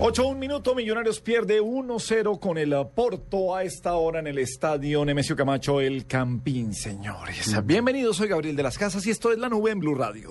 8 un minuto, Millonarios pierde 1-0 con el Porto a esta hora en el estadio Nemesio Camacho, el Campín, señores. Bienvenidos, soy Gabriel de las Casas y esto es La Nube en Blue Radio.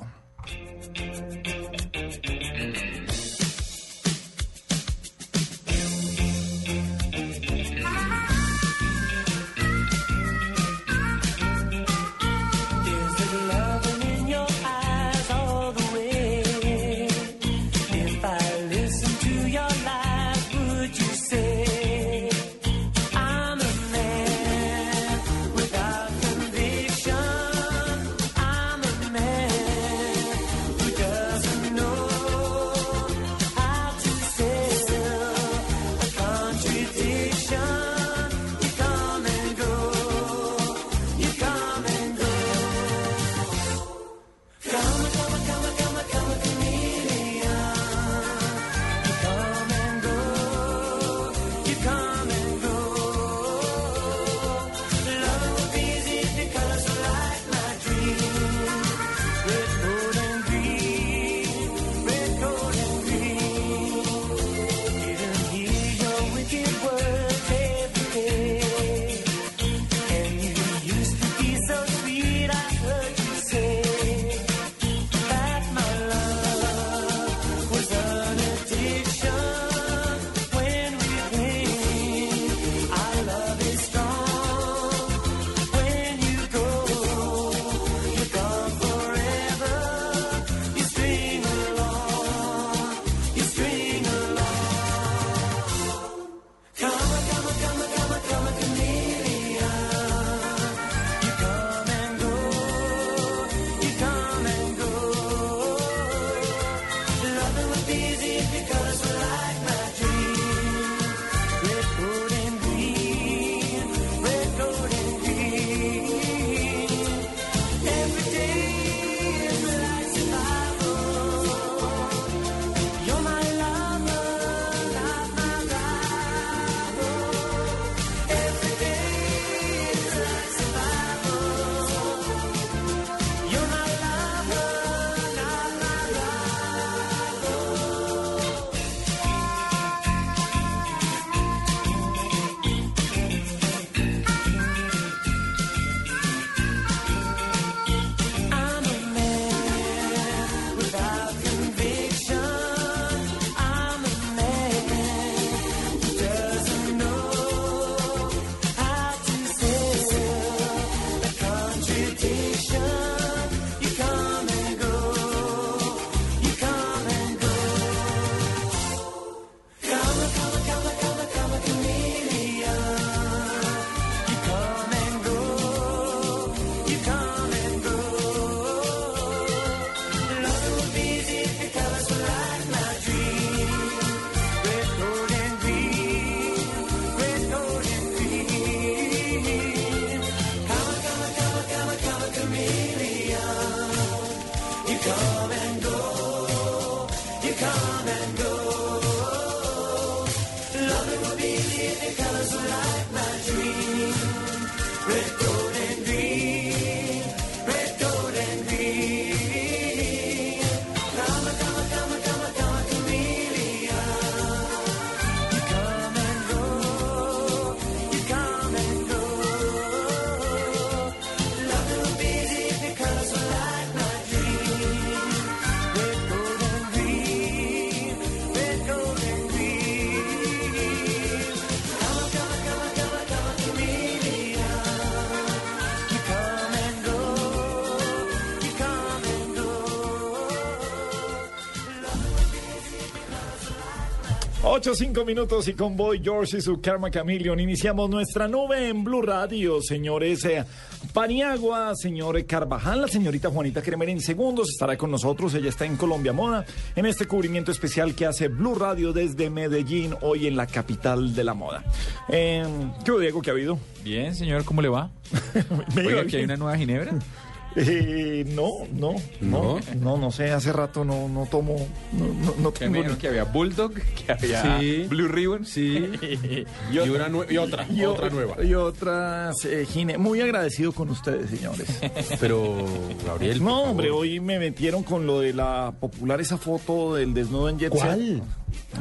8, 5 minutos y con Boy George y su Karma Chameleon iniciamos nuestra nube en Blue Radio, señores eh, Paniagua, señor Carvajal, la señorita Juanita Kremer en segundos estará con nosotros, ella está en Colombia Moda, en este cubrimiento especial que hace Blue Radio desde Medellín, hoy en la capital de la moda. Eh, ¿Qué hubo, Diego, qué ha habido? Bien, señor, ¿cómo le va? Oiga, bien. hay una nueva ginebra. Eh, no, no, no, ¿No? no, sé, hace rato no, no tomo, no, no, no Que, tengo ni- que había Bulldog, que había Sí. Blue Ribbon. Sí. y, una nue- y otra, Y otra nueva. Y otras, eh, Gine, muy agradecido con ustedes, señores. Pero, Gabriel. No, hombre, hoy me metieron con lo de la popular esa foto del desnudo en Jet Set.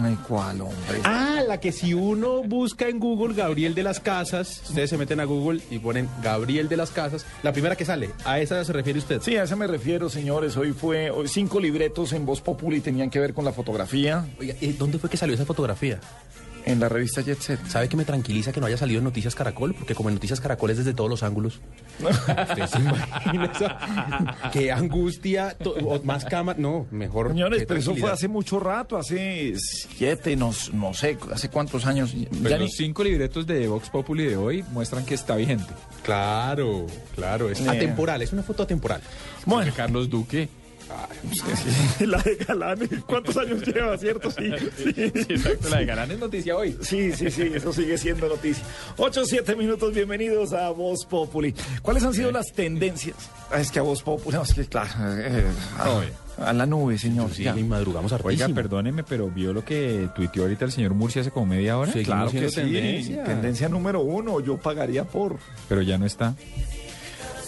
Ay, ¿cuál, hombre? Ah, la que si uno busca en Google Gabriel de las Casas, ustedes se meten a Google y ponen Gabriel de las Casas, la primera que sale, ¿a esa se refiere usted? Sí, a esa me refiero, señores. Hoy fue hoy cinco libretos en Voz Populi tenían que ver con la fotografía Oiga, ¿y ¿dónde fue que salió esa fotografía? En la revista Jet Set. ¿Sabe que me tranquiliza que no haya salido en Noticias Caracol? Porque como en Noticias Caracol es desde todos los ángulos. ¿Usted se imagina eso? Qué angustia, más cama. No, mejor. Señores, pero eso fue hace mucho rato, hace siete, no, no sé, hace cuántos años. Pues Ya ni- los cinco libretos de Vox Populi de hoy muestran que está vigente. Claro, claro, es Eh. atemporal, es una foto atemporal. Bueno, Carlos Duque. la de Galán, ¿cuántos años lleva, cierto? Sí, sí. Exacto, la de Galán es noticia hoy. Sí, sí, sí, eso sigue siendo noticia. 8, 7 minutos, bienvenidos a Voz Populi. ¿Cuáles han sido las tendencias? Ah, Es que a Voz Populi, no, es que claro, eh, a, a la nube, señor. Sí, y madrugamos Oiga, hartísimo. perdóneme, pero ¿vio lo que tuiteó ahorita el señor Murcia hace como media hora? Sí. Claro que sí, tendencia. tendencia número uno, yo pagaría por... Pero ya no está.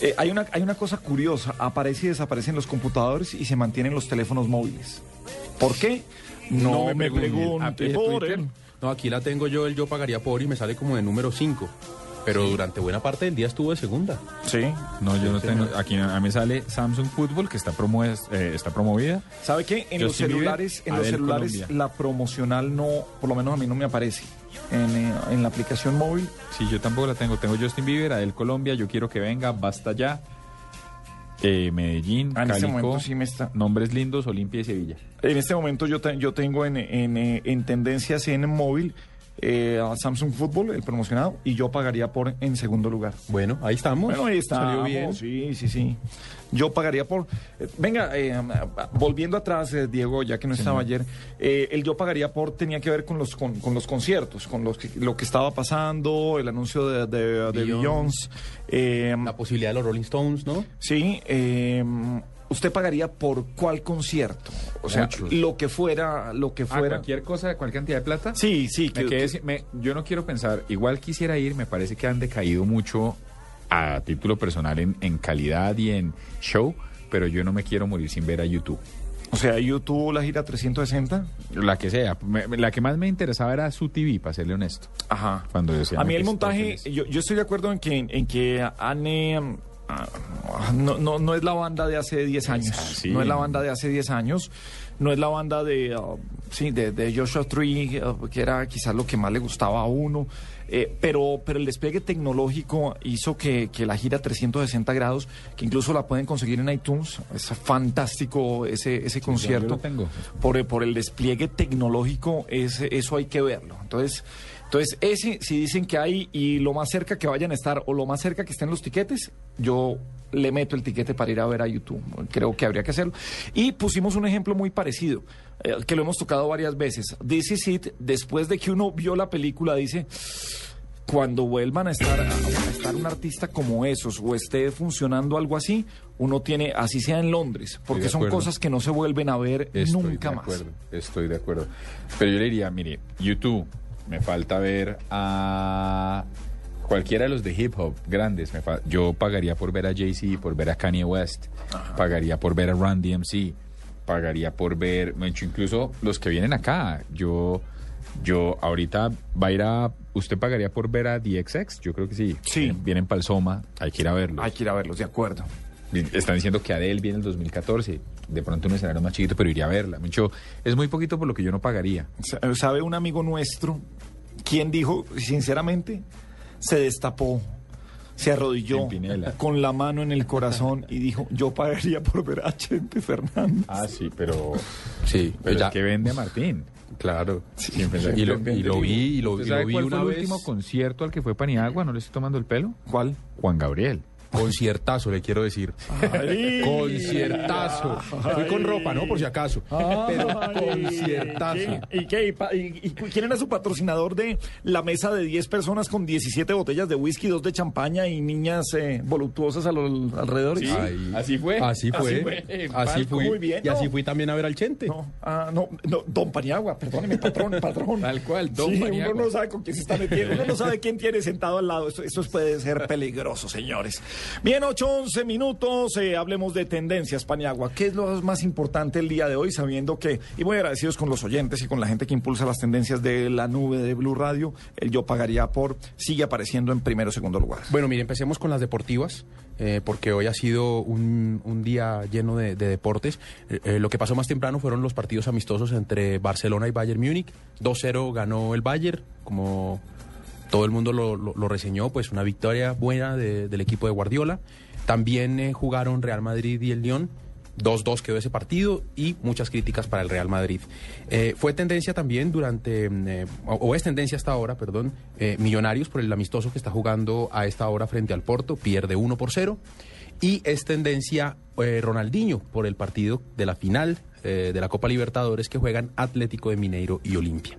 Eh, hay, una, hay una cosa curiosa, aparece y desaparecen los computadores y se mantienen los teléfonos móviles. ¿Por qué? No, me pregunte, ¿A pie de por Twitter? él. No, aquí la tengo yo, el yo pagaría por y me sale como de número 5. Pero durante buena parte del día estuvo de segunda. Sí. No, yo no tengo. Aquí a mí me sale Samsung Football, que está, promo- eh, está promovida. ¿Sabe qué? En los Bieber, celulares, en los celulares Colombia. la promocional no, por lo menos a mí no me aparece. En, eh, en la aplicación móvil Sí, yo tampoco la tengo. Tengo Justin Bieber, Adel Colombia, Yo Quiero Que Venga, Basta Ya, eh, Medellín, Ah, en este momento sí me está- Nombres Lindos, Olimpia y Sevilla. En este momento yo, te- yo tengo en, en, eh, en tendencias en móvil eh, a Samsung Football, el promocionado, y yo pagaría por en segundo lugar. Bueno, ahí estamos. Bueno, ahí está. Salió bien. Sí, sí, sí. Yo pagaría por... eh, venga, eh, volviendo atrás, eh, Diego, ya que no estaba ayer, eh, el yo pagaría por tenía que ver con los con, con los conciertos, con los que- lo que estaba pasando, el anuncio de, de, de Beyoncé. Eh, La posibilidad de los Rolling Stones, ¿no? Sí, eh, ¿usted pagaría por cuál concierto? O sea, Muchos. lo que fuera, lo que Ah, fuera. cualquier cosa, cualquier cantidad de plata. Sí, sí, Me que, quedé que- sin- me- yo no quiero pensar, igual quisiera ir, me parece que han decaído mucho a título personal en, en calidad y en show, pero yo no me quiero morir sin ver a YouTube. o sea, YouTube la gira 360. La que sea, me- la que más me interesaba era su TV, para serle honesto. Ajá. Cuando decía A mí el montaje, yo, yo estoy de acuerdo en que, en que han, eh, no, no, no es la banda de hace 10 años. sí. No es la banda de hace 10 años. No es la banda de, ah, sí, de, de Joshua Tree, ah, que era quizás lo que más le gustaba a uno. Eh, pero, pero el despliegue tecnológico hizo que, que la gira 360 grados, que incluso la pueden conseguir en iTunes, es fantástico ese, ese concierto. tengo. Por, por el despliegue tecnológico, eso hay que verlo. Entonces, entonces, ese, si dicen que hay y lo más cerca que vayan a estar o lo más cerca que estén los tiquetes, yo le meto el tiquete para ir a ver a YouTube. Creo que habría que hacerlo. Y pusimos un ejemplo muy parecido, eh, que lo hemos tocado varias veces. This is it, después de que uno vio la película, dice, cuando vuelvan a estar, a, estar un artista como esos o esté funcionando algo así, uno tiene, así sea en Londres, porque son cosas que no se vuelven a ver Estoy nunca de más. acuerdo, estoy de acuerdo. Pero yo le diría, mire, YouTube, me falta ver a cualquiera de los de hip hop grandes. Me fa- yo pagaría por ver a Jay-Z, por ver a Kanye West, pagaría por ver a Run DMC, pagaría por ver, incluso los que vienen acá. Yo, yo ahorita va a ir a, ¿usted pagaría por ver a DXX? Yo creo que sí. Sí. Vienen, vienen para el Soma, hay que ir a verlos. Hay que ir a verlos, de acuerdo. Están diciendo que Adele viene en el 2014. De pronto un escenario más chiquito, pero iría a verla. Mucho, es muy poquito por lo que yo no pagaría. Sa- ¿Sabe un amigo nuestro quien dijo, sinceramente, se destapó, se arrodilló con la mano en el corazón y dijo, yo pagaría por ver a Chente Fernández? Ah, sí, pero, Sí, pero ya. es que vende a Martín. Claro. Siempre y, lo, y lo vi, y lo, ¿Usted y lo vi cuál una fue el vez. último concierto al que fue Paniagua? ¿No le estoy tomando el pelo? ¿Cuál? Juan Gabriel. Conciertazo, le quiero decir. Ay. Conciertazo. Fui con ropa, ¿no? Por si acaso. Pero conciertazo. ¿Y, qué? ¿Y, pa- y- y quién era su patrocinador de la mesa de 10 personas con 17 botellas de whisky, dos de champaña y niñas eh, voluptuosas a los alrededores? Ay. Así fue. Así fue. Así fue, Así fui. Muy bien, y así fui también a ver al Chente. No, ah, no, no, don Paniagua, perdóneme, patrón, patrón. Tal cual, don sí, Paniagua. Uno no sabe con quién se está metiendo, uno no sabe quién tiene sentado al lado. Esto, esto puede ser peligroso, señores. Bien, 8, 11 minutos, eh, hablemos de tendencias, Paniagua. ¿Qué es lo más importante el día de hoy, sabiendo que, y muy agradecidos con los oyentes y con la gente que impulsa las tendencias de la nube de Blue Radio, el Yo Pagaría por sigue apareciendo en primero o segundo lugar. Bueno, mire, empecemos con las deportivas, eh, porque hoy ha sido un, un día lleno de, de deportes. Eh, lo que pasó más temprano fueron los partidos amistosos entre Barcelona y Bayern Múnich. 2-0 ganó el Bayern, como todo el mundo lo, reseñó, pues una victoria buena de- del equipo de Guardiola. También eh, jugaron Real Madrid y el Lyon. 2-2 quedó ese partido y muchas críticas para el Real Madrid. Eh, fue tendencia también durante, mm, eh, o, es tendencia hasta ahora, perdón, Millonarios por el amistoso que está jugando a esta hora frente al Porto, pierde 1 por 0. Y es tendencia Ronaldinho por el partido de la final de la Copa Libertadores que juegan Atlético de Mineiro y Olimpia.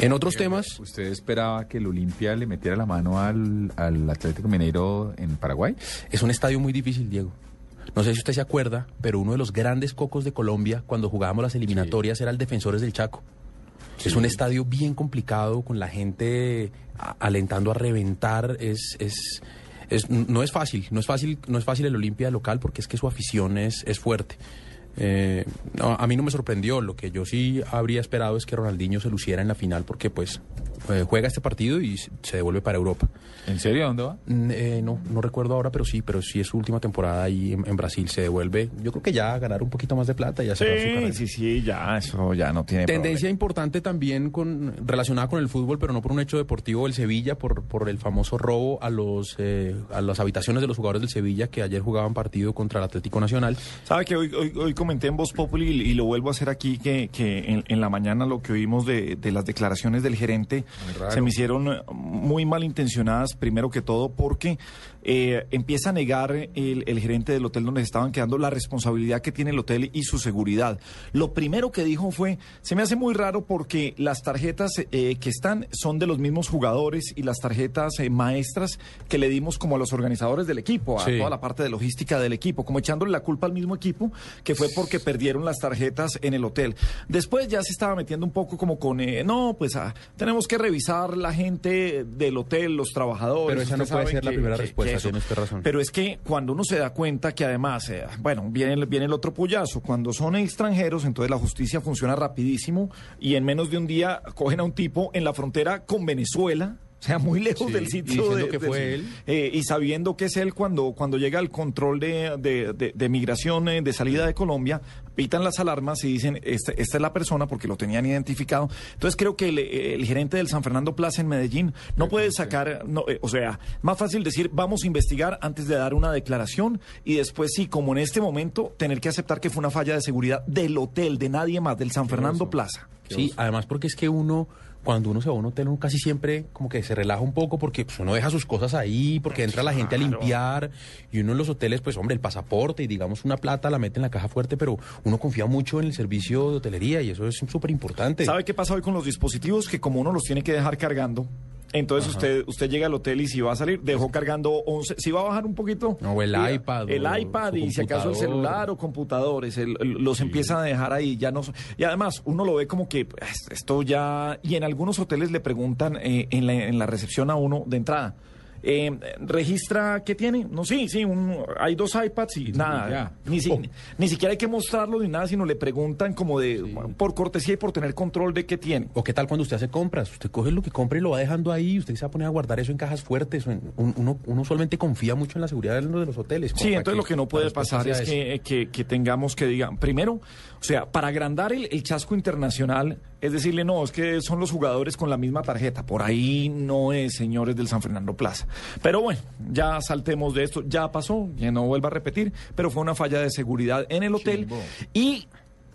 En otros temas, ¿Usted esperaba que el Olimpia le metiera la mano al, al Atlético Mineiro en Paraguay? es un estadio muy difícil, Diego. No sé si usted se acuerda, pero uno de los grandes cocos de Colombia cuando jugábamos las eliminatorias era el Defensores del Chaco. Es un estadio bien complicado, con la gente a- alentando a reventar. Es, es, es- no es fácil, no es fácil, no es fácil el Olimpia local porque es que su afición es, es fuerte. Eh, no, a mí no me sorprendió. Lo que yo sí habría esperado es que Ronaldinho se luciera en la final porque pues eh, juega este partido y se devuelve para Europa. ¿En serio? ¿A dónde va? Mm, eh, no, no recuerdo ahora, pero sí, pero sí es su última temporada ahí en, en Brasil. Se devuelve, yo creo que ya a ganar un poquito más de plata y ya cerrar su carrera. Sí, sí, sí, ya, eso ya no tiene Tendencia problema. importante también con relacionada con el fútbol, pero no por un hecho deportivo del Sevilla, por, por el famoso robo a los eh, a las habitaciones de los jugadores del Sevilla que ayer jugaban partido contra el Atlético Nacional. Sabe que hoy, hoy, hoy comenté en Voz Populi y, y lo vuelvo a hacer aquí, que, que en, en la mañana lo que oímos de, de las declaraciones del gerente. Se me hicieron eh, muy malintencionadas, primero que todo, porque eh, empieza a negar el, el gerente del hotel donde se estaban quedando la responsabilidad que tiene el hotel y su seguridad. Lo primero que dijo fue, se me hace muy raro porque las tarjetas eh, que están son de los mismos jugadores y las tarjetas eh, maestras que le dimos como a los organizadores del equipo, a Sí. toda la parte de logística del equipo, como echándole la culpa al mismo equipo, que fue porque perdieron las tarjetas en el hotel. Después ya se estaba metiendo un poco como con, no, pues ah, tenemos que revisar la gente del hotel, los trabajadores. Pero esa no puede ser la primera que- respuesta, tiene usted razón. Pero es que cuando uno se da cuenta que además, eh, bueno, viene, el- viene el otro puyazo, cuando son extranjeros, entonces la justicia funciona rapidísimo y en menos de un día cogen a un tipo en la frontera con Venezuela. O sea, muy lejos Sí, del sitio de- que fue él. eh, y sabiendo que es él cuando, cuando llega al control de, de, de- de migración eh, de salida de Colombia, pitan las alarmas y dicen, esta, esta es la persona porque lo tenían identificado. Entonces creo que el, el gerente del San Fernando Plaza en Medellín no puede sacar, no, eh, o sea, más fácil decir, vamos a investigar antes de dar una declaración y después sí, como en este momento, tener que aceptar que fue una falla de seguridad del hotel, de nadie más, del San Fernando Plaza. Sí, además porque es que uno, cuando uno se va a un hotel, uno casi siempre como que se relaja un poco porque pues, uno deja sus cosas ahí, porque entra la gente a limpiar y uno en los hoteles, pues hombre, el pasaporte y digamos una plata la mete en la caja fuerte, pero uno confía mucho en el servicio de hotelería y eso es súper importante. ¿Sabe qué pasa hoy con los dispositivos? Que como uno los tiene que dejar cargando, entonces usted usted llega al hotel y si va a salir, dejó cargando 11, si va a bajar un poquito. No, el iPad, El o iPad y si acaso el celular o computadores, el- el- los empieza a dejar ahí, ya no... Y además, uno lo ve como que pues, esto ya... Y en algunos hoteles le preguntan eh, en, la, en la recepción a uno de entrada. Eh, ¿Registra qué tiene? No, sí, sí, un- hay dos iPads y nada. ya. Ni, si- Oh. ni siquiera hay que mostrarlo ni nada, sino le preguntan como de, por cortesía y por tener control de qué tiene. ¿O qué tal cuando usted hace compras? Usted coge lo que compra y lo va dejando ahí, usted se va a poner a guardar eso en cajas fuertes. o en- un- uno, uno usualmente confía mucho en la seguridad de los de los hoteles. Sí, entonces lo que no puede pasar es que, que- que tengamos que digan, primero, o sea, para agrandar el, el chasco internacional, es decirle, no, es que son los jugadores con la misma tarjeta. Por ahí no es, señores del San Fernando Plaza. Pero bueno, ya saltemos de esto, ya pasó, ya no vuelva a repetir, pero fue una falla de seguridad en el hotel y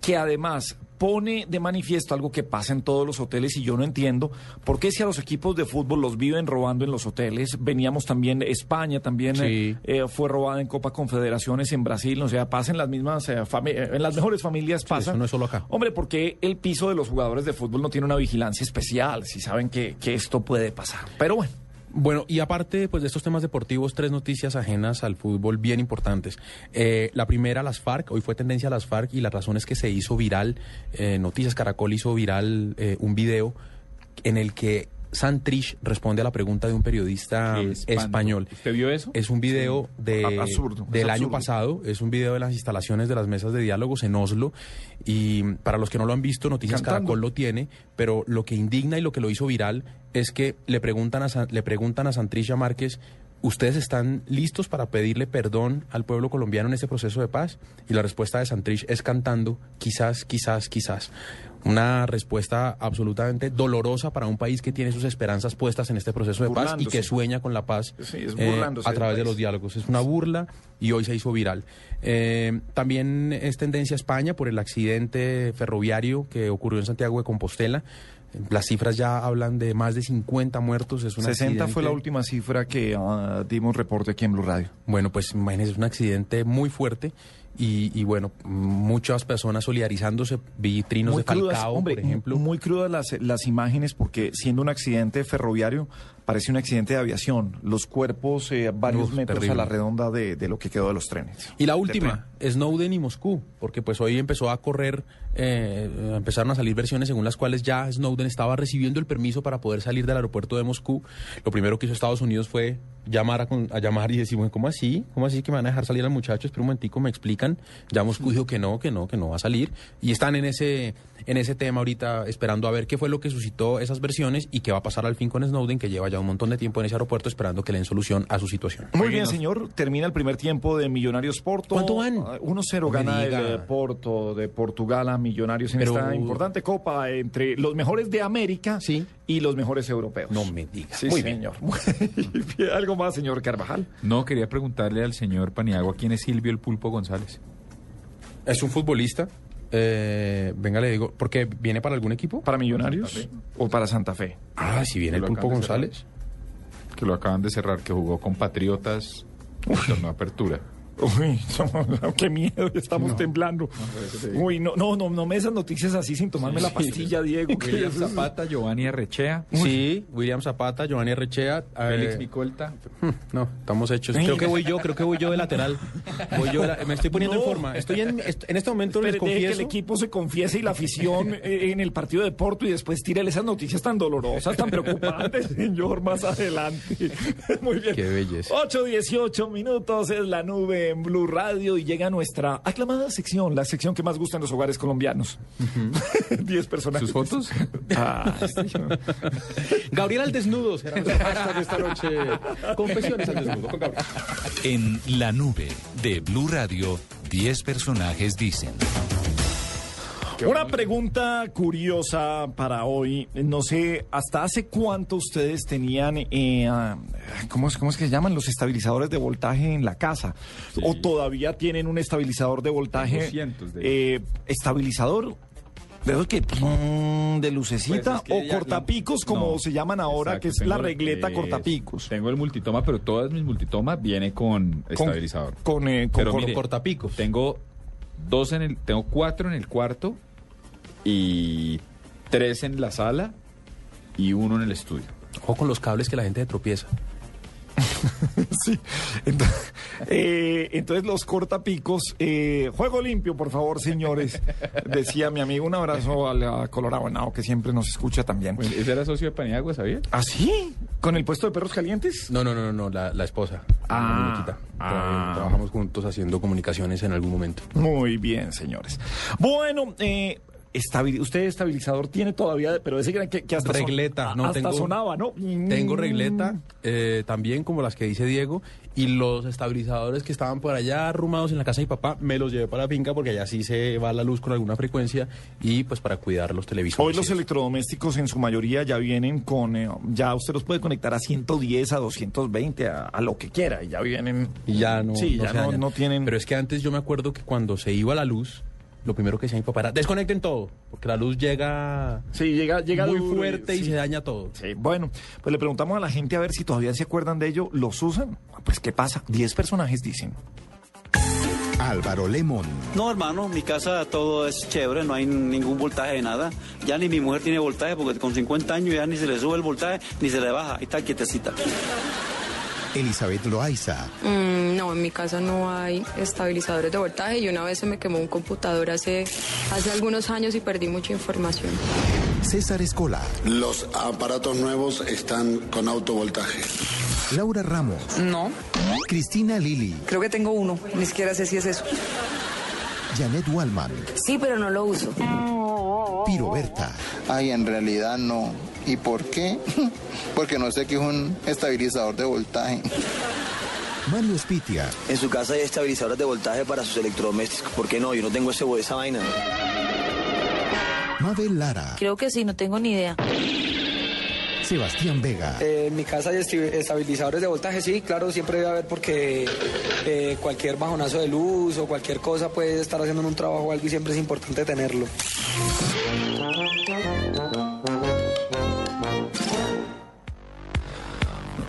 que además pone de manifiesto algo que pasa en todos los hoteles y yo no entiendo por qué si a los equipos de fútbol los viven robando en los hoteles, veníamos también, España también Sí. eh, eh, fue robada en Copa Confederaciones en Brasil, o sea, pasan las mismas, eh, en las mejores familias pasa. eso no es solo acá. Hombre, ¿por qué el piso de los jugadores de fútbol no tiene una vigilancia especial? Si saben que, que esto puede pasar. Pero bueno. Bueno, y aparte pues, de estos temas deportivos, tres noticias ajenas al fútbol bien importantes. Eh, la primera, las FARC. Hoy fue tendencia a las FARC y la razón es que se hizo viral, eh, Noticias Caracol hizo viral eh, un video en el que Santrich responde a la pregunta de un periodista espanto. español. ¿Usted vio eso? Es un video de, absurdo, del año pasado, es un video de las instalaciones de las mesas de diálogos en Oslo y para los que no lo han visto, Noticias Cantando. Caracol lo tiene, pero lo que indigna y lo que lo hizo viral es que le preguntan a, San- le preguntan a Santricia Márquez, ¿ustedes están listos para pedirle perdón al pueblo colombiano en este proceso de paz? Y la respuesta de Santrich es cantando, quizás, quizás, quizás. Una respuesta absolutamente dolorosa para un país que tiene sus esperanzas puestas en este proceso de paz y que sueña con la paz Sí, es eh, a través de los diálogos. Es una burla y hoy se hizo viral. Eh, también es tendencia a España por el accidente ferroviario que ocurrió en Santiago de Compostela. Las cifras ya hablan de más de 50 muertos. Es un 60 fue la última cifra que ah, dimos reporte aquí en Blue Radio. Bueno, pues imagínense, es un accidente muy fuerte y, y bueno, muchas personas solidarizándose. Vi trinos de Falcao, hombre, por ejemplo. Muy crudas las, las imágenes porque siendo un accidente ferroviario parece un accidente de aviación. Los cuerpos eh, varios Uf, metros terrible. a la redonda de, de lo que quedó de los trenes. Y la última, Snowden y Moscú, porque pues hoy empezó a correr, eh, empezaron a salir versiones según las cuales ya Snowden estaba recibiendo el permiso para poder salir del aeropuerto de Moscú. Lo primero que hizo Estados Unidos fue llamar a, con- a llamar y decir, bueno, ¿cómo así? ¿Cómo así que me van a dejar salir al muchacho? Espera un momentico, me explican. Ya Moscú dijo que no, que no, que no va a salir. Y están en ese, en ese tema ahorita esperando a ver qué fue lo que suscitó esas versiones y qué va a pasar al fin con Snowden, que lleva ya un montón de tiempo en ese aeropuerto esperando que le den solución a su situación. Muy bien, señor. Termina el primer tiempo de Millonarios Porto. ¿Cuánto van? Ah, 1-0 No me gana el Porto de Portugal a Millonarios en Pero- esta importante copa entre los mejores de América Sí. y los mejores europeos. No me diga. Sí, Muy bien. señor. Bien. ¿Algo más, señor Carvajal? No, quería preguntarle al señor Paniagua quién es Silvio el Pulpo González. Es un futbolista. Eh, venga, le digo, ¿porque viene para algún equipo? ¿Para Millonarios o para Santa Fe? Ah, si viene el Pulpo cerrar. González. Que lo acaban de cerrar, que jugó con Patriotas torneo apertura. Uy, no, qué miedo, estamos temblando. Uy, no, no, no, no me esas noticias así sin tomarme la pastilla, Diego. que William es- Zapata, Giovanni Arrechea, Sí, William Zapata, Giovanni Arrechea. Félix eh. No, estamos hechos. Creo que voy yo, creo que voy yo de lateral. Voy yo de la- me estoy poniendo No. en forma. Estoy en, en este momento les Espere, que confieso. el equipo se confiese y la afición eh, en el partido de Porto y después tírele esas noticias tan dolorosas, tan preocupantes, señor, más adelante. Muy bien. Qué belleza. 8, 18 minutos es la nube en Blue Radio y llega nuestra aclamada sección, la sección que más gusta en los hogares colombianos. 10 personajes. ¿Sus fotos? Ah. Gabriel al desnudo será de esta noche. Confesiones al desnudo con Gabriel. En la nube de Blue Radio, 10 personajes dicen. Una pregunta curiosa para hoy. No sé, ¿hasta hace cuánto ustedes tenían, eh, ah, ¿cómo, es, ¿cómo es que se llaman? Los estabilizadores de voltaje en la casa. ¿O todavía tienen un estabilizador de voltaje? De eh, ¿Estabilizador? ¿De que mm, de lucecita Pues es que o cortapicos como No, se llaman ahora, exacto, que es la regleta eh, cortapicos? Tengo el multitoma, pero todas mis multitomas viene con Con- estabilizador. Con, eh, con Pero cor- mire, cortapicos. Tengo dos en el, tengo cuatro en el cuarto y tres en la sala y uno en el estudio. Ojo con los cables que la gente tropieza. Sí. Entonces, eh, entonces los cortapicos, eh, juego limpio, por favor, señores. Decía mi amigo, un abrazo al a Colorado Henao, que siempre nos escucha también. Bueno, ese era socio de Paniagua, ¿sabía? ¿Ah, sí? ¿Con el puesto de perros calientes? No, no, no, no, no, la, la esposa. Ah, la ah. Tra- Trabajamos juntos haciendo comunicaciones en algún momento. Muy bien, señores. Bueno, eh, estabil- usted estabilizador tiene todavía, pero ese que, que hasta, son- Regleta, no hasta tengo- sonaba, ¿no? Tengo Mm. regleta, eh, también como las que dice Diego, y los estabilizadores que estaban por allá arrumados en la casa de mi papá, me los llevé para la finca porque allá sí se va la luz con alguna frecuencia y pues para cuidar los televisores. Hoy los electrodomésticos en su mayoría ya vienen con, eh, ya usted los puede conectar a 110, a 220, a, a lo que quiera, y ya vienen. Y ya no, Sí, no ya no, no tienen. Pero es que antes yo me acuerdo que cuando se iba la luz, lo primero que decía mi papá era, desconecten todo, porque la luz llega, Sí, llega, llega muy duro fuerte y sí. se daña todo. Sí, bueno, pues le preguntamos a la gente a ver si todavía se acuerdan de ello. ¿Los usan? Pues, ¿qué pasa? Diez personajes dicen. Álvaro Lemón, No, hermano, mi casa todo es chévere, no hay ningún voltaje de nada. Ya ni mi mujer tiene voltaje porque con 50 años ya ni se le sube el voltaje ni se le baja. Ahí está quietecita. Elizabeth Loaiza, Mm, no, en mi casa no hay estabilizadores de voltaje y una vez se me quemó un computador hace, hace algunos años y perdí mucha información. César Escolar, Los aparatos nuevos están con autovoltaje. Laura Ramos, No, Cristina Lili, creo que tengo uno, ni siquiera sé si es eso. Janet Wallman, Sí, pero no lo uso. Piro Berta, Ay, en realidad no. ¿Y por qué? Porque no sé qué es un estabilizador de voltaje. Mario Spitia, En su casa hay estabilizadores de voltaje para sus electrodomésticos. ¿Por qué no? Yo no tengo ese, esa vaina. Mabel Lara, Creo que sí, no tengo ni idea. Sebastián Vega, en mi casa hay estabilizadores de voltaje, sí, claro, siempre debe haber porque eh, cualquier bajonazo de luz o cualquier cosa puede estar haciendo en un trabajo o algo y siempre es importante tenerlo.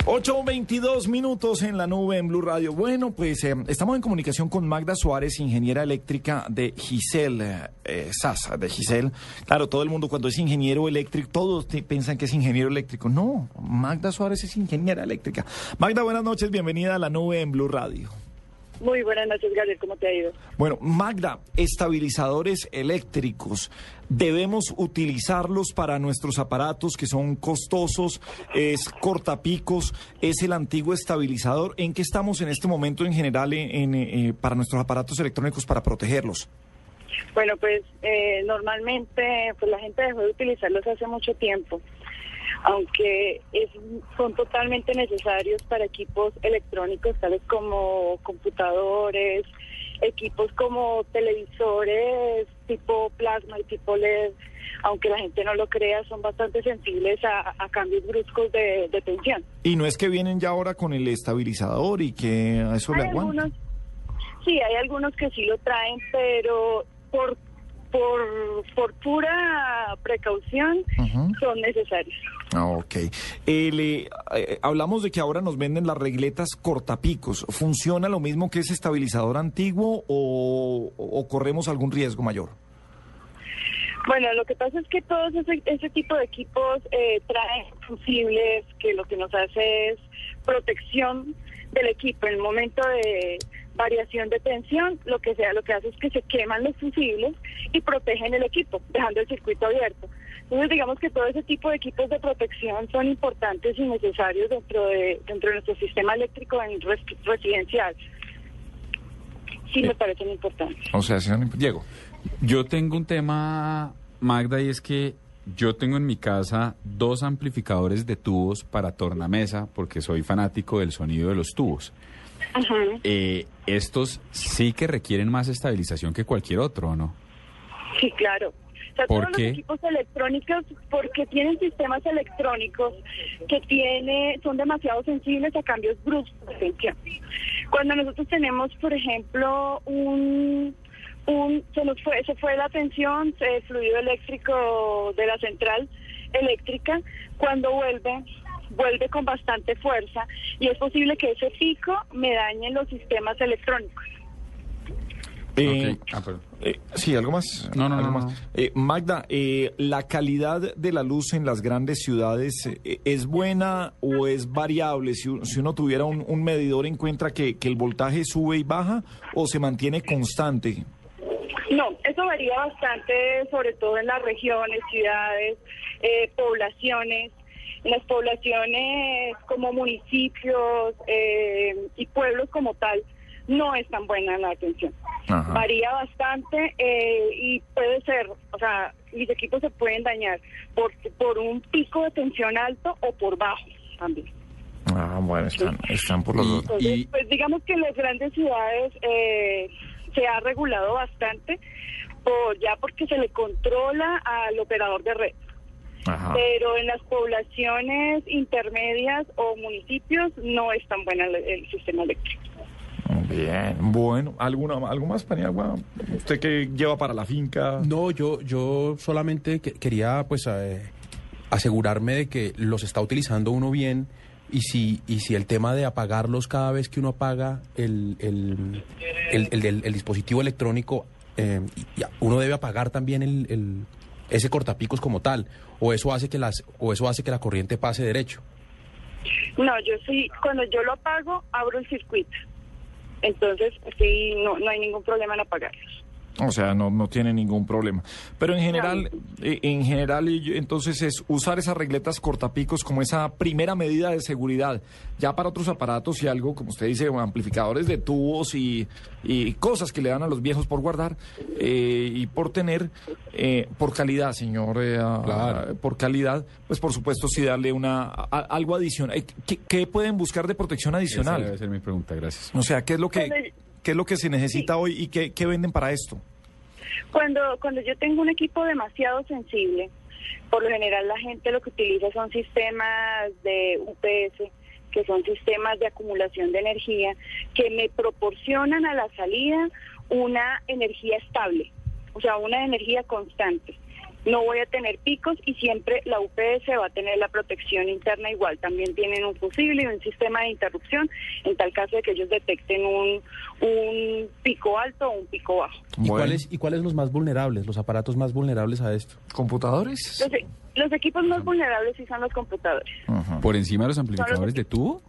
Ocho veintidós minutos en la nube en Blue Radio. Bueno, pues eh, estamos en comunicación con Magda Suárez, ingeniera eléctrica de Giselle, eh, eh, SAS, de Giselle. Claro, todo el mundo cuando es ingeniero eléctrico, todos piensan que es ingeniero eléctrico. No, Magda Suárez es ingeniera eléctrica. Magda, buenas noches, bienvenida a la nube en Blue Radio. Muy buenas noches, Gabriel. ¿Cómo te ha ido? Bueno, Magda, estabilizadores eléctricos, ¿debemos utilizarlos para nuestros aparatos que son costosos? ¿Es cortapicos? ¿Es el antiguo estabilizador? ¿En qué estamos en este momento en general en- en, eh, para nuestros aparatos electrónicos para protegerlos? Bueno, pues eh, normalmente pues la gente dejó de utilizarlos hace mucho tiempo, aunque es- son totalmente necesarios para equipos electrónicos tales como computadores, equipos como televisores tipo plasma y tipo LED, aunque la gente no lo crea, son bastante sensibles a, a cambios bruscos de, de tensión. Y no es que vienen ya ahora con el estabilizador y que a eso le Hay aguanta. algunos, sí, hay algunos que sí lo traen, pero por por, por pura precaución Ujú. son necesarios. Ah, ok. El, eh, eh, hablamos de que ahora nos venden las regletas cortapicos. ¿Funciona lo mismo que ese estabilizador antiguo o, o corremos algún riesgo mayor? Bueno, lo que pasa es que todos ese, ese tipo de equipos eh, traen fusibles que lo que nos hace es protección del equipo en el momento de variación de tensión, lo que sea, lo que hace es que se queman los fusibles y protegen el equipo, dejando el circuito abierto. Entonces, digamos que todo ese tipo de equipos de protección son importantes y necesarios dentro de dentro de nuestro sistema eléctrico en res- residencial. Sí, me parecen importantes. O sea, señor Diego. Yo tengo un tema, Magda, y es que yo tengo en mi casa dos amplificadores de tubos para tornamesa, porque soy fanático del sonido de los tubos. Ajá. Eh, estos sí que requieren más estabilización que cualquier otro, ¿o no? Sí, claro. O sea, ¿Por todos qué? los equipos electrónicos, porque tienen sistemas electrónicos que tiene, son demasiado sensibles a cambios bruscos. Cuando nosotros tenemos, por ejemplo, un, un se nos fue, se fue la tensión, el fluido eléctrico de la central eléctrica, cuando vuelve vuelve con bastante fuerza y es posible que ese pico me dañe los sistemas electrónicos. Eh, Ok. Ah, eh, sí, algo más. No, no, algo no, más. Eh, Magda, eh, ¿la calidad de la luz en las grandes ciudades eh, es buena o es variable? Si, si uno tuviera un, un medidor, ¿encuentra que, que el voltaje sube y baja o se mantiene constante? No, eso varía bastante, sobre todo en las regiones, ciudades, eh, poblaciones. Las poblaciones como municipios eh, y pueblos como tal, no es tan buena la atención. Ajá. Varía bastante eh, y puede ser, o sea, mis equipos se pueden dañar por, por un pico de tensión alto o por bajo también. Ah, bueno, están, están por los dos. Entonces, pues digamos que en las grandes ciudades eh, se ha regulado bastante, por, ya porque se le controla al operador de red. Ajá. Pero en las poblaciones intermedias o municipios no es tan buena el, el sistema eléctrico. Bien, bueno, ¿alguna, ¿algo más, Paniagua? ¿Usted qué lleva para la finca? No, yo, yo solamente que- quería pues eh, asegurarme de que los está utilizando uno bien y si, y si el tema de apagarlos cada vez que uno apaga el, el, el- el- el- el dispositivo electrónico, eh, y- y uno debe apagar también el, el- ese cortapicos como tal, o eso hace que las, o eso hace que la corriente pase derecho. No, yo sí, cuando yo lo apago, abro el circuito. Entonces, sí, no, no hay ningún problema en apagarlos. O sea, no, no tiene ningún problema. Pero en general, eh, en general, entonces es usar esas regletas cortapicos como esa primera medida de seguridad. Ya para otros aparatos y algo, como usted dice, amplificadores de tubos y, y cosas que le dan a los viejos por guardar eh, y por tener, eh, por calidad, señor, eh, Claro. por calidad, pues por supuesto sí darle una a- algo adicional. Eh, ¿Qué, qué pueden buscar de protección Esa adicional? debe ser mi pregunta, gracias. O sea, ¿qué es lo que, Cuando- qué es lo que se necesita hoy y qué, qué venden para esto? Cuando, cuando yo tengo un equipo demasiado sensible, por lo general la gente lo que utiliza son sistemas de UPS, que son sistemas de acumulación de energía, que me proporcionan a la salida una energía estable, o sea, una energía constante. No voy a tener picos y siempre la UPS va a tener la protección interna igual. También tienen un fusible y un sistema de interrupción en tal caso de que ellos detecten un, un pico alto o un pico bajo. ¿Y, cuáles, ¿Y cuáles los más vulnerables, los aparatos más vulnerables a esto? ¿Computadores? Los, los equipos más vulnerables sí son los computadores. ¿Por encima de los amplificadores de tubo?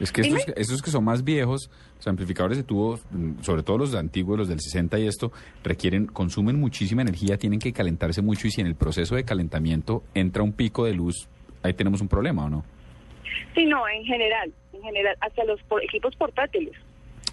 Es que estos, estos que son más viejos, los amplificadores de tubo, sobre todo los antiguos, los del 60 y esto, requieren, consumen muchísima energía, tienen que calentarse mucho y si en el proceso de calentamiento entra un pico de luz, ahí tenemos un problema, ¿o no? Sí, no, en general, en general, hasta los por- equipos portátiles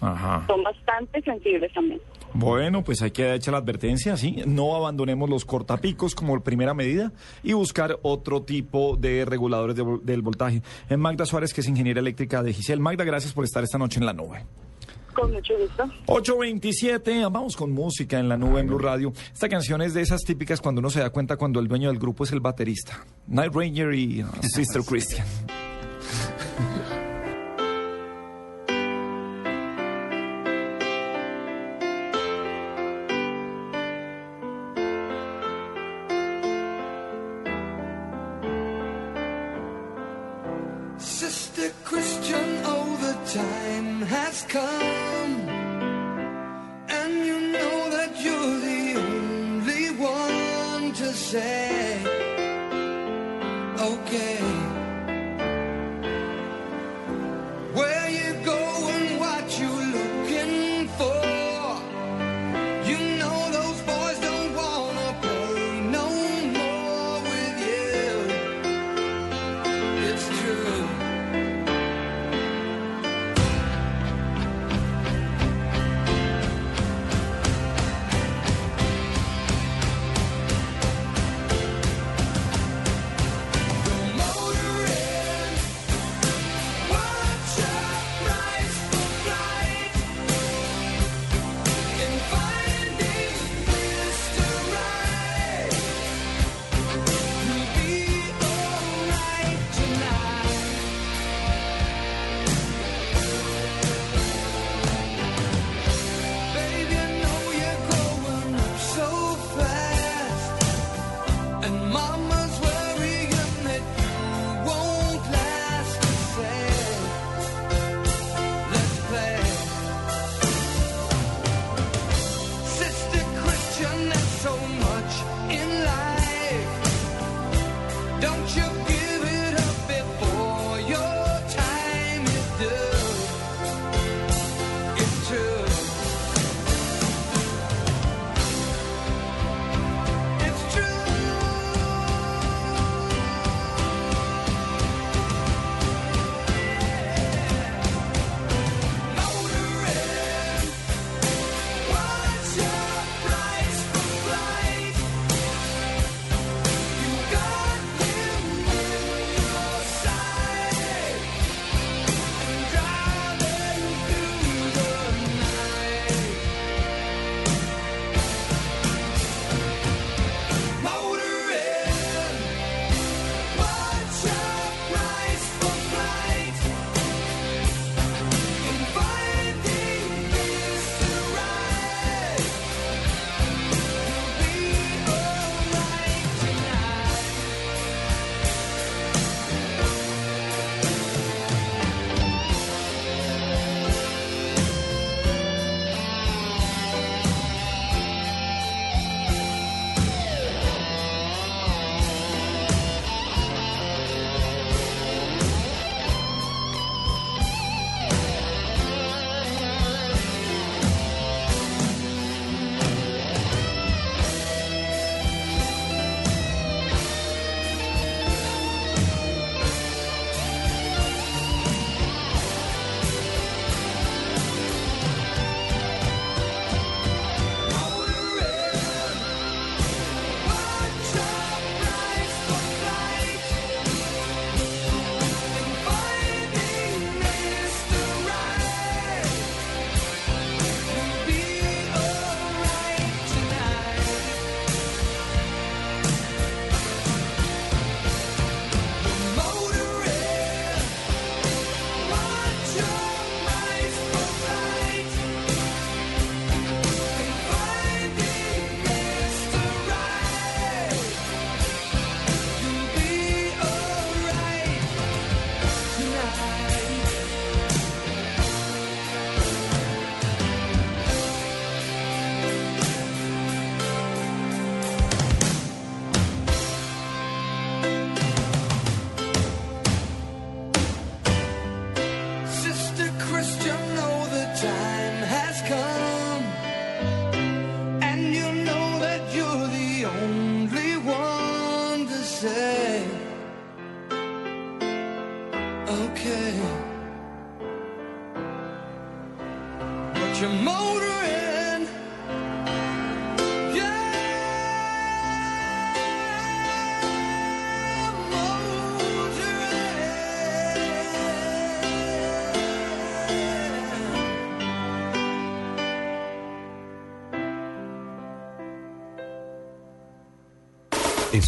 Ajá. son bastante sensibles también. Bueno, pues hay que echar la advertencia, ¿sí? No abandonemos los cortapicos como primera medida y buscar otro tipo de reguladores de del voltaje. En Magda Suárez, que es ingeniera eléctrica de Giselle. Magda, gracias por estar esta noche en la nube. Con mucho gusto. 827, vamos con música en la nube en Blue Radio. Esta canción es de esas típicas cuando uno se da cuenta cuando el dueño del grupo es el baterista. Night Ranger y uh, Sister Christian. Come. And you know that you're the only one to say,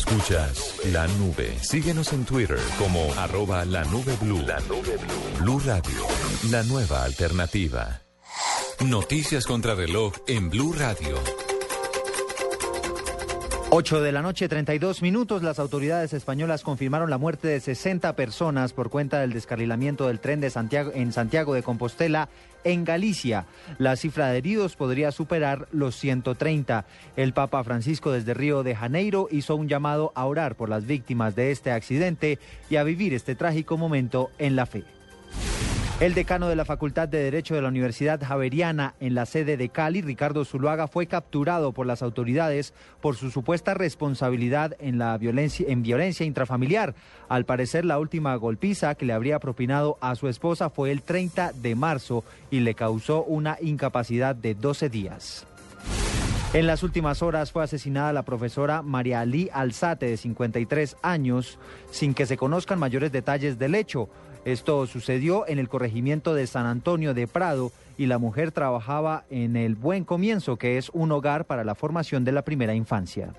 Escuchas la nube. Síguenos en Twitter como arroba la nube blue. La nube blue. Blue Radio, la nueva alternativa. Noticias contra reloj en Blue Radio. 8 de la noche, 32 minutos. Las autoridades españolas confirmaron la muerte de 60 personas por cuenta del descarrilamiento del tren en Santiago de Compostela, en Galicia. La cifra de heridos podría superar los 130. El Papa Francisco desde Río de Janeiro hizo un llamado a orar por las víctimas de este accidente y a vivir este trágico momento en la fe. El decano de la Facultad de Derecho de la Universidad Javeriana en la sede de Cali, Ricardo Zuluaga, fue capturado por las autoridades por su supuesta responsabilidad en la violencia, en violencia intrafamiliar. Al parecer, la última golpiza que le habría propinado a su esposa fue el 30 de marzo y le causó una incapacidad de 12 días. En las últimas horas fue asesinada la profesora María Ali Alzate, de 53 años, sin que se conozcan mayores detalles del hecho. Esto sucedió en el corregimiento de San Antonio de Prado y la mujer trabajaba en el Buen Comienzo, que es un hogar para la formación de la primera infancia.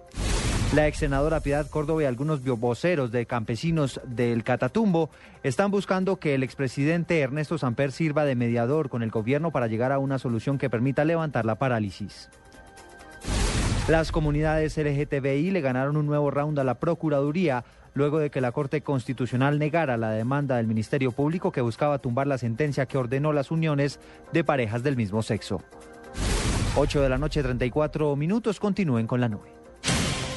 La ex senadora Piedad Córdoba y algunos voceros de campesinos del Catatumbo están buscando que el expresidente Ernesto Samper sirva de mediador con el gobierno para llegar a una solución que permita levantar la parálisis. Las comunidades LGTBI le ganaron un nuevo round a la Procuraduría luego de que la Corte Constitucional negara la demanda del Ministerio Público que buscaba tumbar la sentencia que ordenó las uniones de parejas del mismo sexo. 8 de la noche, 34 minutos. Continúen con la nube.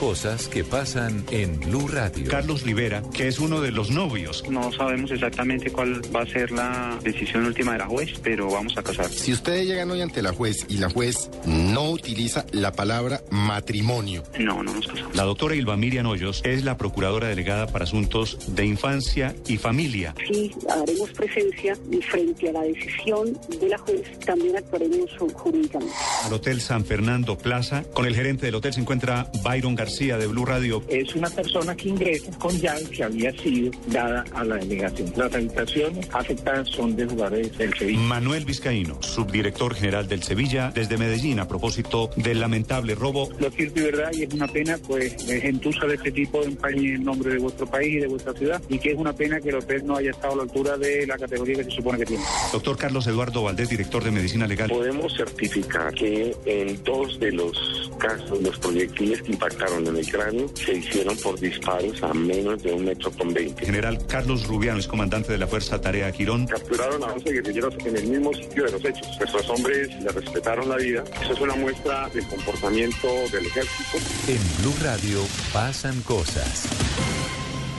Cosas que pasan en Blue Radio. Carlos Rivera, que es uno de los novios. No sabemos exactamente cuál va a ser la decisión última de la juez, pero vamos a casar. Si ustedes llegan hoy ante la juez y la juez no utiliza la palabra matrimonio. No, no nos casamos. La doctora Ilva Miriam Hoyos es la procuradora delegada para asuntos de infancia y familia. Sí, haremos presencia y frente a la decisión de la juez también actuaremos jurídicamente. Al Hotel San Fernando Plaza, con el gerente del hotel se encuentra Byron García de Blue Radio. Es una persona que ingresa con llave que había sido dada a la delegación. Las habitaciones afectadas son de jugadores del Sevilla. Manuel Vizcaíno, subdirector general del Sevilla, desde Medellín, a propósito del lamentable robo. Lo cierto y verdad, y es una pena, pues, de gentuza de este tipo de empañe en nombre de vuestro país y de vuestra ciudad, y que es una pena que el hotel no haya estado a la altura de la categoría que se supone que tiene. Doctor Carlos Eduardo Valdés, director de Medicina Legal. Podemos certificar que en dos de los casos, los proyectiles que impactaron en el cráneo se hicieron por disparos a menos de un metro con veinte. General Carlos Rubiano es comandante de la Fuerza Tarea Quirón. Capturaron a 11 guerrilleros en el mismo sitio de los hechos. Nuestros hombres le respetaron la vida. Eso es una muestra del comportamiento del ejército. En Blue Radio pasan cosas.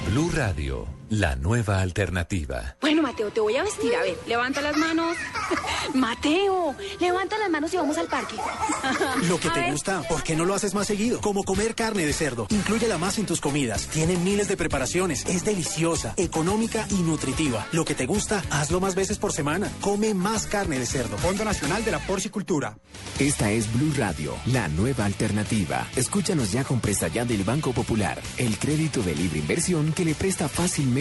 Blue Radio, la nueva alternativa. Bueno, Mateo, te voy a vestir. A ver, levanta las manos. Mateo, levanta las manos y vamos al parque. Lo que A te ver. gusta, ¿por qué no lo haces más seguido? Como comer carne de cerdo. Inclúyela más en tus comidas. Tiene miles de preparaciones. Es deliciosa, económica y nutritiva. Lo que te gusta, hazlo más veces por semana. Come más carne de cerdo. Fondo Nacional de la Porcicultura. Esta es Blue Radio, la nueva alternativa. Escúchanos ya con Presta Ya del Banco Popular, el crédito de libre inversión que le presta fácilmente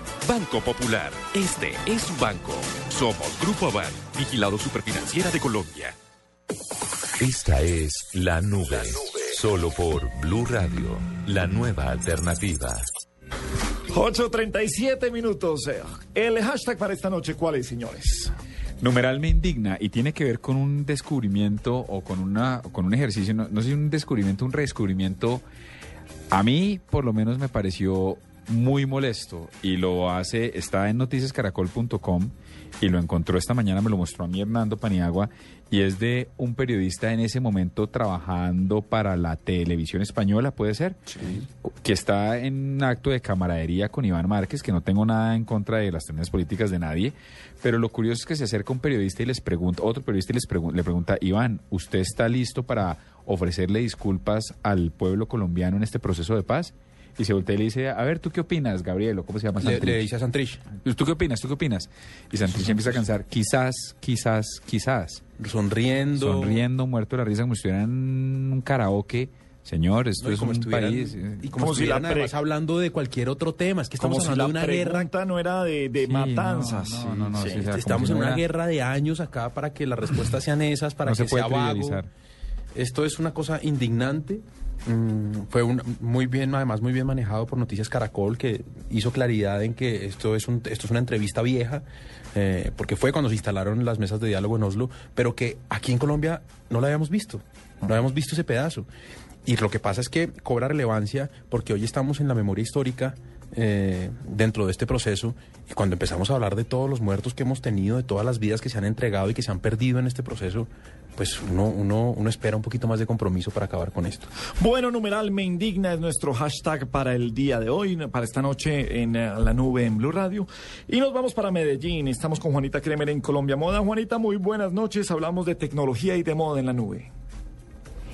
Banco Popular, este es su banco. Somos Grupo Aval, vigilado superfinanciera de Colombia. Esta es La Nube, solo por Blue Radio, la nueva alternativa. 8.37 minutos. El hashtag para esta noche, ¿cuál es, señores? Numeral me indigna y tiene que ver con un descubrimiento o con, una, con un ejercicio, no, no sé si un descubrimiento, un redescubrimiento. A mí, por lo menos, me pareció muy molesto y lo hace, está en noticiascaracol.com y lo encontró esta mañana, me lo mostró a mí Hernando Paniagua y es de un periodista en ese momento trabajando para la televisión española, ¿puede ser? Que está en un acto de camaradería con Iván Márquez, que no tengo nada en contra de las tendencias políticas de nadie, pero lo curioso es que se acerca un periodista y les pregunta, otro periodista y les pregun- le pregunta, Iván, ¿usted está listo para ofrecerle disculpas al pueblo colombiano en este proceso de paz? Y se voltea y le dice, a ver, ¿tú qué opinas, Gabriel? ¿O ¿Cómo se llama? Santrich? le dice a Santrich. ¿Tú qué opinas? ¿Tú qué opinas? Y Santrich empieza a cansar, quizás, quizás, quizás. Sonriendo. Sonriendo, muerto de la risa, como si estuviera en un karaoke. Señor, esto No, y es como un estuvieran- país. Y como, Como si estuvieran la pre- además hablando de cualquier otro tema. Es que estamos Como si hablando la de una guerra. no era de, de Sí, matanzas. no, no, no, no, Sí, sí, o sea, como estamos si en una era- guerra de años acá para que las respuestas sean esas, para No que se puede sea vago. Esto es una cosa indignante. Mm, fue un, muy bien, además muy bien manejado por Noticias Caracol, que hizo claridad en que esto es, un, esto es una entrevista vieja, eh, porque fue cuando se instalaron las mesas de diálogo en Oslo, pero que aquí en Colombia no la habíamos visto, no habíamos visto ese pedazo. Y lo que pasa es que cobra relevancia porque hoy estamos en la memoria histórica eh, dentro de este proceso y cuando empezamos a hablar de todos los muertos que hemos tenido, de todas las vidas que se han entregado y que se han perdido en este proceso, pues uno, uno, uno espera un poquito más de compromiso para acabar con esto. Bueno, numeral me indigna es nuestro hashtag para el día de hoy, para esta noche en eh, la nube en Blue Radio. Y nos vamos para Medellín. Estamos con Juanita Kremer en Colombia Moda. Juanita, muy buenas noches. Hablamos de tecnología y de moda en la nube.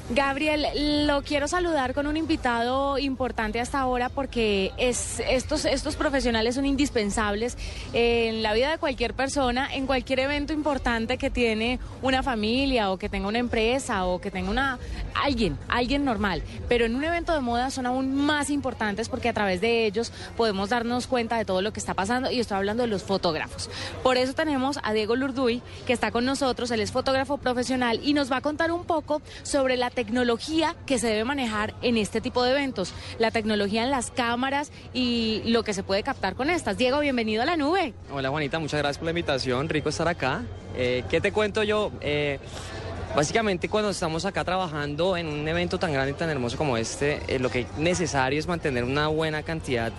Gabriel, lo quiero saludar con un invitado importante hasta ahora porque es, estos, estos profesionales son indispensables en la vida de cualquier persona, en cualquier evento importante que tiene una familia o que tenga una empresa o que tenga una alguien, alguien normal. Pero en un evento de moda son aún más importantes porque a través de ellos podemos darnos cuenta de todo lo que está pasando y estoy hablando de los fotógrafos. Por eso tenemos a Diego Lurduy que está con nosotros, él es fotógrafo profesional y nos va a contar un poco sobre la tecnología que se debe manejar en este tipo de eventos, la tecnología en las cámaras y lo que se puede captar con estas. Diego, bienvenido a la nube. Hola Juanita, muchas gracias por la invitación, rico estar acá. Eh, ¿Qué te cuento yo? Eh, básicamente cuando estamos acá trabajando en un evento tan grande y tan hermoso como este, eh, lo que es necesario es mantener una buena cantidad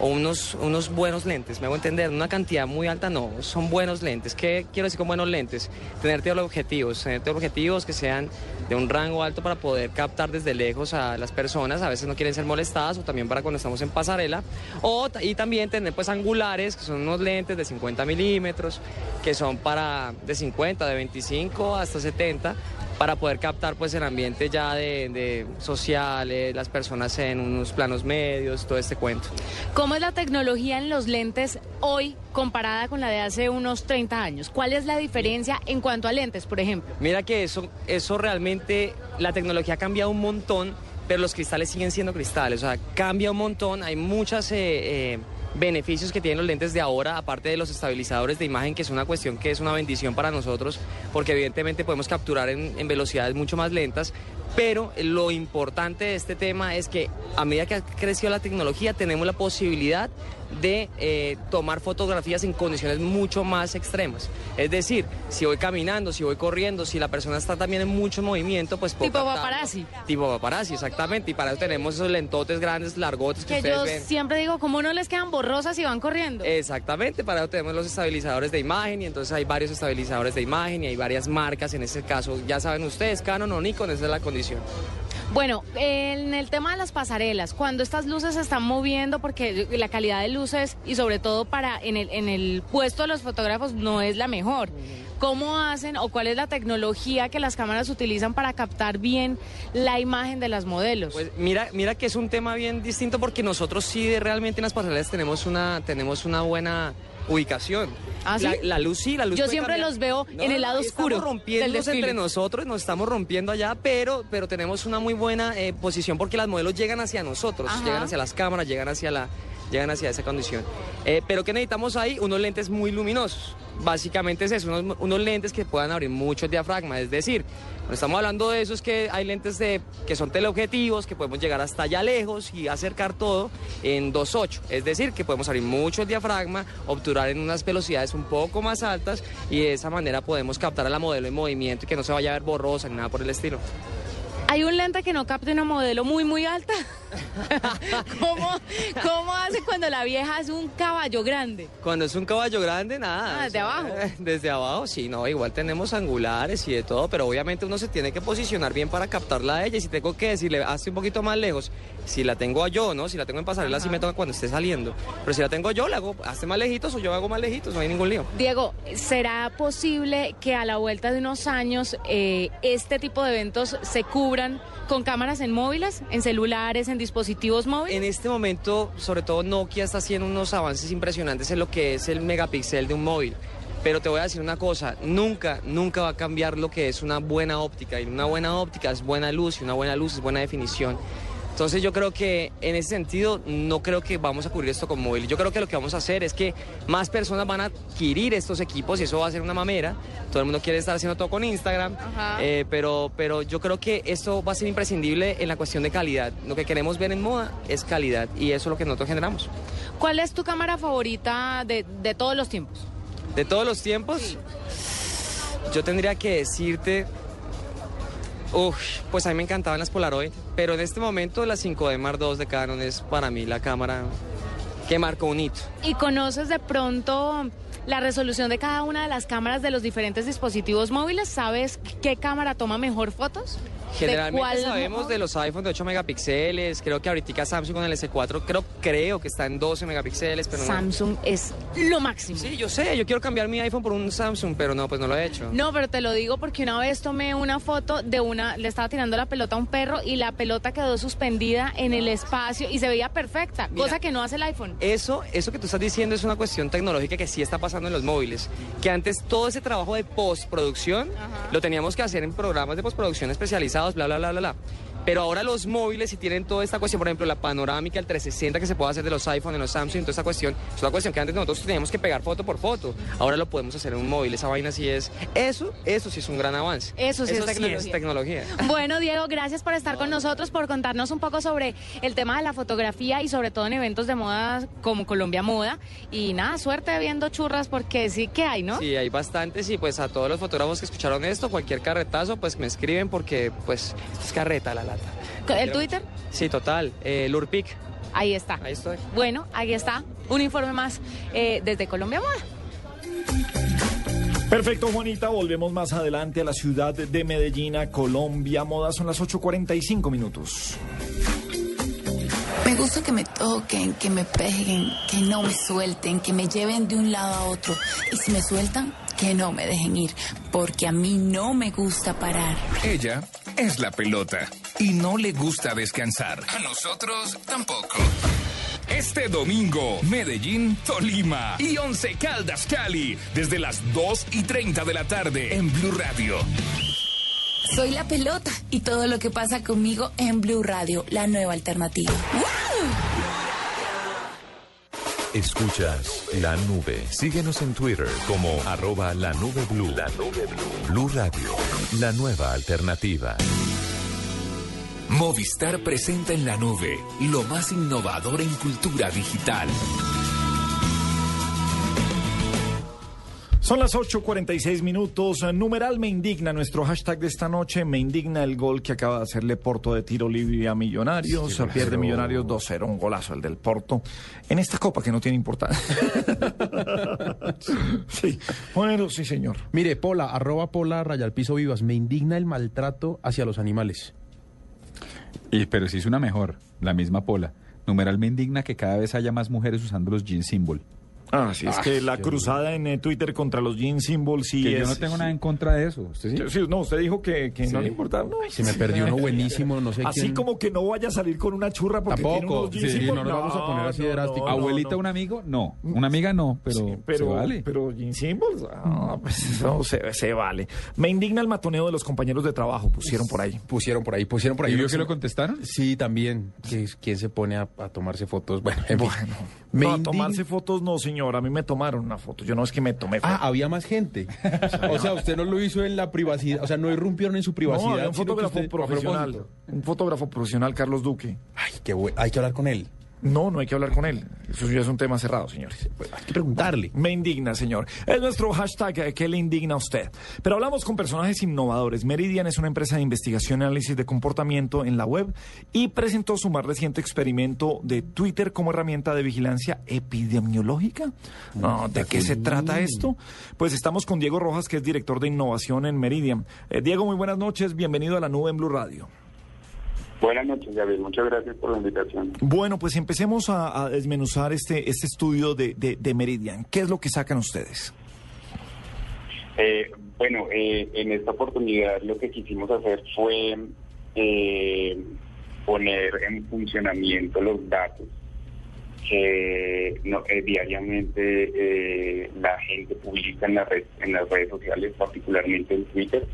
o unos, unos buenos lentes, me hago entender, una cantidad muy alta no, son buenos lentes. ¿Qué quiero decir con buenos lentes? Tener objetivos, tener objetivos que sean de un rango alto para poder captar desde lejos a las personas, a veces no quieren ser molestadas o también para cuando estamos en pasarela, o, y también tener pues angulares, que son unos lentes de 50 milímetros, que son para de 50, de 25 hasta 70, para poder captar pues el ambiente ya de, de sociales, las personas en unos planos medios, todo este cuento. ¿Cómo es la tecnología en los lentes hoy comparada con la de hace unos 30 años? ¿Cuál es la diferencia en cuanto a lentes, por ejemplo? Mira que eso, eso realmente, la tecnología ha cambiado un montón, pero los cristales siguen siendo cristales, o sea, cambia un montón, hay muchas... eh, eh, beneficios que tienen los lentes de ahora, aparte de los estabilizadores de imagen, que es una cuestión que es una bendición para nosotros, porque evidentemente podemos capturar en, en velocidades mucho más lentas, pero lo importante de este tema es que a medida que ha crecido la tecnología, tenemos la posibilidad de eh, tomar fotografías en condiciones mucho más extremas. Es decir, si voy caminando, si voy corriendo, si la persona está también en mucho movimiento, pues puedo Tipo captarlo. paparazzi. Tipo paparazzi, exactamente. Y para eso tenemos esos lentotes grandes, largotes que, Que ustedes yo ven. siempre digo, ¿cómo no les quedan borrosas y van corriendo? Exactamente, para eso tenemos los estabilizadores de imagen y entonces hay varios estabilizadores de imagen y hay varias marcas en ese caso. Ya saben ustedes, Canon o Nikon, esa es la condición. Bueno, en el tema de las pasarelas, cuando estas luces se están moviendo, porque la calidad de luces y sobre todo para en el, en el puesto de los fotógrafos no es la mejor. ¿Cómo hacen o cuál es la tecnología que las cámaras utilizan para captar bien la imagen de las modelos? Pues mira, mira que es un tema bien distinto porque nosotros sí realmente en las pasarelas tenemos una, tenemos una buena ubicación. ¿Ah, sí? la, la luz sí, la luz Yo siempre cambiar. los veo en el lado oscuro Estamos rompiendo entre nosotros, nos estamos rompiendo allá, pero, pero tenemos una muy buena eh, posición porque las modelos llegan hacia nosotros, Ajá. llegan hacia las cámaras, llegan hacia la, llegan hacia esa condición. Eh, pero ¿qué necesitamos ahí? Unos lentes muy luminosos. Básicamente es eso, unos, lentes que puedan abrir mucho el diafragma. Es decir, cuando estamos hablando de eso es que hay lentes de, que son teleobjetivos, que podemos llegar hasta allá lejos y acercar todo en 2.8. Es decir, que podemos abrir mucho el diafragma, obturar en unas velocidades un poco más altas y de esa manera podemos captar a la modelo en movimiento y que no se vaya a ver borrosa ni nada por el estilo. ¿Hay un lente que no capte una modelo muy, muy alta? ¿Cómo, ¿Cómo hace cuando la vieja es un caballo grande? Cuando es un caballo grande, nada. Ah, ¿desde o sea, abajo? Desde abajo, sí, no, igual tenemos angulares y de todo, pero obviamente uno se tiene que posicionar bien para captarla a ella. Y si tengo que decirle, hazte un poquito más lejos, si la tengo yo, ¿no? Si la tengo en pasarela, sí me toca cuando esté saliendo. Pero si la tengo yo, la hago, hazte más lejitos o yo hago más lejitos, no hay ningún lío. Diego, ¿será posible que a la vuelta de unos años eh, este tipo de eventos se cubran con cámaras en móviles, en celulares, en dispositivos móviles? En este momento, sobre todo Nokia está haciendo unos avances impresionantes en lo que es el megapíxel de un móvil. Pero te voy a decir una cosa, nunca, nunca va a cambiar lo que es una buena óptica. Y una buena óptica es buena luz y una buena luz es buena definición. Entonces yo creo que en ese sentido no creo que vamos a cubrir esto con móvil. Yo creo que lo que vamos a hacer es que más personas van a adquirir estos equipos y eso va a ser una mamera. Todo el mundo quiere estar haciendo todo con Instagram, eh, pero, pero yo creo que esto va a ser imprescindible en la cuestión de calidad. Lo que queremos ver en moda es calidad y eso es lo que nosotros generamos. ¿Cuál es tu cámara favorita de, de todos los tiempos? De todos los tiempos, yo tendría que decirte, Uf, pues a mí me encantaban las Polaroid, pero en este momento la 5D Mark II de Canon es para mí la cámara que marcó un hito. ¿Y conoces de pronto la resolución de cada una de las cámaras de los diferentes dispositivos móviles? ¿Sabes qué cámara toma mejor fotos? ¿De Generalmente sabemos mo- de los iPhone de 8 megapíxeles, creo que ahorita Samsung con el S4 creo, creo que está en 12 megapíxeles, pero no- Samsung es lo máximo. Sí, yo sé, yo quiero cambiar mi iPhone por un Samsung, pero no, pues no lo he hecho. No, pero te lo digo porque una vez tomé una foto de una, le estaba tirando la pelota a un perro y la pelota quedó suspendida en el espacio y se veía perfecta, Mira. cosa que no hace el iPhone. Eso, eso que tú estás diciendo es una cuestión tecnológica que sí está pasando en los móviles. Que antes todo ese trabajo de postproducción lo teníamos que hacer en programas de postproducción especializados, bla, bla, bla, bla, bla. Pero ahora los móviles si tienen toda esta cuestión, por ejemplo, la panorámica, el 360 que se puede hacer de los iPhone, de los Samsung, toda esta cuestión, es una cuestión que antes nosotros teníamos que pegar foto por foto. Ahora lo podemos hacer en un móvil. Esa vaina sí es. Eso, eso sí es un gran avance. Eso sí es tecnología. tecnología. Bueno, Diego, gracias por estar con nosotros, por contarnos un poco sobre el tema de la fotografía y sobre todo en eventos de moda como Colombia Moda. Y nada, suerte viendo churras porque sí que hay, ¿no? Sí, hay bastantes y pues a todos los fotógrafos que escucharon esto, cualquier carretazo, pues me escriben porque pues esto es carreta la ¿El Twitter? Sí, total. Eh, Lurpic. Ahí está. Ahí estoy. Bueno, ahí está. Un informe más eh, desde Colombia Moda. Perfecto, Juanita. Volvemos más adelante a la ciudad de Medellín, a Colombia. Moda son las 8.45 minutos. Me gusta que me toquen, que me peguen, que no me suelten, que me lleven de un lado a otro. Y si me sueltan, que no me dejen ir, porque a mí no me gusta parar. Ella es la pelota y no le gusta descansar. A nosotros tampoco. Este domingo, Medellín, Tolima y Once Caldas, Cali, desde las 2 y 30 de la tarde en Blue Radio. Soy la pelota y todo lo que pasa conmigo en Blue Radio, la nueva alternativa. Escuchas la nube. Síguenos en Twitter como arroba la nube blue. La nube blue. Blue Radio, la nueva alternativa. Movistar presenta en la nube lo más innovador en cultura digital. Son las 8.46 minutos. Numeral me indigna nuestro hashtag de esta noche. Me indigna el gol que acaba de hacerle Porto de tiro libre a Millonarios. Sí, pierde Millonarios 2-0. Un golazo el del Porto. En esta copa que no tiene importancia. sí. Bueno, sí, señor. Mire, Pola, arroba Pola, raya al piso vivas. Me indigna el maltrato hacia los animales. Y, pero sí es una mejor, la misma pola. Numeral me indigna que cada vez haya más mujeres usando los jeans symbol. Ah, sí, es que la cruzada en eh, Twitter contra los jean symbols sí Que es... yo no tengo nada en contra de eso. ¿Usted sí? Sí, no, usted dijo que, que no le importaba. No, Se me perdió uno buenísimo, no sé Así quién. como que no vaya a salir con una churra porque tiene Tampoco, unos jean sí, symbols. no nos vamos a poner así de drástico. ¿Abuelita un amigo? No. Una amiga no, pero, Sí, pero, se vale. pero jean symbols, ah, pues eso se, se vale. Me indigna el matoneo de los compañeros de trabajo, pusieron por ahí. Pusieron por ahí, pusieron por ahí. ¿Y vio que lo contestaron? Sí, también. ¿Quién se pone a, a tomarse fotos? Bueno, en fin. Bueno, Me no, a tomarse fotos no, señor, a mí me tomaron una foto, yo no es que me tomé foto. Ah, había más gente. o sea, usted no lo hizo en la privacidad, o sea, no irrumpieron en su privacidad. no, había un fotógrafo usted- profesional, un fotógrafo profesional, Carlos Duque. Ay, qué bueno. Hay que hablar con él. No, no hay que hablar con él. Eso ya es un tema cerrado, señores. Hay que preguntarle. Me indigna, señor. Es nuestro hashtag eh, que le indigna a usted. Pero hablamos con personajes innovadores. Meridian es una empresa de investigación y análisis de comportamiento en la web y presentó su más reciente experimento de Twitter como herramienta de vigilancia epidemiológica. No, ¿De qué se trata esto? Pues estamos con Diego Rojas, que es director de innovación en Meridian. Eh, Diego, muy buenas noches. Bienvenido a la nube en Blue Radio. Buenas noches, Gabriel. Muchas gracias por la invitación. Bueno, pues empecemos a, a desmenuzar este, este estudio de, de- de Meridian. ¿Qué es lo que sacan ustedes? Eh, bueno, eh, en esta oportunidad lo que quisimos hacer fue eh, poner en funcionamiento los datos que no- eh, diariamente eh, la gente publica en, la red- en las redes sociales, particularmente en Twitter.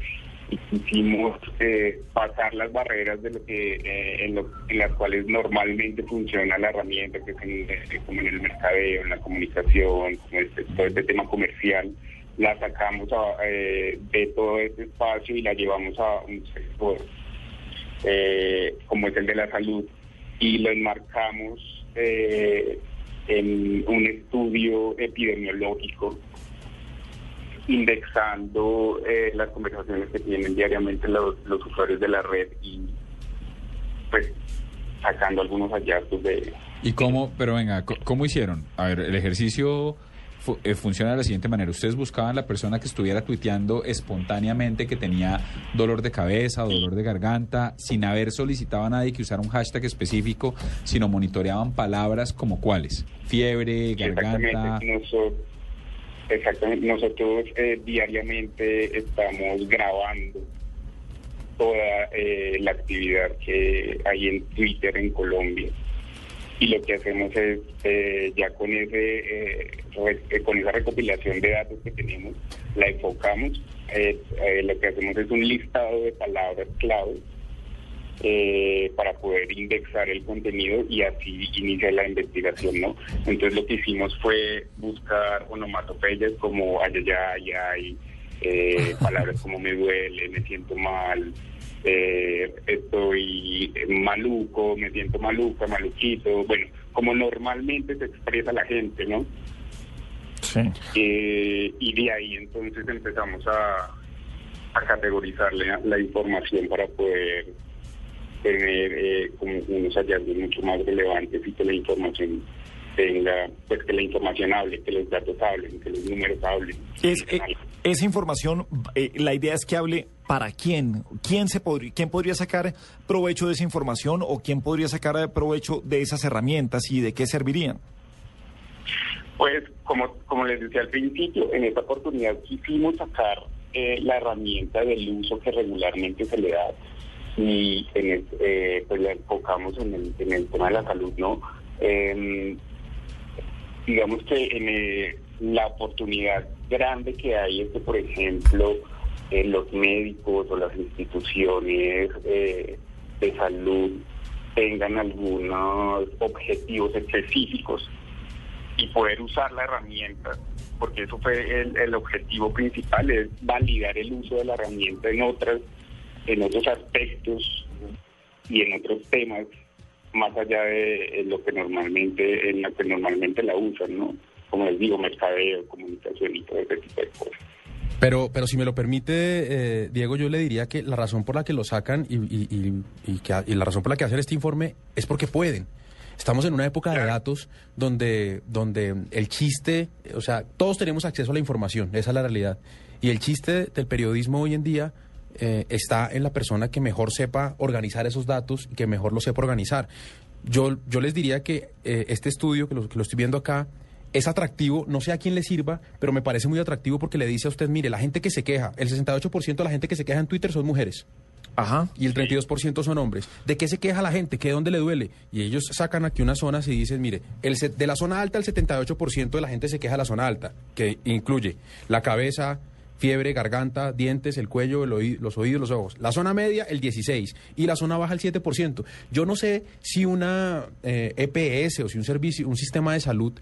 Y quisimos eh, pasar las barreras de lo que eh, en, lo- en las cuales normalmente funciona la herramienta, que es en, eh, como en el mercadeo, en la comunicación, como este, todo este tema comercial, la sacamos a, eh, de todo este espacio y la llevamos a un sector eh, como es el de la salud y lo enmarcamos en un estudio epidemiológico indexando eh, las conversaciones que tienen diariamente los, los usuarios de la red y pues sacando algunos hallazgos de ¿Y cómo, pero venga, ¿cómo hicieron? A ver, el ejercicio fu- eh, funciona de la siguiente manera. Ustedes buscaban la persona que estuviera tuiteando espontáneamente que tenía dolor de cabeza o dolor de garganta, sin haber solicitado a nadie que usara un hashtag específico, sino monitoreaban palabras como cuáles. Fiebre, garganta. Exactamente, nosotros, exactamente, nosotros eh, diariamente estamos grabando toda eh, la actividad que hay en Twitter en Colombia. Y lo que hacemos es eh, ya con ese eh, eh, con esa recopilación de datos que tenemos la enfocamos. Lo que hacemos es un listado de palabras clave eh, para poder indexar el contenido y así iniciar la investigación, ¿no? Entonces lo que hicimos fue buscar onomatopeyas como ay, ay, eh, palabras como me duele, me siento mal, eh, estoy maluco, me siento maluca, maluquito, bueno, como normalmente se expresa la gente, ¿no? Sí. Eh, y de ahí entonces empezamos a, a categorizar la, la información para poder tener eh, como unos hallazgos mucho más relevantes y que la información tenga, pues que la información hable, que los datos hablen, que los números hablen. Es, eh, esa información, eh, la idea es que hable para quién. ¿Quién, se podría, ¿Quién podría sacar provecho de esa información o quién podría sacar eh, provecho de esas herramientas y de qué servirían? Pues, como, como les decía al principio, en esta oportunidad quisimos sacar eh, la herramienta del uso que regularmente se le da y en el- eh, pues la enfocamos en el, en el tema de la salud, ¿no? Em, digamos que en eh, la oportunidad grande que hay es que, por ejemplo, eh, los médicos o las instituciones eh, de salud tengan algunos objetivos específicos y poder usar la herramienta, porque eso fue el, el objetivo principal, es validar el uso de la herramienta en otras, en otros aspectos y en otros temas, más allá de lo que normalmente, en lo que normalmente la usan, ¿no? Como les digo, mercadeo, comunicación y todo ese tipo de cosas. Pero, pero si me lo permite, eh, Diego, yo le diría que la razón por la que lo sacan y, y- y- y que- y la razón por la que hacen este informe es porque pueden. Estamos en una época de datos donde, donde el chiste, o sea, todos tenemos acceso a la información, esa es la realidad. Y el chiste del periodismo hoy en día eh, está en la persona que mejor sepa organizar esos datos y que mejor los sepa organizar. Yo, yo les diría que eh, este estudio, que lo, que lo estoy viendo acá, es atractivo, no sé a quién le sirva, pero me parece muy atractivo porque le dice a usted, mire, la gente que se queja, el 68% de la gente que se queja en Twitter son mujeres. Ajá. Y el 32% son hombres. ¿De qué se queja la gente? ¿Qué de dónde le duele? Y ellos sacan aquí unas zonas y dicen, mire, el de la zona alta el 78% de la gente se queja de la zona alta, que incluye la cabeza, fiebre, garganta, dientes, el cuello, el oí- los oídos, los ojos. La zona media, el 16%. Y la zona baja, el 7%. Yo no sé si una eh, EPS o si un servicio, un sistema de salud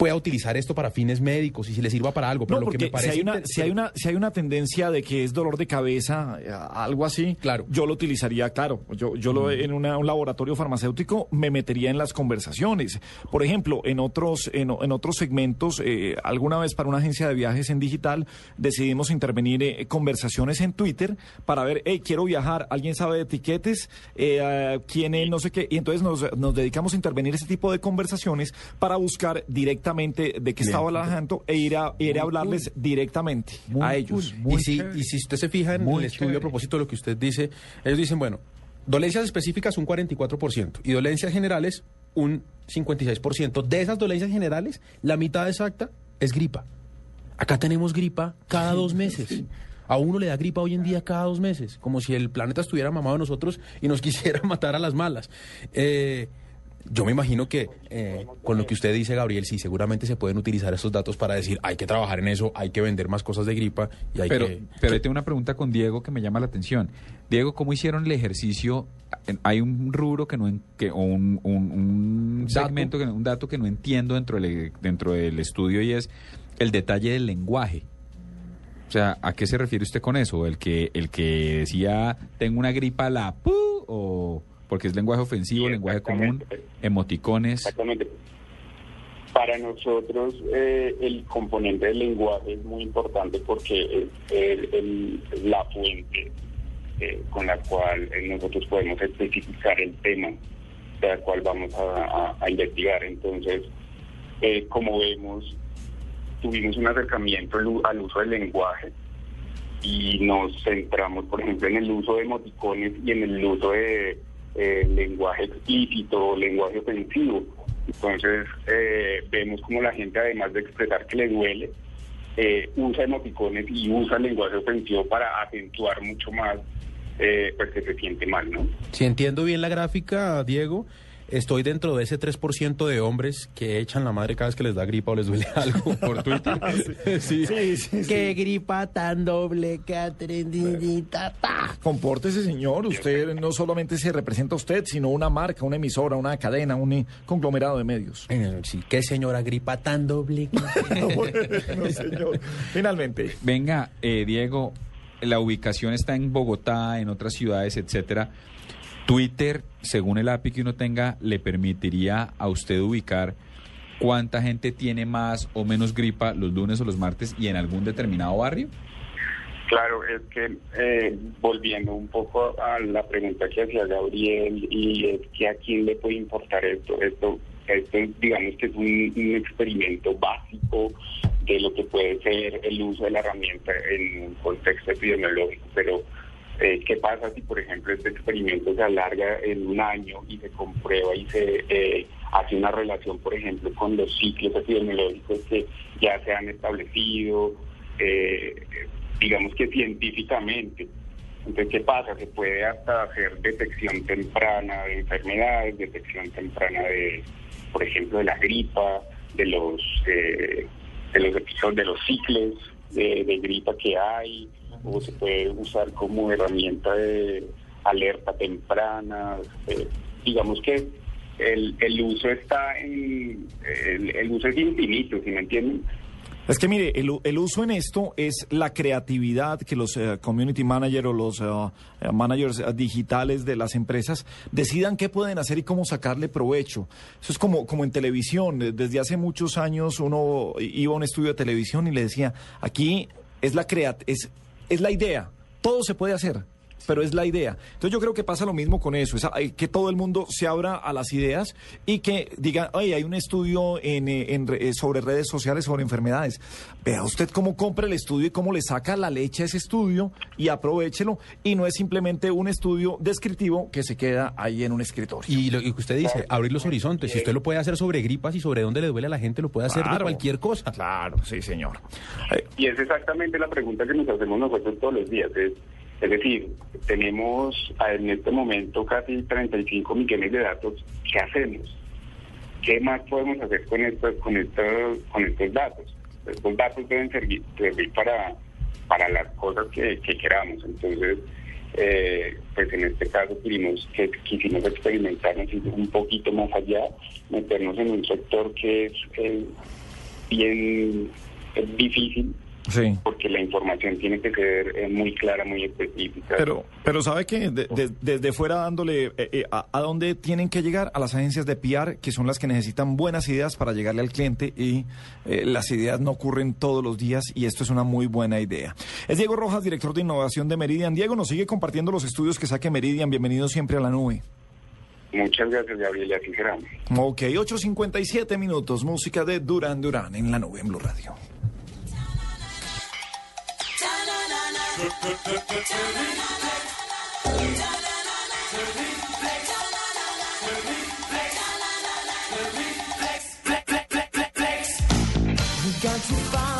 pueda utilizar esto para fines médicos y si le sirva para algo. Pero No, lo que me parece si hay una, si hay una, si hay una tendencia de que es dolor de cabeza, eh, algo así, claro. yo lo utilizaría, claro. Yo, yo lo, en una- un laboratorio farmacéutico me metería en las conversaciones. Por ejemplo, en otros, en, en otros segmentos, eh, alguna vez para una agencia de viajes en digital, decidimos intervenir eh, conversaciones en Twitter para ver, hey, quiero viajar, ¿alguien sabe de etiquetes? Eh, ah, ¿Quién es? No sé qué. Y entonces nos, nos dedicamos a intervenir ese tipo de conversaciones para buscar directamente de qué estaba hablando e ir a, ir a hablarles directamente a ellos. y, si, y si usted se fija en el estudio a propósito de lo que usted dice, ellos dicen, bueno, dolencias específicas un 44% y dolencias generales un 56%. De esas dolencias generales, la mitad exacta es gripa. Acá tenemos gripa cada dos meses. A uno le da gripa hoy en día cada dos meses, como si el planeta estuviera mamado de nosotros y nos quisiera matar a las malas. Eh, yo me imagino que eh, con lo que usted dice, Gabriel, sí, seguramente se pueden utilizar estos datos para decir, hay que trabajar en eso, hay que vender más cosas de gripa y hay pero, que... pero ahí tengo una pregunta con Diego que me llama la atención. Diego, ¿cómo hicieron el ejercicio? Hay un rubro que no en- que, o un, un- segmento, que, un dato que no entiendo dentro del, dentro del estudio y es el detalle del lenguaje. O sea, ¿a qué se refiere usted con eso? ¿El que, el que decía, tengo una gripa la pu, o porque es lenguaje ofensivo, lenguaje común, emoticones? Exactamente. Para nosotros eh, el componente del lenguaje es muy importante porque es el- el- la fuente eh, con la cual eh, nosotros podemos especificar el tema del cual vamos a, a- a investigar. Entonces, eh, como vemos, tuvimos un acercamiento al uso del lenguaje y nos centramos, por ejemplo, en el uso de emoticones y en el uso de eh, lenguaje explícito, lenguaje ofensivo. Entonces, eh, vemos como la gente, además de expresar que le duele, eh, usa emoticones y usa lenguaje ofensivo para acentuar mucho más eh, pues que se siente mal, ¿no? Si entiendo bien la gráfica, Diego, estoy dentro de ese 3% de hombres que echan la madre cada vez que les da gripa o les duele algo. ¿Por Twitter? sí. Qué gripa tan doble, Catherine. Compórtese, señor. Usted no solamente se representa a usted, sino una marca, una emisora, una cadena, un eh, conglomerado de medios. Sí, qué señora gripa tan doble. Bueno, señor. Finalmente. Venga, eh, Diego, la ubicación está en Bogotá, en otras ciudades, etcétera. Twitter, según el API que uno tenga, le permitiría a usted ubicar cuánta gente tiene más o menos gripa los lunes o los martes y en algún determinado barrio. Claro, es que eh, volviendo un poco a la pregunta que hacía Gabriel, y es que a quién le puede importar esto, esto, esto digamos que es un, un experimento básico de lo que puede ser el uso de la herramienta en un contexto epidemiológico, pero eh, ¿qué pasa si, por ejemplo, este experimento se alarga en un año y se comprueba y se eh, hace una relación, por ejemplo, con los ciclos epidemiológicos que ya se han establecido? eh, digamos que científicamente. Entonces, ¿qué pasa? Se puede hasta hacer detección temprana de enfermedades, detección temprana de, por ejemplo, de la gripa, de los, de los episodios, de los ciclos de gripa que hay, o se puede usar como herramienta de alerta temprana. eh, digamos que el, el uso está en, el, uso es infinito, ¿sí me entienden? Es que mire, el, el uso en esto es la creatividad que los eh, community managers o los eh, managers digitales de las empresas decidan qué pueden hacer y cómo sacarle provecho. Eso es como, como en televisión. Desde hace muchos años uno iba a un estudio de televisión y le decía, aquí es la crea es, es la idea, todo se puede hacer. Pero es la idea. Entonces yo creo que pasa lo mismo con eso, es que todo el mundo se abra a las ideas y que diga, oye, hay un estudio en, eh, en eh, sobre redes sociales sobre enfermedades. Vea usted cómo compra el estudio y cómo le saca la leche a ese estudio y aprovechelo. Y no es simplemente un estudio descriptivo que se queda ahí en un escritorio. Y lo que usted dice, abrir los horizontes. Si usted lo puede hacer sobre gripas y sobre dónde le duele a la gente, lo puede hacer de Claro. cualquier cosa. Claro, sí, señor. Y es exactamente la pregunta que nos hacemos nosotros todos los días. Es, es decir, tenemos en este momento casi 35 millones de datos. ¿Qué hacemos? ¿Qué más podemos hacer con estos, con estos, con estos datos? Estos datos deben servir, para, para las cosas que, que queramos. Entonces, eh, pues en este caso quisimos, quisimos experimentarnos un poquito más allá, meternos en un sector que es eh, bien eh, difícil Sí. porque la información tiene que ser eh, muy clara, muy específica. Pero, pero sabe que de- de- desde fuera dándole eh, eh, a, a dónde tienen que llegar a las agencias de PR, que son las que necesitan buenas ideas para llegarle al cliente y las ideas no ocurren todos los días y esto es una muy buena idea. Es Diego Rojas, director de innovación de Meridian. Diego, nos sigue compartiendo los estudios que saque Meridian. Bienvenido siempre a la nube. Muchas gracias, Gabriel, y así será. Ok, 8.57 minutos, música de Duran Duran en la nube en Blue Radio. got to find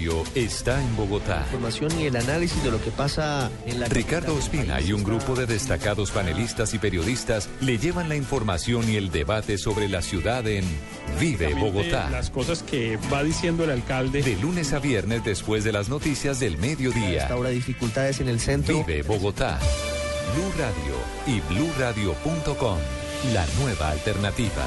Radio está en Bogotá. Información y el análisis de lo que pasa en la Ricardo Ospina y un grupo de destacados panelistas y periodistas le llevan la información y el debate sobre la ciudad en Vive Bogotá. Las cosas que va diciendo el alcalde. De lunes a viernes después de las noticias del mediodía. Hasta ahora dificultades en el centro. Vive Bogotá. Blue Radio y bluradio.com. La nueva alternativa.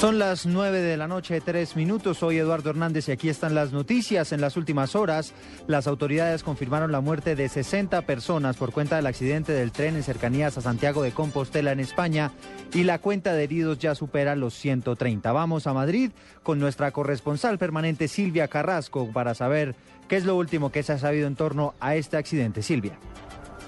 Son las 9 de la noche, tres minutos. Soy Eduardo Hernández y aquí están las noticias. En las últimas horas, las autoridades confirmaron la muerte de 60 personas por cuenta del accidente del tren en cercanías a Santiago de Compostela, en España, y la cuenta de heridos ya supera los 130. Vamos a Madrid con nuestra corresponsal permanente Silvia Carrasco para saber qué es lo último que se ha sabido en torno a este accidente. Silvia.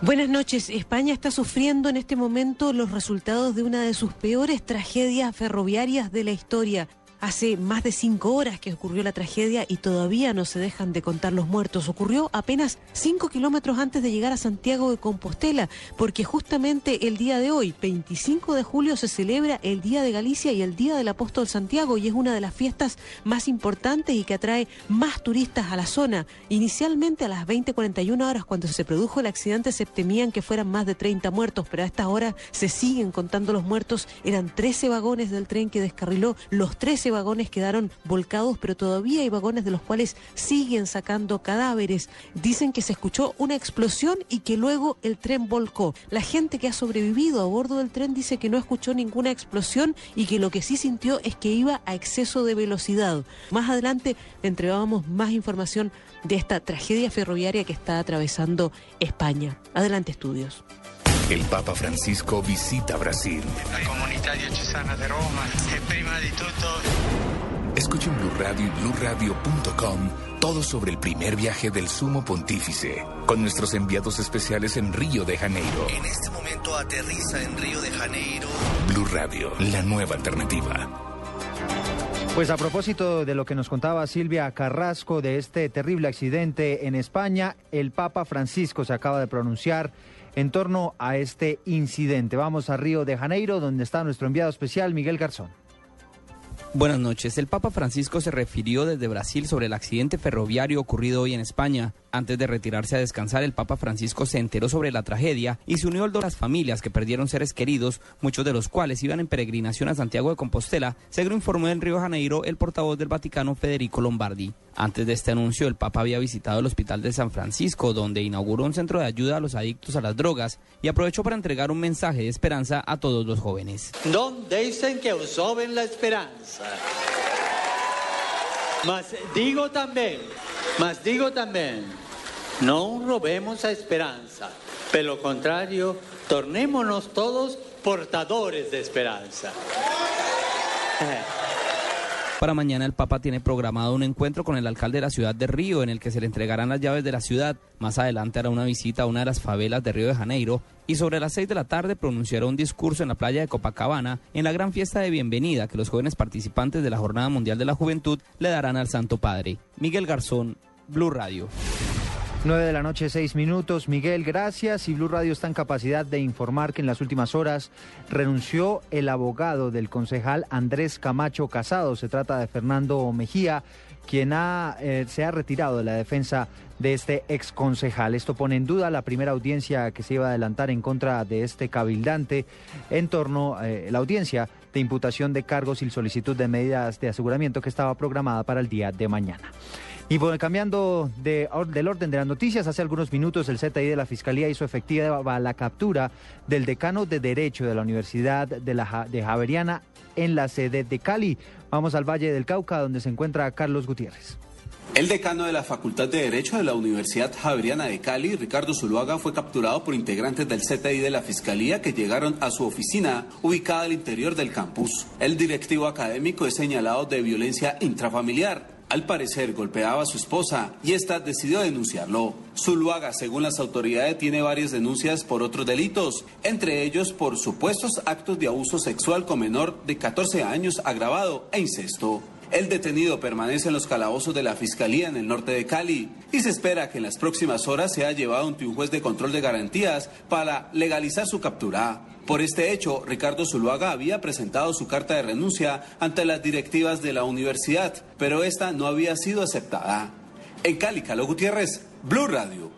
Buenas noches. España está sufriendo en este momento los resultados de una de sus peores tragedias ferroviarias de la historia. Hace más de cinco horas que ocurrió la tragedia y todavía no se dejan de contar los muertos. Ocurrió apenas cinco kilómetros antes de llegar a Santiago de Compostela, porque justamente el día de hoy, 25 de julio, se celebra el Día de Galicia y el Día del Apóstol Santiago y es una de las fiestas más importantes y que atrae más turistas a la zona. Inicialmente a las 20.41 horas, cuando se produjo el accidente, se temían que fueran más de 30 muertos, pero a esta hora se siguen contando los muertos. Eran 13 vagones del tren que descarriló, los 13 vagones quedaron volcados, pero todavía hay vagones de los cuales siguen sacando cadáveres. Dicen que se escuchó una explosión y que luego el tren volcó. La gente que ha sobrevivido a bordo del tren dice que no escuchó ninguna explosión y que lo que sí sintió es que iba a exceso de velocidad. Más adelante le más información de esta tragedia ferroviaria que está atravesando España. Adelante, estudios. El Papa Francisco visita Brasil. La comunità diocesana de Roma e prima di tutto Escucha en Blue Radio y BlueRadio.com todo sobre el primer viaje del Sumo Pontífice con nuestros enviados especiales en Río de Janeiro. En este momento aterriza en Río de Janeiro. Blue Radio, la nueva alternativa. Pues a propósito de lo que nos contaba Silvia Carrasco de este terrible accidente en España, el Papa Francisco se acaba de pronunciar en torno a este incidente. Vamos a Río de Janeiro, donde está nuestro enviado especial Miguel Garzón. Buenas noches. El Papa Francisco se refirió desde Brasil sobre el accidente ferroviario ocurrido hoy en España. Antes de retirarse a descansar, el Papa Francisco se enteró sobre la tragedia y se unió al de las familias que perdieron seres queridos, muchos de los cuales iban en peregrinación a Santiago de Compostela, según informó en Río Janeiro el portavoz del Vaticano Federico Lombardi. Antes de este anuncio, el Papa había visitado el Hospital de San Francisco, donde inauguró un centro de ayuda a los adictos a las drogas y aprovechó para entregar un mensaje de esperanza a todos los jóvenes. Non deixen que os la esperanza. Mas digo también, mas digo también, no robemos a esperanza. Pelo contrario, tornémonos todos portadores de esperanza. Para mañana el Papa tiene programado un encuentro con el alcalde de la ciudad de Río en el que se le entregarán las llaves de la ciudad. Más adelante hará una visita a una de las favelas de Río de Janeiro y sobre las 6 de la tarde pronunciará un discurso en la playa de Copacabana en la gran fiesta de bienvenida que los jóvenes participantes de la Jornada Mundial de la Juventud le darán al Santo Padre. Miguel Garzón, Blue Radio. 9 de la noche, 6 minutos. Miguel, gracias. Y Blue Radio está en capacidad de informar que en las últimas horas renunció el abogado del concejal Andrés Camacho Casado. Se trata de Fernando Mejía, quien eh, se ha retirado de la defensa de este ex concejal. Esto pone en duda la primera audiencia que se iba a adelantar en contra de este cabildante en torno a la audiencia de imputación de cargos y solicitud de medidas de aseguramiento que estaba programada para el día de mañana. Y cambiando del orden de las noticias, hace algunos minutos el CTI de la Fiscalía hizo efectiva la captura del decano de Derecho de la Universidad de, la, de Javeriana en la sede de Cali. Vamos al Valle del Cauca, donde se encuentra Carlos Gutiérrez. El decano de la Facultad de Derecho de la Universidad Javeriana de Cali, Ricardo Zuluaga, fue capturado por integrantes del CTI de la Fiscalía que llegaron a su oficina ubicada al interior del campus. El directivo académico es señalado de violencia intrafamiliar. Al parecer golpeaba a su esposa y ésta decidió denunciarlo. Zuluaga, según las autoridades, tiene varias denuncias por otros delitos, entre ellos por supuestos actos de abuso sexual con menor de 14 años agravado e incesto. El detenido permanece en los calabozos de la Fiscalía en el norte de Cali y se espera que en las próximas horas sea llevado ante un juez de control de garantías para legalizar su captura. Por este hecho, Ricardo Zuluaga había presentado su carta de renuncia ante las directivas de la universidad, pero esta no había sido aceptada. En Cali, Calo Gutiérrez, Blue Radio.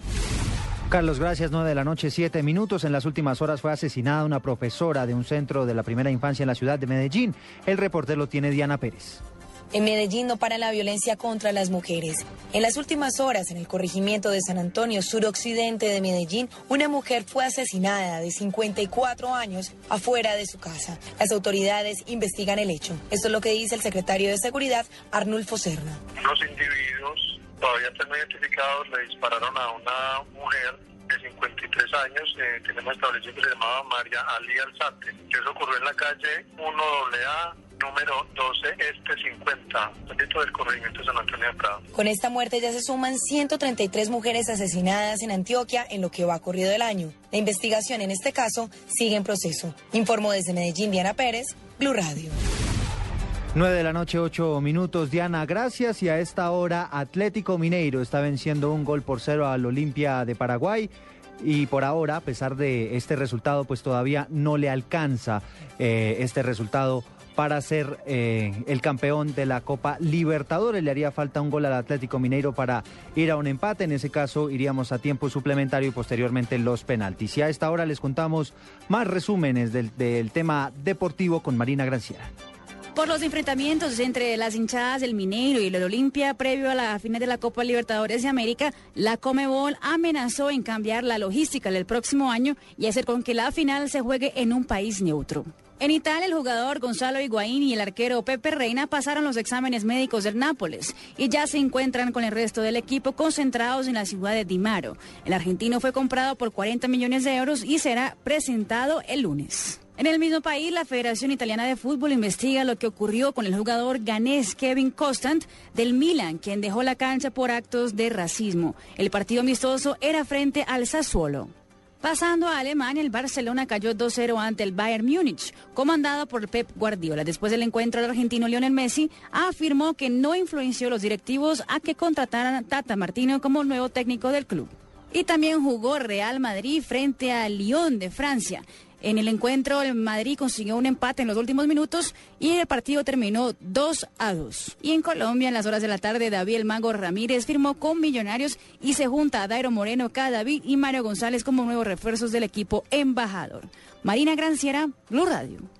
Carlos, gracias. 9 de la noche, 7 minutos. En las últimas horas fue asesinada una profesora de un centro de la primera infancia en la ciudad de Medellín. El reportero lo tiene Diana Pérez. En Medellín no para la violencia contra las mujeres. En las últimas horas, en el corregimiento de San Antonio, suroccidente de Medellín, una mujer fue asesinada de 54 años afuera de su casa. Las autoridades investigan el hecho. Esto es lo que dice el secretario de Seguridad, Arnulfo Serna. Unos individuos todavía están identificados le dispararon a una mujer de 53 años, eh, tenemos establecido que se llamaba María Ali Alzate. Eso ocurrió en la calle 1AA, número 12 Este 50, dentro del corregimiento de San Antonio de Prado. Con esta muerte ya se suman 133 mujeres asesinadas en Antioquia en lo que va corrido del año. La investigación en este caso sigue en proceso. Informó desde Medellín Diana Pérez, Blue Radio. 9 de la noche, 8 minutos. Diana, gracias. Y a esta hora, Atlético Mineiro está venciendo un gol por cero al Olimpia de Paraguay. Y por ahora, a pesar de este resultado, pues todavía no le alcanza eh, este resultado para ser eh, el campeón de la Copa Libertadores. Le haría falta un gol al Atlético Mineiro para ir a un empate. En ese caso, iríamos a tiempo suplementario y posteriormente los penaltis. Y a esta hora les contamos más resúmenes del, del tema deportivo con Marina Granciera. Por los enfrentamientos entre las hinchadas del Mineiro y el Olimpia previo a la final de la Copa Libertadores de América, la Comebol amenazó en cambiar la logística del próximo año y hacer con que la final se juegue en un país neutro. En Italia, el jugador Gonzalo Higuaín y el arquero Pepe Reina pasaron los exámenes médicos del Nápoles y ya se encuentran con el resto del equipo concentrados en la ciudad de Dimaro. El argentino fue comprado por 40 millones de euros y será presentado el lunes. En el mismo país, la Federación Italiana de Fútbol investiga lo que ocurrió con el jugador ganés Kevin Constant del Milan, quien dejó la cancha por actos de racismo. El partido amistoso era frente al Sassuolo. Pasando a Alemania, el Barcelona cayó 2-0 ante el Bayern Múnich, comandado por Pep Guardiola. Después del encuentro, el argentino Lionel Messi afirmó que no influenció a los directivos a que contrataran a Tata Martino como nuevo técnico del club. Y también jugó Real Madrid frente al Lyon de Francia. En el encuentro, el Madrid consiguió un empate en los últimos minutos y el partido terminó 2 a 2. Y en Colombia, en las horas de la tarde, David El Ramírez firmó con Millonarios y se junta a Dairo Moreno, K. David y Mario González como nuevos refuerzos del equipo embajador. Marina Granciera, Blue Radio.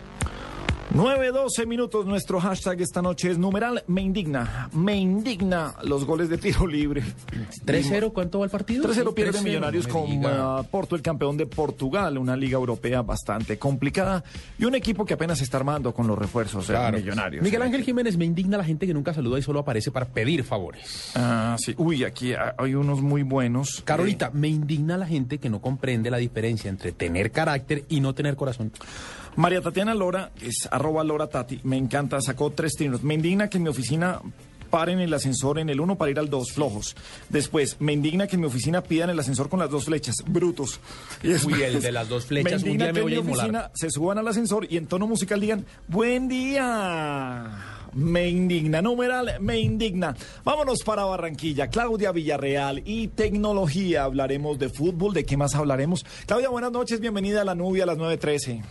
9-12 minutos, nuestro hashtag esta noche es numeral me indigna, me indigna los goles de tiro libre. 3-0, ¿cuánto va el partido? 3-0 pierde 3-0, Millonarios con ah, Porto, el campeón de Portugal, una liga europea bastante complicada y un equipo que apenas se está armando con los refuerzos de Claro. Millonarios. Miguel Ángel Jiménez me indigna la gente que nunca saluda y solo aparece para pedir favores. Ah, sí. Uy, aquí hay unos muy buenos. Carolita, me indigna la gente que no comprende la diferencia entre tener carácter y no tener corazón. María Tatiana Lora, es arroba Lora Tati, me encanta, sacó tres trinos. Me indigna que en mi oficina paren el ascensor en el 1 para ir al 2, flojos. Después, me indigna que en mi oficina pidan el ascensor con las dos flechas, brutos. Y Uy, el de las dos flechas, un indigna día me que voy en mi oficina se suban al ascensor y en tono musical digan, buen día. Me indigna, numeral, me indigna. Vámonos para Barranquilla. Claudia Villarreal y tecnología. Hablaremos de fútbol. ¿De qué más hablaremos? Claudia, buenas noches. Bienvenida a la nubia a las 9.13.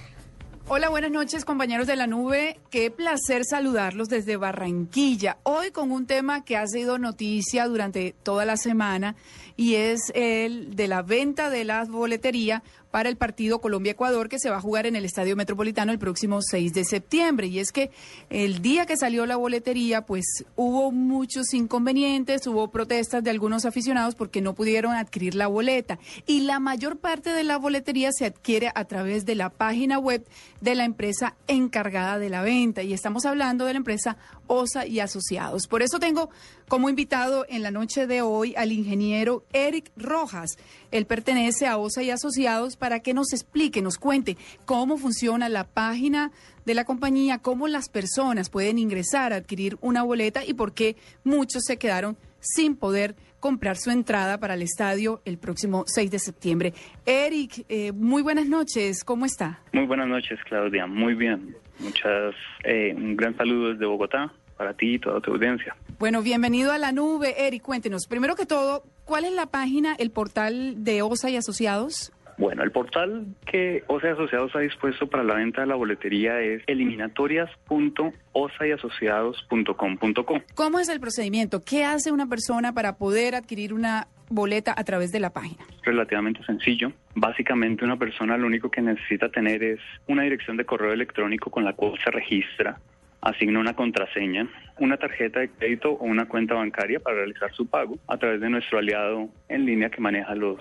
Hola, buenas noches compañeros de la nube. Qué placer saludarlos desde Barranquilla. Hoy con un tema que ha sido noticia durante toda la semana y es el de la venta de la boletería para el partido Colombia-Ecuador que se va a jugar en el Estadio Metropolitano el próximo 6 de septiembre. Y es que el día que salió la boletería, pues hubo muchos inconvenientes, hubo protestas de algunos aficionados porque no pudieron adquirir la boleta. Y la mayor parte de la boletería se adquiere a través de la página web de la empresa encargada de la venta. Y estamos hablando de la empresa OSA y Asociados. Por eso tengo como invitado en la noche de hoy al ingeniero Eric Rojas. Él pertenece a OSA y Asociados para que nos explique, nos cuente cómo funciona la página de la compañía, cómo las personas pueden ingresar a adquirir una boleta y por qué muchos se quedaron sin poder comprar su entrada para el estadio el próximo 6 de septiembre. Eric, eh, muy buenas noches, ¿cómo está? Muy buenas noches, Claudia. Muy bien. Muchas, eh, un gran saludo desde Bogotá para ti y toda tu audiencia. Bueno, bienvenido a la nube. Eric, cuéntenos, primero que todo, ¿cuál es la página, el portal de OSA y Asociados? Bueno, el portal que OSA y Asociados ha dispuesto para la venta de la boletería es eliminatorias.osayasociados.com.co. ¿Cómo es el procedimiento? ¿Qué hace una persona para poder adquirir una boleta a través de la página? Relativamente sencillo. Básicamente una persona lo único que necesita tener es una dirección de correo electrónico con la cual se registra, asigna una contraseña, una tarjeta de crédito o una cuenta bancaria para realizar su pago a través de nuestro aliado en línea que maneja los,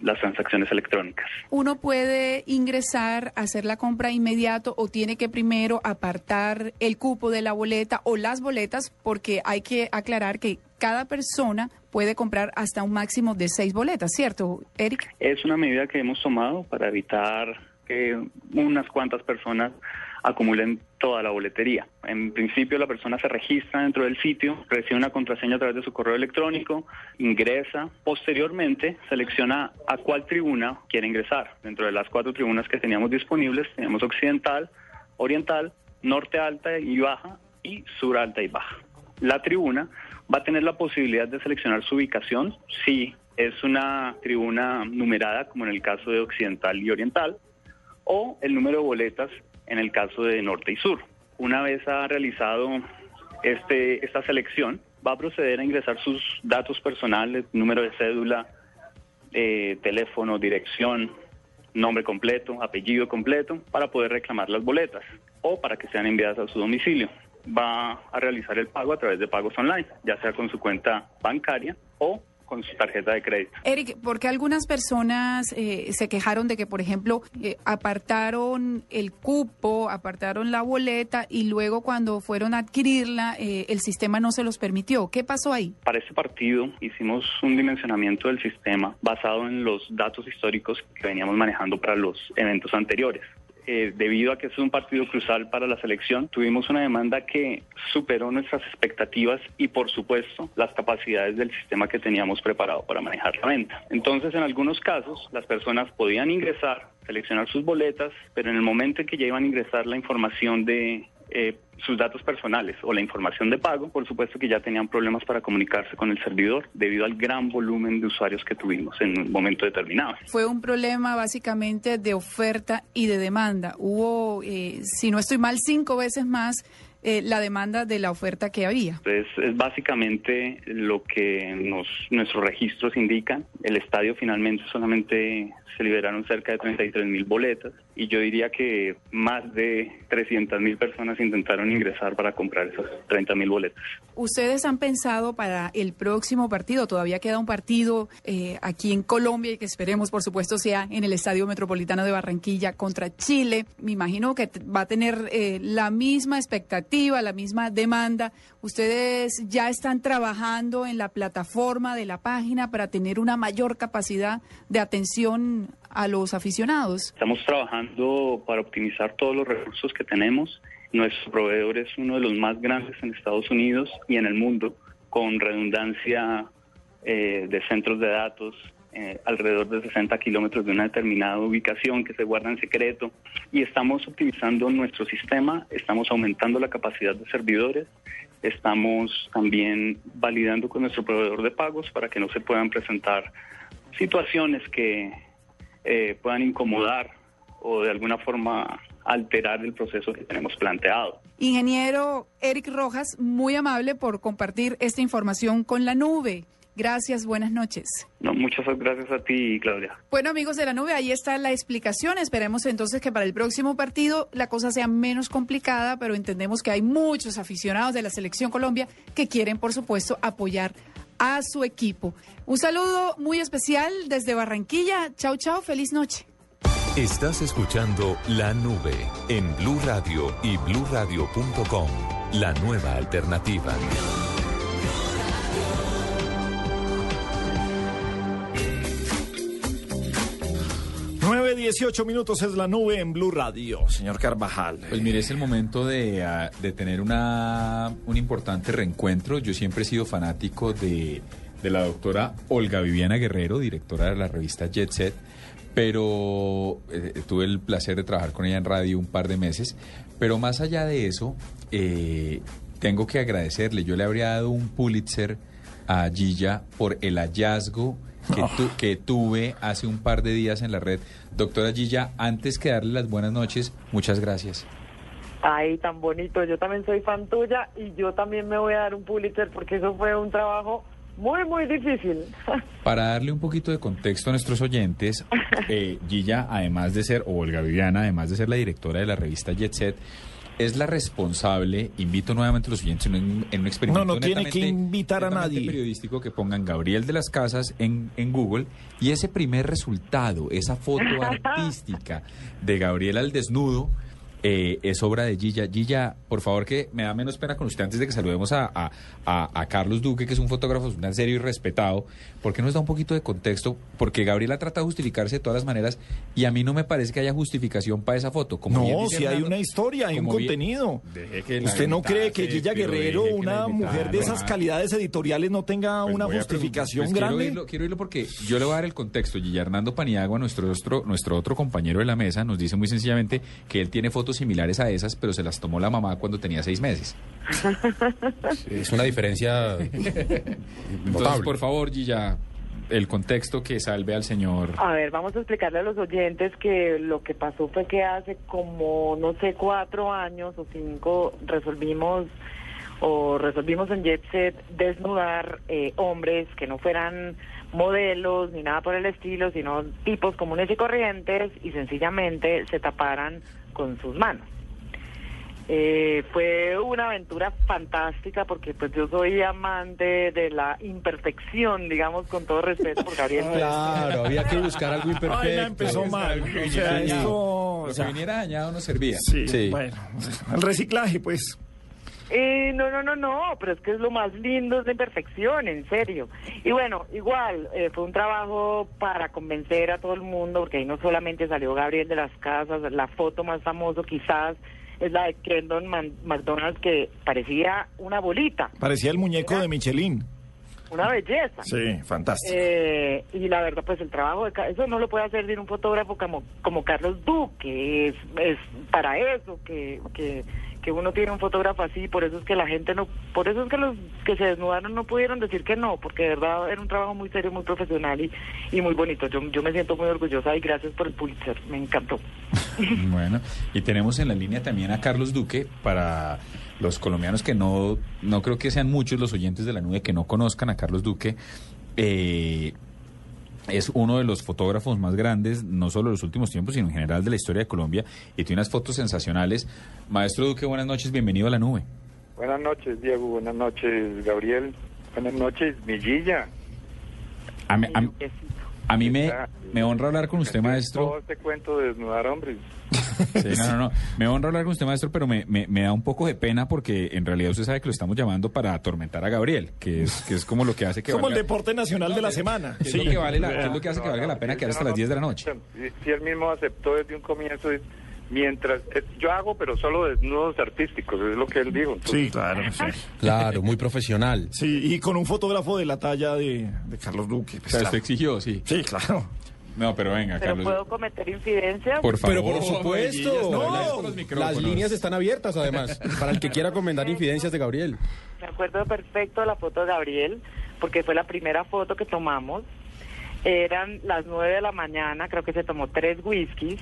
las transacciones electrónicas. ¿Uno puede ingresar, hacer la compra inmediato o tiene que primero apartar el cupo de la boleta o las boletas? Porque hay que aclarar que cada persona puede comprar hasta un máximo de seis boletas, ¿cierto, Eric? Es una medida que hemos tomado para evitar que unas cuantas personas acumulen toda la boletería. En principio la persona se registra dentro del sitio, recibe una contraseña a través de su correo electrónico, ingresa, posteriormente selecciona a cuál tribuna quiere ingresar. Dentro de las cuatro tribunas que teníamos disponibles, teníamos occidental, oriental, norte alta y baja y sur alta y baja. La tribuna va a tener la posibilidad de seleccionar su ubicación si es una tribuna numerada como en el caso de occidental y oriental o el número de boletas en el caso de norte y sur. Una vez ha realizado este, esta selección, va a proceder a ingresar sus datos personales, número de cédula, eh, teléfono, dirección, nombre completo, apellido completo, para poder reclamar las boletas o para que sean enviadas a su domicilio. Va a realizar el pago a través de pagos online, ya sea con su cuenta bancaria o con su tarjeta de crédito. Eric, porque algunas personas eh, se quejaron de que, por ejemplo, eh, apartaron el cupo, apartaron la boleta y luego cuando fueron a adquirirla, eh, el sistema no se los permitió. ¿Qué pasó ahí? Para este partido hicimos un dimensionamiento del sistema basado en los datos históricos que veníamos manejando para los eventos anteriores. Eh, debido a que es un partido crucial para la selección, tuvimos una demanda que superó nuestras expectativas y, por supuesto, las capacidades del sistema que teníamos preparado para manejar la venta. Entonces, en algunos casos, las personas podían ingresar, seleccionar sus boletas, pero en el momento en que ya iban a ingresar la información de eh, sus datos personales o la información de pago, por supuesto que ya tenían problemas para comunicarse con el servidor debido al gran volumen de usuarios que tuvimos en un momento determinado. Fue un problema básicamente de oferta y de demanda. Hubo, eh, si no estoy mal, cinco veces más eh, la demanda de la oferta que había. Es, es básicamente lo que nos, nuestros registros indican. El estadio finalmente solamente se liberaron cerca de 33 mil boletas y yo diría que más de 300 mil personas intentaron ingresar para comprar esas 30 mil boletas. ¿Ustedes han pensado para el próximo partido? Todavía queda un partido eh, aquí en Colombia y que esperemos, por supuesto, sea en el Estadio Metropolitano de Barranquilla contra Chile. Me imagino que va a tener eh, la misma expectativa, la misma demanda. ¿Ustedes ya están trabajando en la plataforma de la página para tener una mayor capacidad de atención a los aficionados? Estamos trabajando para optimizar todos los recursos que tenemos. Nuestro proveedor es uno de los más grandes en Estados Unidos y en el mundo, con redundancia eh, de centros de datos eh, alrededor de 60 kilómetros de una determinada ubicación que se guarda en secreto. Y estamos optimizando nuestro sistema, estamos aumentando la capacidad de servidores, estamos también validando con nuestro proveedor de pagos para que no se puedan presentar situaciones que eh, puedan incomodar o de alguna forma alterar el proceso que tenemos planteado. Ingeniero Eric Rojas, muy amable por compartir esta información con la nube. Gracias, buenas noches. No, muchas gracias a ti, Claudia. Bueno, amigos de la nube, ahí está la explicación. Esperemos entonces que para el próximo partido la cosa sea menos complicada, pero entendemos que hay muchos aficionados de la Selección Colombia que quieren, por supuesto, apoyar a su equipo. Un saludo muy especial desde Barranquilla. Chao, chao, feliz noche. Estás escuchando La Nube en Blue Radio y bluradio.com, la nueva alternativa. 9, 18 minutos es la nube en Blue Radio, señor Carvajal. Pues mire, es el momento de, ah, de tener una, un importante reencuentro. Yo siempre he sido fanático de, de la doctora Olga Viviana Guerrero, directora de la revista Jet Set, pero eh, tuve el placer de trabajar con ella en radio un par de meses. Pero más allá de eso, eh, tengo que agradecerle. Yo le habría dado un Pulitzer a Gilla por el hallazgo que, tu- que tuve hace un par de días en la red. Doctora Gilla, antes que darle las buenas noches, muchas gracias. Ay, tan bonito. Yo también soy fan tuya y yo también me voy a dar un Pulitzer porque eso fue un trabajo muy, muy difícil. Para darle un poquito de contexto a nuestros oyentes, eh, Gilla, además de ser, o Olga Viviana, además de ser la directora de la revista Jet Set, es la responsable, invito nuevamente a los oyentes en un, en un experimento No, no tiene que invitar a nadie. periodístico que pongan Gabriel de las Casas en, en Google y ese primer resultado, esa foto artística de Gabriel al desnudo, eh, es obra de Gilla. Gilla, por favor, que me da menos pena con usted antes de que saludemos a, a- a- a Carlos Duque, que es un fotógrafo un serio y respetado. ¿Por qué nos da un poquito de contexto? Porque Gabriela trata de justificarse de todas las maneras y a mí no me parece que haya justificación para esa foto. Como no, si hay una historia, hay un bien- contenido. ¿Usted no cree que Gilla Guerrero, que una mujer de esas calidades editoriales, no tenga Pues una justificación pues grande? Quiero oírlo, quiero porque yo le voy a dar el contexto. Gilla Hernando Paniagua, nuestro otro, nuestro otro compañero de la mesa, nos dice muy sencillamente que él tiene fotos similares a esas, pero se las tomó la mamá cuando tenía seis meses. Es una diferencia Entonces, notable. por favor, Gilla, el contexto que salve al señor. A ver, vamos a explicarle a los oyentes que lo que pasó fue que hace como, no sé, cuatro años o cinco resolvimos o resolvimos en Jet Set desnudar eh, hombres que no fueran modelos ni nada por el estilo, sino tipos comunes y corrientes y sencillamente se taparan con sus manos. Eh, fue una aventura fantástica porque pues yo soy amante de la imperfección, digamos, con todo respeto por Gabriel. Claro, había que buscar algo imperfecto. Ay, ya empezó mal. O sea, esto... o Lo que sea, viniera dañado no servía. Sí, bueno, el reciclaje, pues. Eh, no, no, no, no, pero es que es lo más lindo, es la imperfección, en serio. Y bueno, igual, eh, fue un trabajo para convencer a todo el mundo, porque ahí no solamente salió Gabriel de las Casas, la foto más famosa quizás es la de Kendon Man- McDonald, que parecía una bolita, Parecía el muñeco de Michelin. una belleza. Sí, fantástico. Eh, y la verdad, pues el trabajo de eso no lo puede hacer un fotógrafo como, como Carlos Duque, es, es para eso que, que, que uno tiene un fotógrafo así, por eso es que la gente no, por eso es que los que se desnudaron no pudieron decir que no, porque de verdad era un trabajo muy serio, muy profesional y, y muy bonito. Yo, yo me siento muy orgullosa y gracias por el Pulitzer, me encantó. Bueno, y tenemos en la línea también a Carlos Duque para los colombianos que no, no creo que sean muchos los oyentes de la nube que no conozcan a Carlos Duque. Eh, es uno de los fotógrafos más grandes, no solo de los últimos tiempos, sino en general de la historia de Colombia, y tiene unas fotos sensacionales. Maestro Duque, buenas noches, bienvenido a la nube. Buenas noches, Diego. Buenas noches, Gabriel. Buenas noches, Millilla. A a a mí me, me honra hablar con usted, maestro. Todo este cuento de desnudar hombres. Sí, no, no, no. Me honra hablar con usted, maestro, pero me, me, me da un poco de pena porque en realidad usted sabe que lo estamos llamando para atormentar a Gabriel, que es, que es como lo que hace que Como el valga- deporte nacional de la semana. que es lo que vale la- es lo que hace que valga la pena quedar hasta las 10 de la noche. Si, él mismo aceptó desde un comienzo, mientras eh, yo hago, pero solo desnudos artísticos, es lo que él dijo. Sí, claro. Sí. Claro, muy profesional. Sí, y con un fotógrafo de la talla de, de Carlos Duque. pues, O sea, claro. usted exigió, sí. Sí, claro. No, pero venga, Pero Carlos. puedo cometer infidencias. Por favor. Pero por supuesto, no, las líneas están abiertas además, para el que quiera comentar infidencias de Gabriel. Me acuerdo perfecto de la foto de Gabriel, porque fue la primera foto que tomamos. Eran las nueve de la mañana, creo que se tomó tres whiskies.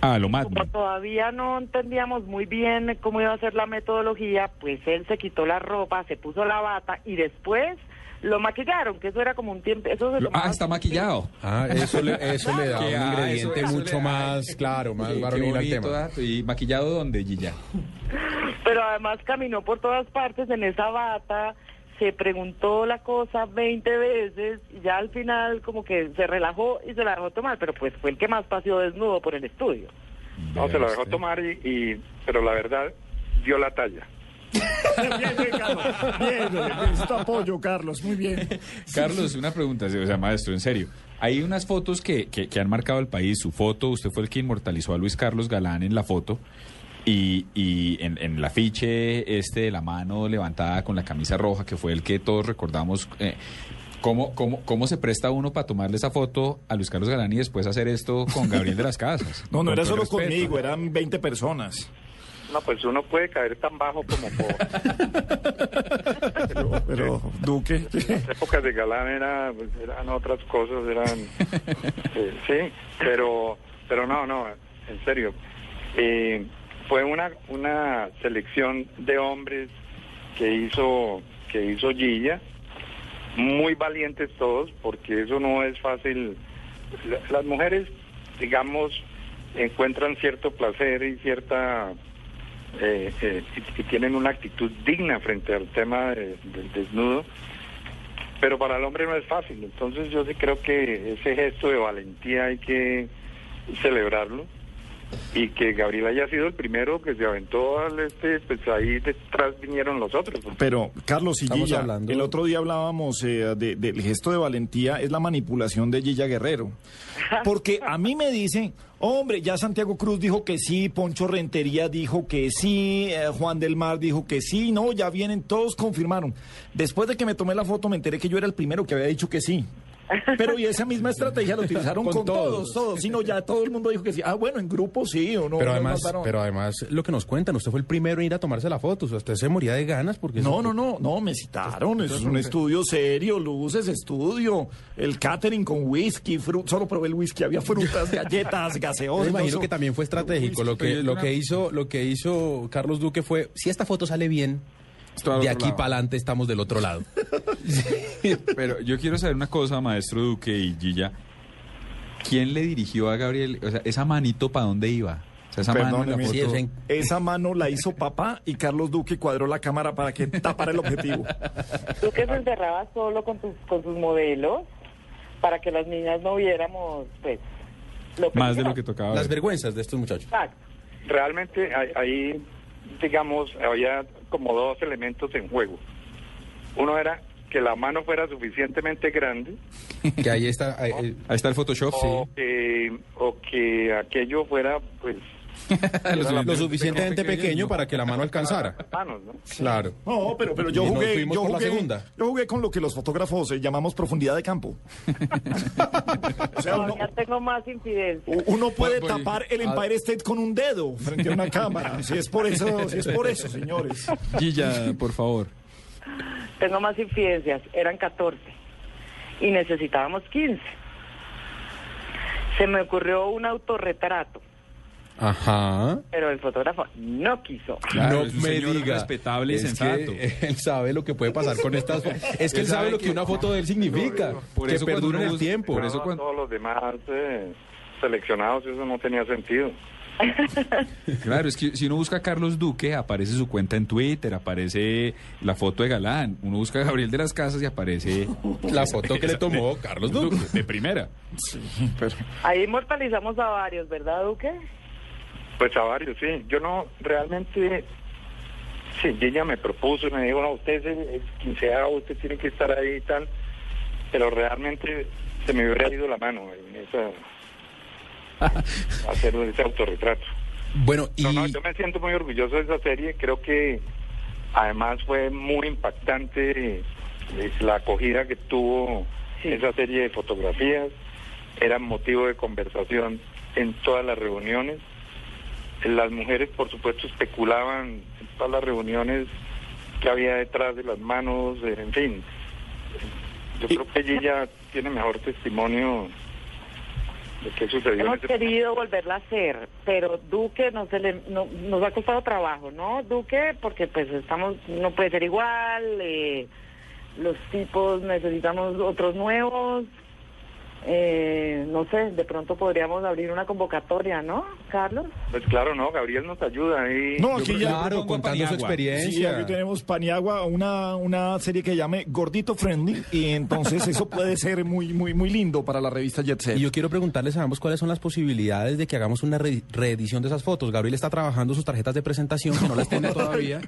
Ah, lo Como todavía no entendíamos muy bien cómo iba a ser la metodología, pues él se quitó la ropa, se puso la bata y después lo maquillaron, que eso era como un tiempo. Eso se ah, está maquillado. Ah, eso le, eso le da un ah, ingrediente eso- eso mucho más claro, más varonil al tema. dato. ¿Y maquillado dónde, Gilla? Pero además caminó por todas partes en esa bata, se preguntó la cosa 20 veces y ya al final como que se relajó y se la dejó tomar, pero pues fue el que más paseó desnudo por el estudio. No, se lo dejó tomar, y, y- pero la verdad, dio la talla. Bien, bien, Carlos. Bien, bien, necesito apoyo, Carlos. Muy bien. Carlos, una pregunta, o sea, maestro, en serio. Hay unas fotos que, que, que han marcado el país. Su foto, usted fue el que inmortalizó a Luis Carlos Galán en la foto. Y, y en, en el afiche este de la mano levantada con la camisa roja, que fue el que todos recordamos. eh, ¿cómo, cómo, ¿Cómo se presta uno para tomarle esa foto a Luis Carlos Galán y después hacer esto con Gabriel de las Casas? No, no era solo respeto. conmigo, eran 20 personas. No, pues uno puede caer tan bajo como por... Pero, pero Duque. las épocas de Galán era, pues, eran otras cosas, eran... eh, sí, pero, pero no, no, en serio. Eh, fue una, una selección de hombres que hizo, que hizo Gilla, muy valientes todos, porque eso no es fácil. La- Las mujeres, digamos, encuentran cierto placer y cierta eh, eh, y, tienen una actitud digna frente al tema de- del desnudo, pero para el hombre no es fácil. Entonces yo sí creo que ese gesto de valentía hay que celebrarlo y que Gabriel haya sido el primero que se aventó al este, pues ahí detrás vinieron los otros. Pero, Carlos y Gilla, hablando- el otro día hablábamos eh, de- del gesto de valentía, es la manipulación de Gilla Guerrero. Porque a mí me dicen, hombre, ya Santiago Cruz dijo que sí, Poncho Rentería dijo que sí, eh, Juan del Mar dijo que sí, no, ya vienen, todos confirmaron. Después de que me tomé la foto me enteré que yo era el primero que había dicho que sí. Pero y esa misma estrategia la utilizaron con, Con todos, todos. sino ya todo el mundo dijo que sí. Ah, bueno, en grupo sí o no. Pero además, pero además, lo que nos cuentan, usted fue el primero en ir a tomarse la foto, o sea, usted se moría de ganas porque... No, no, no, no, me citaron. Es un estudio serio, luces, estudio. El catering con whisky, fru- solo probé el whisky, había frutas, galletas, gaseosas. me imagino que también fue estratégico. Lo que, lo que hizo, lo que hizo Carlos Duque fue, si esta foto sale bien, de aquí para adelante estamos del otro lado. Pero yo quiero saber una cosa, maestro Duque y Gilla. ¿Quién le dirigió a Gabriel? O sea, esa manito para dónde iba? O sea, esa mano la Perdóneme, foto. sí, Esa mano la hizo papá y Carlos Duque cuadró la cámara para que tapara el objetivo. Tú que se encerraba solo con, tus, con sus modelos para que las niñas no viéramos, pues, lo Más de lo que tocaba. Las ver. vergüenzas de estos muchachos. Exacto. Realmente ahí digamos, había como dos elementos en juego. Uno era que la mano fuera suficientemente grande Que ahí está, ahí, Ahí está el Photoshop, o, sí. que, o que aquello fuera, pues, lo, lo suficientemente pequeño para que la mano alcanzara. manos, ¿no? Claro. No, pero, pero yo jugué, yo la jugué, segunda. yo jugué con lo que los fotógrafos eh, llamamos profundidad de campo. o sea, uno, Todavía tengo más infidencias. u- uno puede Pues, pues, tapar el a- Empire State con un dedo frente a una cámara. Si es por eso, si es por eso, señores. Gilla, por favor. Tengo más infidencias. Eran 14 y necesitábamos 15. Se me ocurrió un autorretrato, Ajá. pero el fotógrafo no quiso. Claro, no es un me señor diga. respetable y Es que sensato. él sabe lo que puede pasar con estas fotos. Es que él Él sabe sabe lo que que- una foto de él significa. Por que eso perdura el tiempo. por eso cuando- todos los demás eh, seleccionados, eso no tenía sentido. Claro, es que si uno busca a Carlos Duque, aparece su cuenta en Twitter, aparece la foto de Galán. Uno busca a Gabriel de las Casas y aparece La foto que le tomó Carlos Duque. de primera. Ahí inmortalizamos a varios, ¿verdad, Duque? Pues a varios, sí. Yo no, realmente, sí, ella me propuso, me dijo, no, usted es quinceavo, usted tiene que estar ahí y tal, pero realmente se me hubiera ido la mano en esa, hacer ese autorretrato. Bueno, y No, no, yo me siento muy orgulloso de esa serie, creo que además fue muy impactante la acogida que tuvo esa serie de fotografías, era motivo de conversación en todas las reuniones. Las mujeres, por supuesto, especulaban en todas las reuniones que había detrás de las manos, eh, en fin. Yo creo que ella tiene mejor testimonio de qué sucedió Hemos querido volverla a hacer, pero Duque no se le, no- nos ha costado trabajo, ¿no? Duque, porque pues estamos, no puede ser igual, eh, los tipos necesitamos otros nuevos, eh, no sé, de pronto podríamos abrir una convocatoria, ¿no, Carlos? Pues claro, no, Gabriel nos ayuda ahí. No, aquí ya. claro, contando su Sí, experiencia. aquí tenemos Paniagua, una, una serie que llame Gordito Friendly, y entonces eso puede ser muy, muy, muy lindo para la revista Jet Set. Y yo quiero preguntarles a ambos cuáles son las posibilidades de que hagamos una re- reedición de esas fotos. Gabriel está trabajando sus tarjetas de presentación, que no las tiene todavía.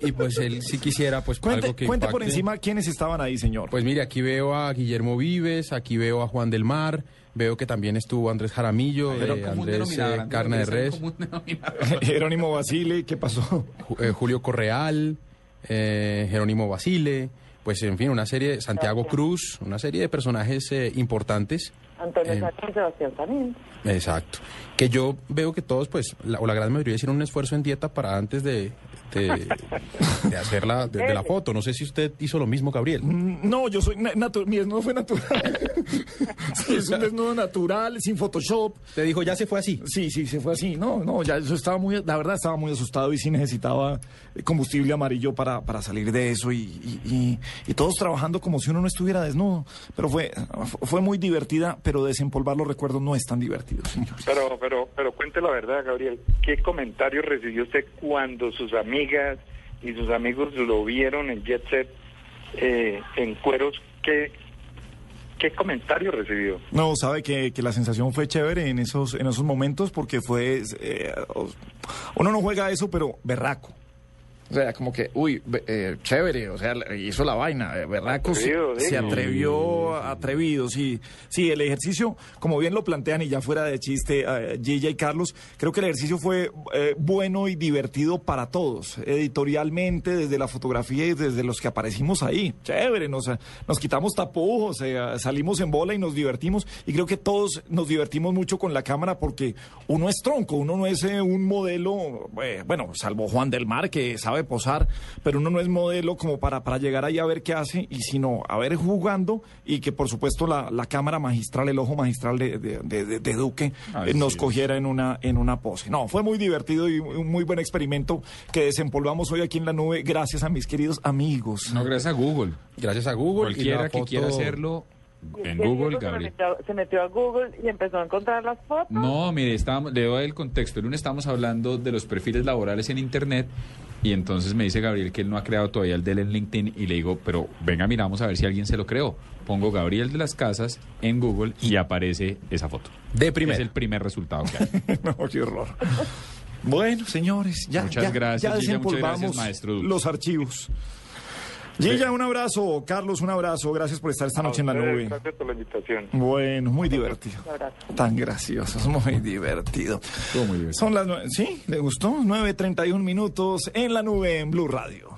Y pues él sí quisiera, pues Cuente, algo que cuente por encima quiénes estaban ahí, señor. Pues mire, aquí veo a Guillermo Vives, aquí veo Juan del Mar, veo que también estuvo Andrés Jaramillo, Andrés denominador, eh, Andrés, Carne de Res. Jerónimo Basile, ¿qué pasó? Ju- eh, Julio Correal, eh, Jerónimo Basile, pues en fin, una serie, Santiago Cruz, una serie de personajes eh, importantes. Antonio Eh, Sánchez y Sebastián también. Exacto. Que yo veo que todos, pues, la, o la gran mayoría hicieron un esfuerzo en dieta para antes de, de, de hacer la, de, de la foto. No sé si usted hizo lo mismo, Gabriel. Mm, No, yo soy na- natu- mi desnudo fue natural. Sí, es un desnudo natural, sin Photoshop. Te dijo, ya se fue así. Sí, sí, se fue así. No, no, ya eso estaba muy, la verdad estaba muy asustado y sí necesitaba eh, combustible amarillo para, para salir de eso y, y- y- y todos trabajando como si uno no estuviera desnudo. Pero fue, fue muy divertida, pero desempolvar los recuerdos no es tan divertido, señor. Pero, pero, pero cuente la verdad, Gabriel. ¿Qué comentarios recibió usted cuando sus amigas y sus amigos lo vieron en Jet Set eh, en cueros? ¿Qué, qué comentarios recibió? No, sabe que, que la sensación fue chévere en esos, en esos momentos porque fue... eh, uno no juega eso, pero berraco. O sea, como que, uy, eh, chévere, o sea, hizo la vaina, eh, berraco se, atrevió, atrevido, sí. Sí, el ejercicio, como bien lo plantean y ya fuera de chiste, eh, Gilla y Carlos, creo que el ejercicio fue eh, bueno y divertido para todos, editorialmente, desde la fotografía y desde los que aparecimos ahí. Chévere, nos, nos quitamos tapujos, eh, salimos en bola y nos divertimos y creo que todos nos divertimos mucho con la cámara porque uno es tronco, uno no es eh, un modelo, eh, bueno, salvo Juan del Mar que sabe posar, pero uno no es modelo como para, para llegar ahí a ver qué hace y sino a ver jugando y que por supuesto la, la cámara magistral, el ojo magistral de, de- de- de- Duque eh, nos cogiera en una, en una pose. No, fue muy divertido y un muy buen experimento que desempolvamos hoy aquí en la nube gracias a mis queridos amigos. No, gracias a Google. Gracias a Google. Cualquiera que quiera hacerlo en Google, se Gabriel. metió, se metió a Google y empezó a encontrar las fotos. No, mire, estábamos, le doy el contexto. El lunes estábamos hablando de los perfiles laborales en Internet y entonces me dice Gabriel que él no ha creado todavía el de él en LinkedIn y le digo, pero venga, miramos a ver si alguien se lo creó. Pongo Gabriel de las Casas en Google y aparece esa foto. De primera. Es el primer resultado que hay. no, qué horror. Bueno, señores, ya, Muchas ya, gracias, ya muchas gracias, maestro Duque. los archivos. Gilla, un abrazo. Carlos, un abrazo. Gracias por estar esta noche en la nube. Gracias por la invitación. Bueno, muy divertido. Tan graciosos, muy divertido. Son las nueve. ¿Sí? ¿Le gustó? 9.31 minutos en la nube en Blue Radio.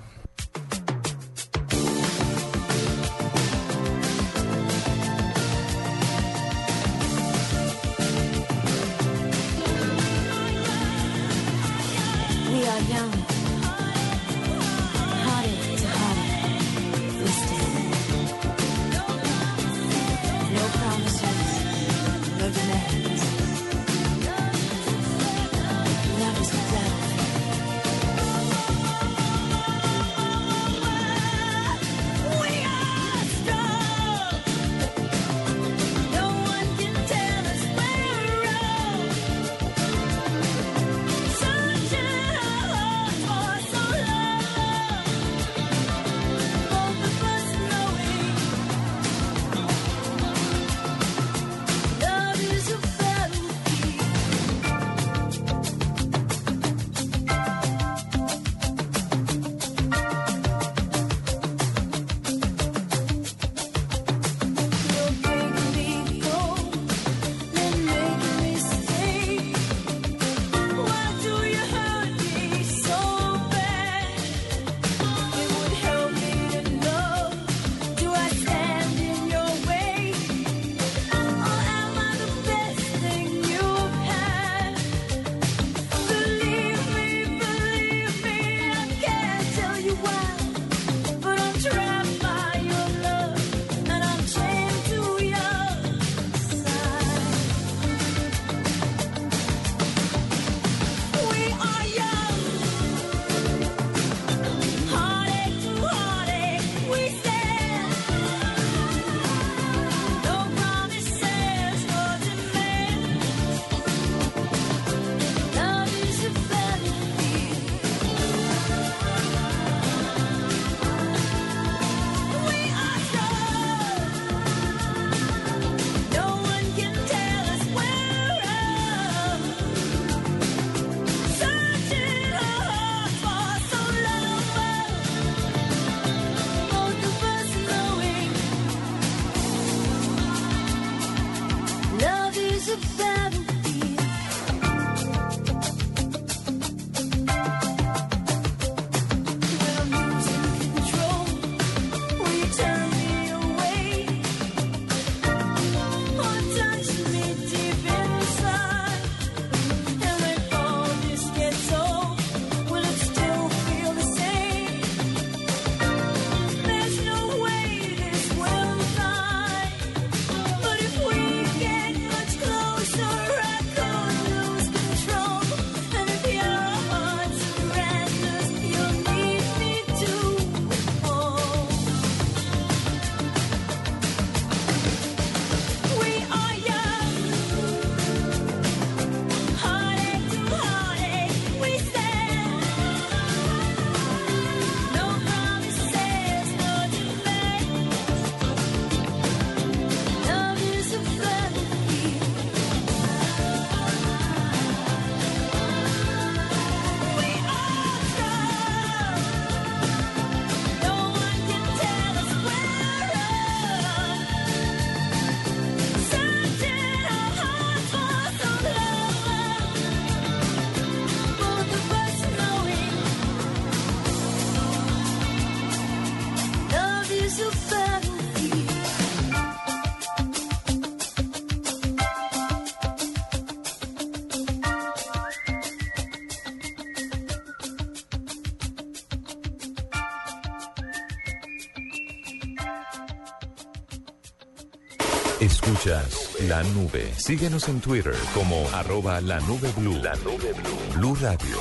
Escuchas la nube. Síguenos en Twitter como arroba la nube blue. La nube blue. Blue Radio,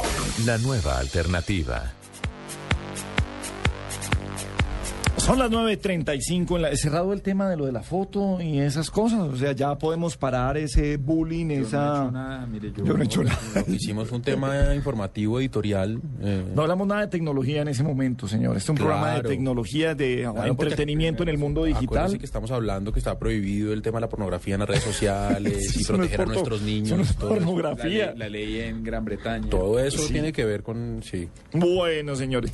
la nueva alternativa. Son las 9.35, en la- cerrado el tema de lo de la foto y esas cosas. O sea, ya podemos parar ese bullying, esa... Yo no he hecho nada. Lo que hicimos fue un tema informativo, editorial. Eh, No hablamos nada de tecnología en ese momento, señor. Este es un programa de tecnología, de Claro, porque- entretenimiento en el mundo digital. Que estamos hablando que está prohibido el tema de la pornografía en las redes sociales y no proteger a nuestros niños. todo pornografía. La ley, la ley en Gran Bretaña. Todo eso Sí. tiene que ver con, sí. Bueno, señores.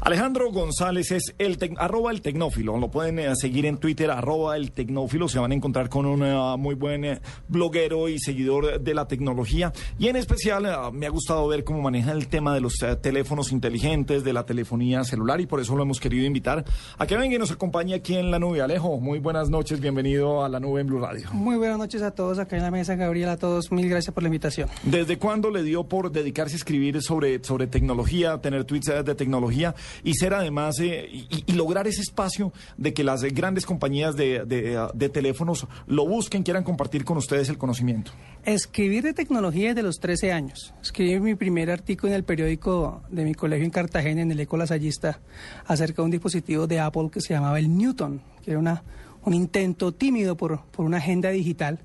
Alejandro González es el tec- arroba el tecnófilo. Lo pueden eh, seguir en Twitter, arroba el tecnófilo. Se van a encontrar con un eh, muy buen eh, bloguero y seguidor de la tecnología. Y en especial eh, me ha gustado ver cómo maneja el tema de los eh, teléfonos inteligentes, de la telefonía celular. Y por eso lo hemos querido invitar a que venga y nos acompañe aquí en la nube. Alejo, muy buenas noches. Bienvenido a la nube en Blue Radio. Muy buenas noches a todos acá en la mesa, Gabriel, a todos. Mil gracias por la invitación. ¿Desde cuándo le dio por dedicarse a escribir sobre, sobre tecnología, tener tweets eh, de tecnología y ser además eh, y, y lograr ese espacio de que las eh, grandes compañías de, de, de teléfonos lo busquen, quieran compartir con ustedes el conocimiento? Escribir de tecnología desde los 13 años. Escribí mi primer artículo en el periódico de mi colegio en Cartagena, en el Eco Lasallista, acerca de un dispositivo de Apple que se llamaba el Newton, que era una, un intento tímido por, por una agenda digital.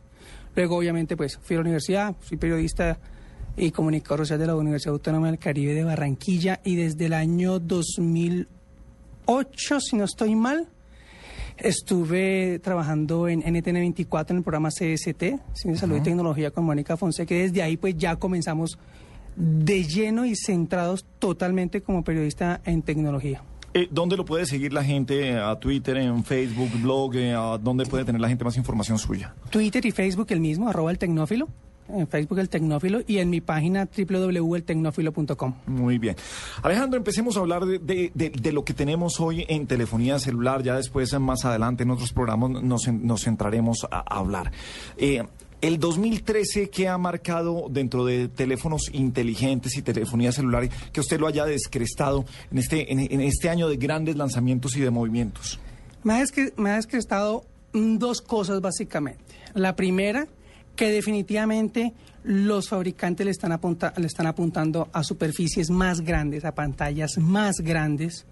Luego, obviamente, pues fui a la universidad, fui periodista y comunicador social de la Universidad Autónoma del Caribe de Barranquilla y desde el año 2008, si no estoy mal, Estuve trabajando en NTN 24 en el programa CST, Ciencia, Salud y. Tecnología con Mónica Fonseca, y desde ahí pues ya comenzamos de lleno y centrados totalmente como periodista en tecnología. Eh, ¿Dónde lo puede seguir la gente? ¿A Twitter, en Facebook, blog? eh, ¿A ¿Dónde puede tener la gente más información suya? Twitter y Facebook el mismo, arroba el tecnófilo, en Facebook el tecnófilo y en mi página www.eltecnófilo.com. Muy bien. Alejandro, empecemos a hablar de, de- de- de lo que tenemos hoy en telefonía celular. Ya después, más adelante, en otros programas nos, nos centraremos a, a hablar. Eh, el 2013, ¿qué ha marcado dentro de teléfonos inteligentes y telefonía celular que usted lo haya descrestado en este, en, este año de grandes lanzamientos y de movimientos? Me ha, me ha descrestado dos cosas básicamente. La primera, que definitivamente los fabricantes le están, apunta- le están apuntando a superficies más grandes, a pantallas más grandes.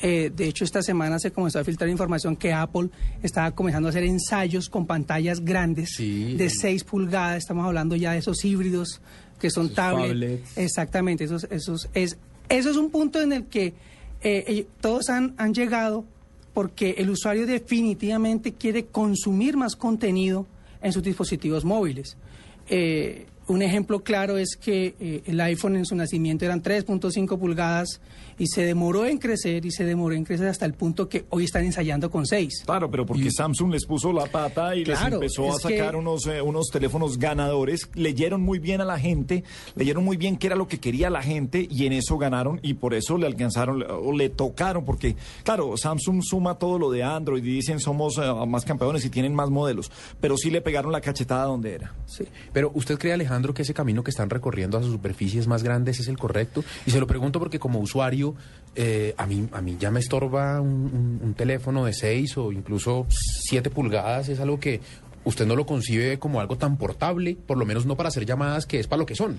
Eh, de hecho, esta semana se comenzó a filtrar información que Apple estaba comenzando a hacer ensayos con pantallas grandes de 6 pulgadas. Estamos hablando ya de esos híbridos que son tablets. tablets. Exactamente, esos, esos, es, eso es un punto en el que eh, eh, todos han, han llegado porque el usuario definitivamente quiere consumir más contenido en sus dispositivos móviles. Eh, un ejemplo claro es que eh, el iPhone en su nacimiento eran 3.5 pulgadas y se demoró en crecer y se demoró en crecer hasta el punto que hoy están ensayando con 6. Claro, pero porque Samsung les puso la pata y Claro, les empezó a que- sacar unos, eh, unos teléfonos ganadores, leyeron muy bien a la gente, leyeron muy bien qué era lo que quería la gente y en eso ganaron y por eso le alcanzaron o le tocaron, porque claro, Samsung suma todo lo de Android y dicen somos eh, más campeones y tienen más modelos, pero sí le pegaron la cachetada donde era. Sí. Pero ¿usted cree, Alejandro, que ese camino que están recorriendo a sus superficies más grandes es el correcto? Y se lo pregunto porque como usuario, eh, a, mí, a mí ya me estorba un, teléfono de 6 o incluso 7 pulgadas. Es algo que usted no lo concibe como algo tan portable, por lo menos no para hacer llamadas, que es para lo que son.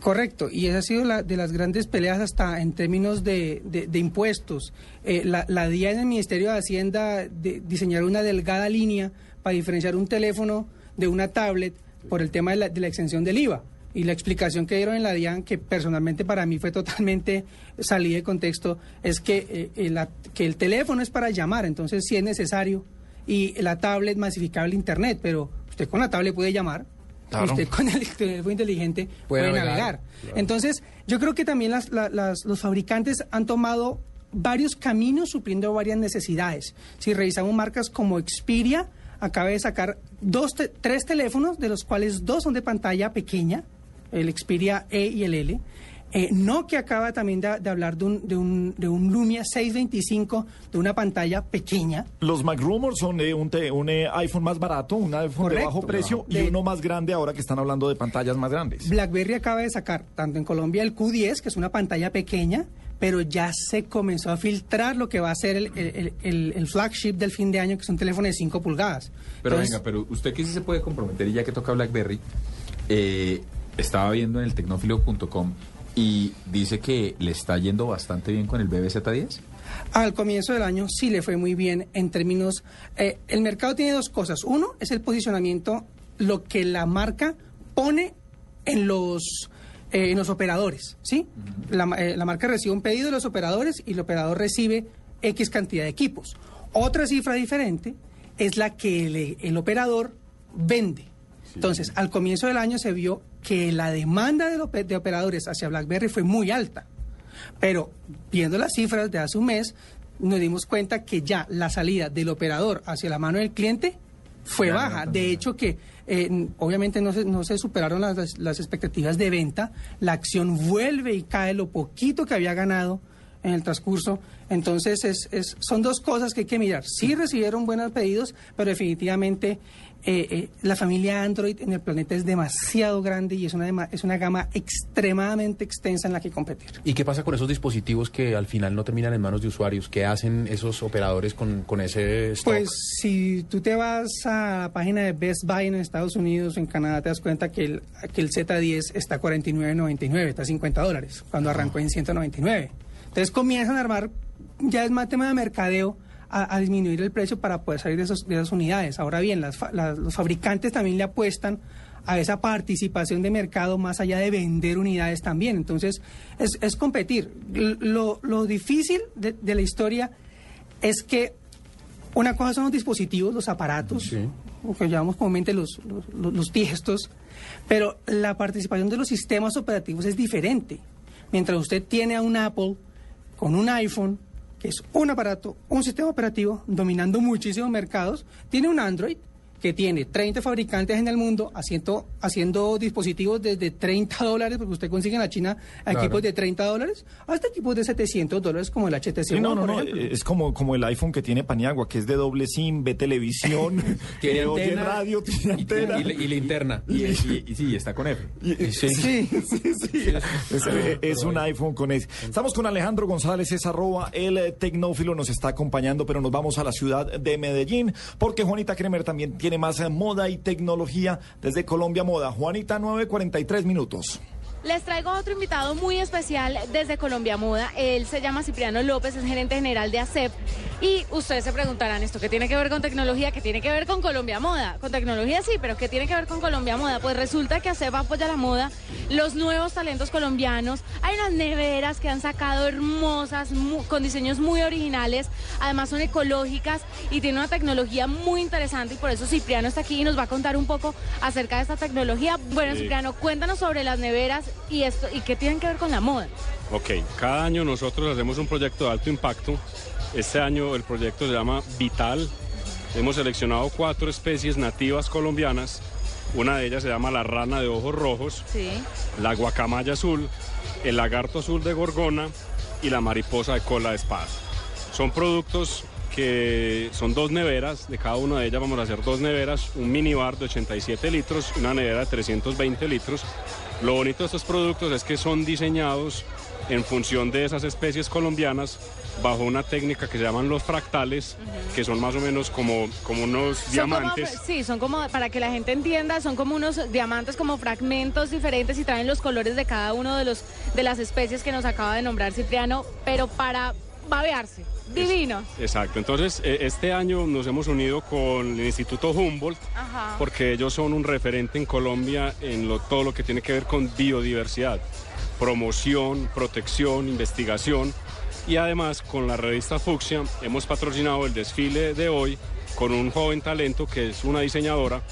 Correcto, y esa ha sido la, de las grandes peleas hasta en términos de, impuestos. Eh, la, la DIA en el Ministerio de Hacienda de, diseñaron una delgada línea para diferenciar un teléfono de una tablet por el tema de la, de la del IVA. Y la explicación que dieron en la DIAN, que personalmente para mí fue totalmente salida de contexto, es que, eh, la- que el teléfono es para llamar, entonces sí es necesario, y la tablet masificable Internet, pero usted con la tablet puede llamar, Claro. usted con el teléfono inteligente Puede puede, navegar. navegar. Claro. Entonces, yo creo que también las- la- las- los fabricantes han tomado varios caminos supliendo varias necesidades. Si revisamos marcas como Xperia, acaba de sacar dos te- tres teléfonos, de los cuales dos son de pantalla pequeña, el Xperia E y el L. Eh, Nokia acaba también de, de hablar de un, de, un, de un Lumia 625 de una pantalla pequeña. Los MacRumors son de un, te- un eh, iPhone más barato, un iPhone de bajo precio y De- uno más grande ahora que están hablando de pantallas más grandes. BlackBerry acaba de sacar, tanto en Colombia, el Q10, que es una pantalla pequeña, pero ya se comenzó a filtrar lo que va a ser el, el- el- el flagship del fin de año, que es un teléfono de 5 pulgadas. Pero Entonces, venga, pero usted que sí se puede comprometer y ya que toca BlackBerry, eh, estaba viendo en el tecnófilo.com y dice que le está yendo bastante bien con el BBZ10. Al comienzo del año sí le fue muy bien en términos... eh, el mercado tiene dos cosas. Uno es el posicionamiento, lo que la marca pone en los, eh, en los operadores, ¿sí? la, eh, la marca recibe un pedido de los operadores y el operador recibe X cantidad de equipos. Otra cifra diferente es la que el, el operador vende. Entonces, al comienzo del año se vio que la demanda de, ope- de operadores hacia BlackBerry fue muy alta. Pero viendo las cifras de hace un mes, nos dimos cuenta que ya la salida del operador hacia la mano del cliente fue baja. De hecho, que eh, obviamente no se, no se superaron las, las expectativas de venta. La acción vuelve y cae lo poquito que había ganado en el transcurso. Entonces, es, es- son dos cosas que hay que mirar. Sí recibieron buenos pedidos, pero definitivamente eh, eh, la familia Android en el planeta es demasiado grande y es una, es una gama extremadamente extensa en la que competir. ¿Y qué pasa con esos dispositivos que al final no terminan en manos de usuarios? ¿Qué hacen esos operadores con, con ese stock? Pues si tú te vas a la página de Best Buy en Estados Unidos o en Canadá, te das cuenta que el, que el Z10 está a 49.99, está a 50 dólares, cuando arrancó en 199. Entonces comienzan a armar, ya es más tema de mercadeo, a, a disminuir el precio para poder salir de, esos- de esas unidades. Ahora bien, las las- los fabricantes también le apuestan a esa participación de mercado más allá de vender unidades también. Entonces, es, es competir. Lo, lo difícil de, de la historia es que una cosa son los dispositivos, los aparatos, que llamamos comúnmente los, los, los- los tiestos, pero la participación de los sistemas operativos es diferente. Mientras usted tiene a un Apple con un iPhone, que es un aparato, un sistema operativo, dominando muchísimos mercados, tiene un Android que tiene 30 fabricantes en el mundo haciendo, haciendo dispositivos desde 30 dólares, porque usted consigue en la China Claro. equipos de 30 dólares, hasta equipos de 700 dólares como el HTC Sí, no, One, no, por no, ejemplo. es como, como el iPhone que tiene Paniagua, que es de doble SIM, ve televisión, Tiene oye antena radio, tiene y- antena. y- y linterna. Y, y- y sí, está con F. Sí, sí, sí. Es, eh, es un iPhone con ese. Estamos con Alejandro González, es arroba el tecnófilo, nos está acompañando, pero nos vamos a la ciudad de Medellín, porque Juanita Kremer también tiene más eh, moda y tecnología desde Colombia Moda. Juanita, 9.43 minutos. Les traigo a otro invitado muy especial desde Colombia Moda. Él se llama Cipriano López, es gerente general de ACEP. Y ustedes se preguntarán, ¿esto qué tiene que ver con tecnología? ¿Qué tiene que ver con Colombia Moda? Con tecnología sí, pero ¿qué tiene que ver con Colombia Moda? Pues resulta que ACEP apoya la moda, los nuevos talentos colombianos. Hay unas neveras que han sacado hermosas, con diseños muy originales. Además son ecológicas y tienen una tecnología muy interesante. Y por eso Cipriano está aquí y nos va a contar un poco acerca de esta tecnología. Bueno, Sí. Cipriano, cuéntanos sobre las neveras y esto y qué tienen que ver con la moda. Ok, cada año nosotros hacemos un proyecto de alto impacto. Este año el proyecto se llama Vital. Hemos seleccionado cuatro especies nativas colombianas. Una de ellas se llama la rana de ojos rojos, Sí. la guacamaya azul, el lagarto azul de gorgona y la mariposa de cola de espada. Son productos que son dos neveras, de cada una de ellas vamos a hacer dos neveras, un minibar de 87 litros una nevera de 320 litros. Lo bonito de estos productos es que son diseñados en función de esas especies colombianas bajo una técnica que se llaman los fractales, que son más o menos como, como unos Son diamantes. como- sí, son como, para que la gente entienda, son como unos diamantes, como fragmentos diferentes y traen los colores de cada uno de, los, de las especies que nos acaba de nombrar Cipriano, pero para babearse. Divino. Exacto, entonces eh, este año nos hemos unido con el Instituto Humboldt Ajá. porque ellos son un referente en Colombia en lo- todo lo que tiene que ver con biodiversidad, promoción, protección, investigación y además con la revista Fucsia hemos patrocinado el desfile de hoy con un joven talento que es una diseñadora.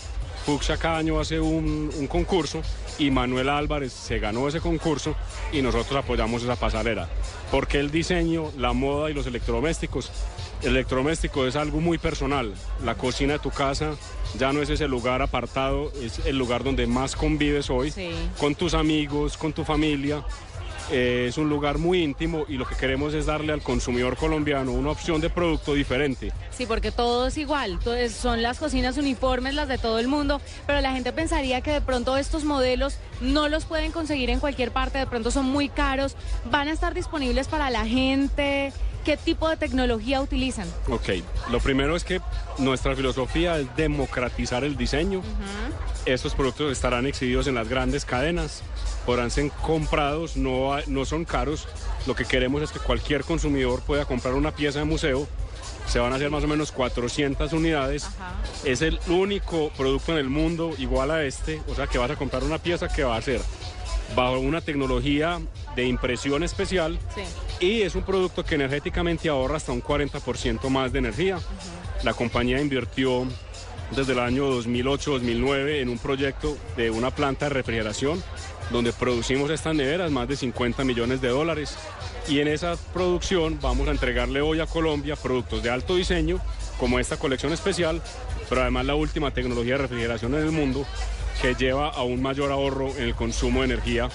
Fucsia cada año hace un, un concurso y Manuel Álvarez se ganó ese concurso y nosotros apoyamos esa pasarela. Porque el diseño, la moda y los electrodomésticos, el electrodoméstico es algo muy personal. La cocina de tu casa ya no es ese lugar apartado, es el lugar donde más convives hoy, Sí. con tus amigos, con tu familia. Eh, es un lugar muy íntimo y lo que queremos es darle al consumidor colombiano una opción de producto diferente. Sí, porque todo es igual, todo es- son las cocinas uniformes, las de todo el mundo, pero la gente pensaría que de pronto estos modelos no los pueden conseguir en cualquier parte, de pronto son muy caros, van a estar disponibles para la gente ¿qué tipo de tecnología utilizan? Ok, lo primero es que nuestra filosofía es democratizar el diseño. Estos productos estarán exhibidos en las grandes cadenas, podrán ser comprados, no, no son caros. Lo que queremos es que cualquier consumidor pueda comprar una pieza de museo. Se van a hacer más o menos 400 unidades. Es el único producto en el mundo igual a este. O sea que vas a comprar una pieza que va a ser bajo una tecnología de impresión especial y es un producto que energéticamente ahorra hasta un 40% más de energía. La compañía invirtió desde el año 2008-2009 en un proyecto de una planta de refrigeración donde producimos estas neveras, más de 50 millones de dólares. Y en esa producción vamos a entregarle hoy a Colombia productos de alto diseño, como esta colección especial, pero además la última tecnología de refrigeración en el mundo, que lleva a un mayor ahorro en el consumo de energía.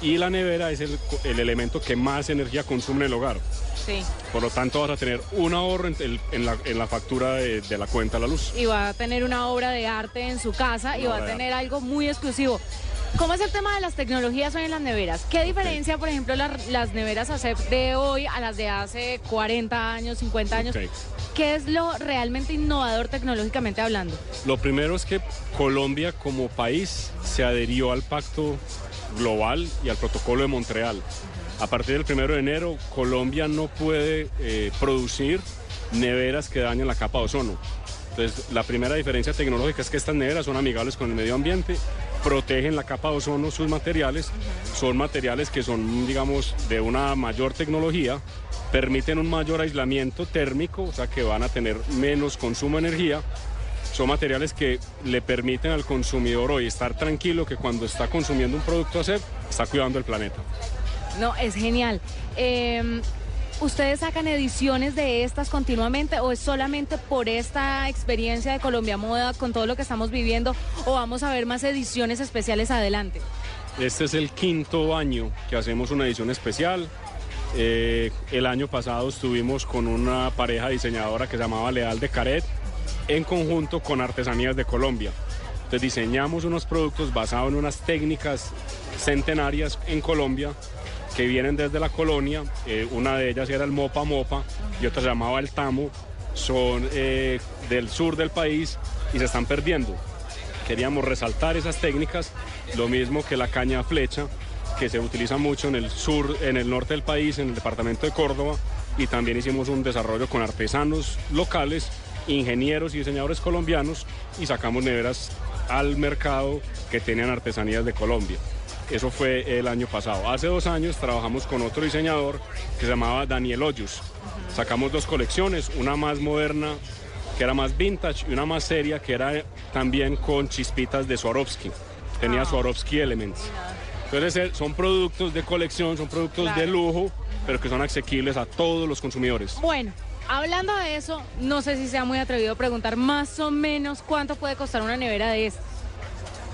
Y la nevera es el, el elemento que más energía consume en el hogar. Sí. Por lo tanto, vas a tener un ahorro en, el- en la, en la factura de, de la cuenta de la luz. Y va a tener una obra de arte en su casa y va a tener algo muy exclusivo. ¿Cómo es el tema de las tecnologías hoy en las neveras? ¿Qué diferencia, por ejemplo, las, las neveras ACEP de hoy a las de hace 40 años, 50 años? ¿Qué es lo realmente innovador tecnológicamente hablando? Lo primero es que Colombia como país se adherió al pacto global y al protocolo de Montreal. A partir del primero de enero, Colombia no puede eh, producir neveras que dañen la capa de ozono. Entonces, la primera diferencia tecnológica es que estas neveras son amigables con el medio ambiente, protegen la capa de ozono, sus materiales, son materiales que son, digamos, de una mayor tecnología, permiten un mayor aislamiento térmico, o sea que van a tener menos consumo de energía, son materiales que le permiten al consumidor hoy estar tranquilo que cuando está consumiendo un producto ASEP está cuidando el planeta. No, es genial. Eh, ¿Ustedes sacan ediciones de estas continuamente o es solamente por esta experiencia de Colombia Moda con todo lo que estamos viviendo o vamos a ver más ediciones especiales adelante? Este es el quinto año que hacemos una edición especial. Eh, el año pasado estuvimos con una pareja diseñadora que se llamaba Leal de Caret en conjunto con Artesanías de Colombia. Entonces diseñamos unos productos basados en unas técnicas centenarias en Colombia que vienen desde la colonia. Eh, una de ellas era el mopa mopa y otra se llamaba el tamo. Son eh, del sur del país y se están perdiendo. Queríamos resaltar esas técnicas, lo mismo que la caña flecha, que se utiliza mucho en el sur, en el norte del país, en el departamento de Córdoba, y también hicimos un desarrollo con artesanos locales, ingenieros y diseñadores colombianos, y sacamos neveras al mercado que tenían artesanías de Colombia. Eso fue el año pasado. Hace dos años trabajamos con otro diseñador que se llamaba Daniel Hoyos. Sacamos dos colecciones, una más moderna que era más vintage y una más seria que era también con chispitas de Swarovski. Tenía Swarovski Elements. Entonces eh, son productos de colección, son productos de lujo, pero que son asequibles a todos los consumidores. Bueno, hablando de eso, no sé si sea muy atrevido preguntar más o menos cuánto puede costar una nevera de estas.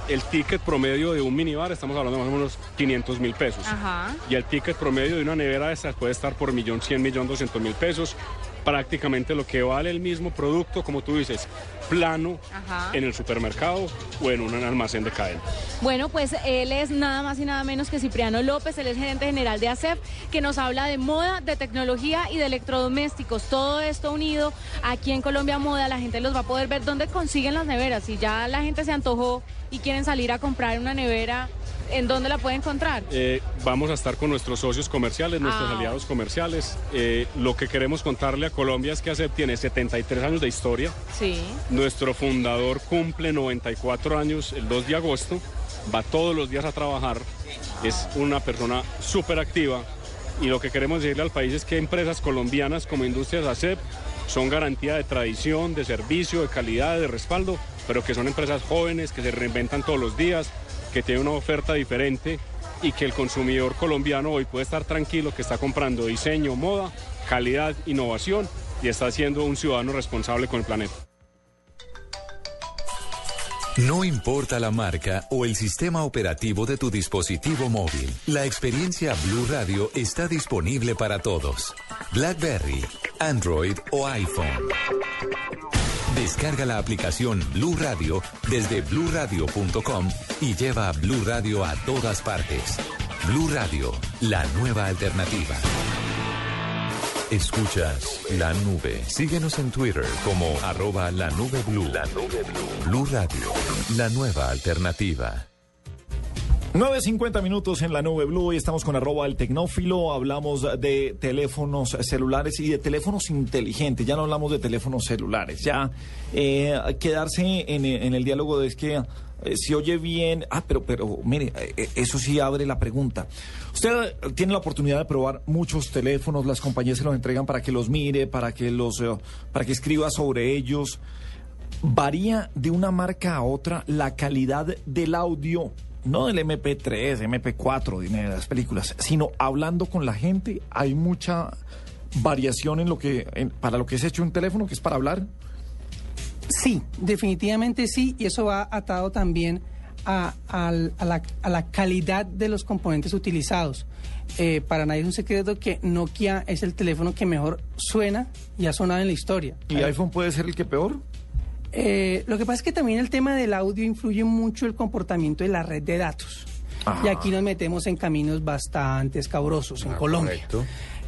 El ticket promedio de un minibar, estamos hablando de más o menos 500 mil pesos. Ajá. Y el ticket promedio de una nevera de estas puede estar por millón cien, millón doscientos mil pesos. Prácticamente lo que vale el mismo producto, como tú dices, plano Ajá. en el supermercado o en un almacén de cadena. Bueno, pues él es nada más y nada menos que Cipriano López, él es gerente general de ACEP, que nos habla de moda, de tecnología y de electrodomésticos. Todo esto unido aquí en Colombia Moda, la gente los va a poder ver dónde consiguen las neveras. Si ya la gente se antojó y quieren salir a comprar una nevera, ¿en dónde la puede encontrar? Eh, vamos a estar con nuestros socios comerciales, nuestros Ah. aliados comerciales. Eh, lo que queremos contarle a Colombia es que ACEP tiene 73 años de historia. Sí. Nuestro fundador cumple 94 años el 2 de agosto. Va todos los días a trabajar. Es una persona súper activa. Y lo que queremos decirle al país es que empresas colombianas como Industrias ACEP son garantía de tradición, de servicio, de calidad, de respaldo, pero que son empresas jóvenes que se reinventan todos los días, que tienen una oferta diferente y que el consumidor colombiano hoy puede estar tranquilo que está comprando diseño, moda, calidad, innovación y está siendo un ciudadano responsable con el planeta. No importa la marca o el sistema operativo de tu dispositivo móvil, la experiencia Blue Radio está disponible para todos. BlackBerry, Android o iPhone. Descarga la aplicación Blue Radio desde bluradio.com y lleva Blue Radio a todas partes. Blue Radio, la nueva alternativa. Escuchas la nube. Síguenos en Twitter como arroba la nube blue. La nube blue. Blue Radio, la nueva alternativa. 9.50 minutos en la nube blue y estamos con arroba el tecnófilo. Hablamos de teléfonos celulares y de teléfonos inteligentes. Ya no hablamos de teléfonos celulares. Ya eh, quedarse en, el diálogo de es que eh, si oye bien. Ah, pero, pero mire, eh, eso sí abre la pregunta. Usted eh, tiene la oportunidad de probar muchos teléfonos. Las compañías se los entregan para que los mire, para que los, para que escriba sobre ellos. Varía de una marca a otra la calidad del audio no del MP3, MP4, de las películas, sino hablando con la gente, hay mucha variación en lo que en- para lo que es hecho un teléfono, que es para hablar. Sí, definitivamente sí, y eso va atado también a, al- a la, a la calidad de los componentes utilizados. Eh, para nadie es un secreto que Nokia es el teléfono que mejor suena y ha sonado en la historia. ¿Y iPhone puede ser el que peor? Eh, lo que pasa es que también el tema del audio influye mucho el comportamiento de la red de datos. Y aquí nos metemos en caminos bastante escabrosos en Colombia.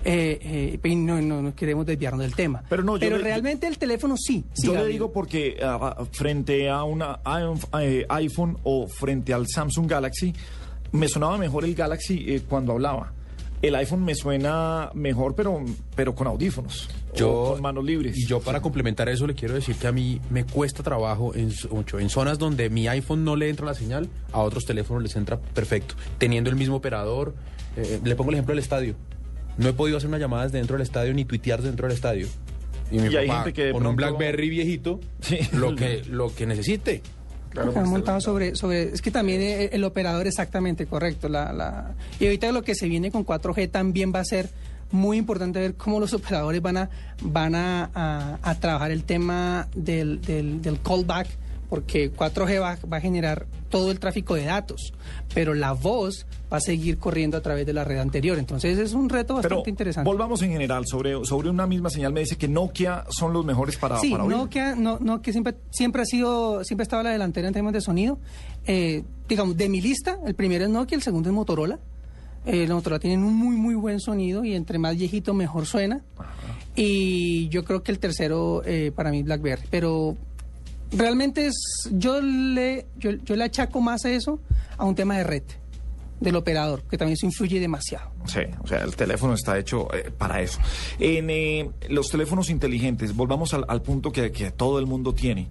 Eh, eh, y no, no, no queremos desviarnos del tema. Pero no, le- realmente el teléfono sí. sí, Yo le digo porque ah, frente a una iPhone, eh, iPhone o frente al Samsung Galaxy, me sonaba mejor el Galaxy eh, cuando hablaba. El iPhone me suena mejor, pero, pero con audífonos. Yo, o con manos libres. Y yo para complementar eso le quiero decir que a mí me cuesta trabajo en, mucho, en zonas donde mi iPhone no le entra la señal, a otros teléfonos les entra perfecto. Teniendo el mismo operador, eh, le pongo el ejemplo del estadio. No he podido hacer unas llamadas dentro del estadio ni tuitear dentro del estadio. Y mi Y hay gente que con un BlackBerry viejito, lo que lo que necesite. Que han montado sobre, sobre, es que también el, el operador exactamente correcto. La, la, y ahorita lo que se viene con 4G también va a ser muy importante ver cómo los operadores van a, van a, a- a trabajar el tema del, del, del callback, porque 4G va, va a generar todo el tráfico de datos, pero la voz va a seguir corriendo a través de la red anterior. Entonces es un reto bastante Pero interesante. volvamos en general sobre, sobre una misma señal. Me dice que Nokia son los mejores para, Sí, para oír. Nokia, no, Nokia siempre, siempre ha sido, siempre ha estado a la delantera en temas de sonido. Eh, digamos, de mi lista, el primero es Nokia, el segundo es Motorola. Eh, los Motorola tienen un muy, muy buen sonido y entre más viejito mejor suena. Y yo creo que el tercero eh, para mí es BlackBerry. Pero realmente es, yo le, yo, yo le achaco más a eso a un tema de red del operador, que también eso influye demasiado. Sí, o sea, el teléfono está hecho eh, para eso. En eh, los teléfonos inteligentes, volvamos al, al punto que, que todo el mundo tiene.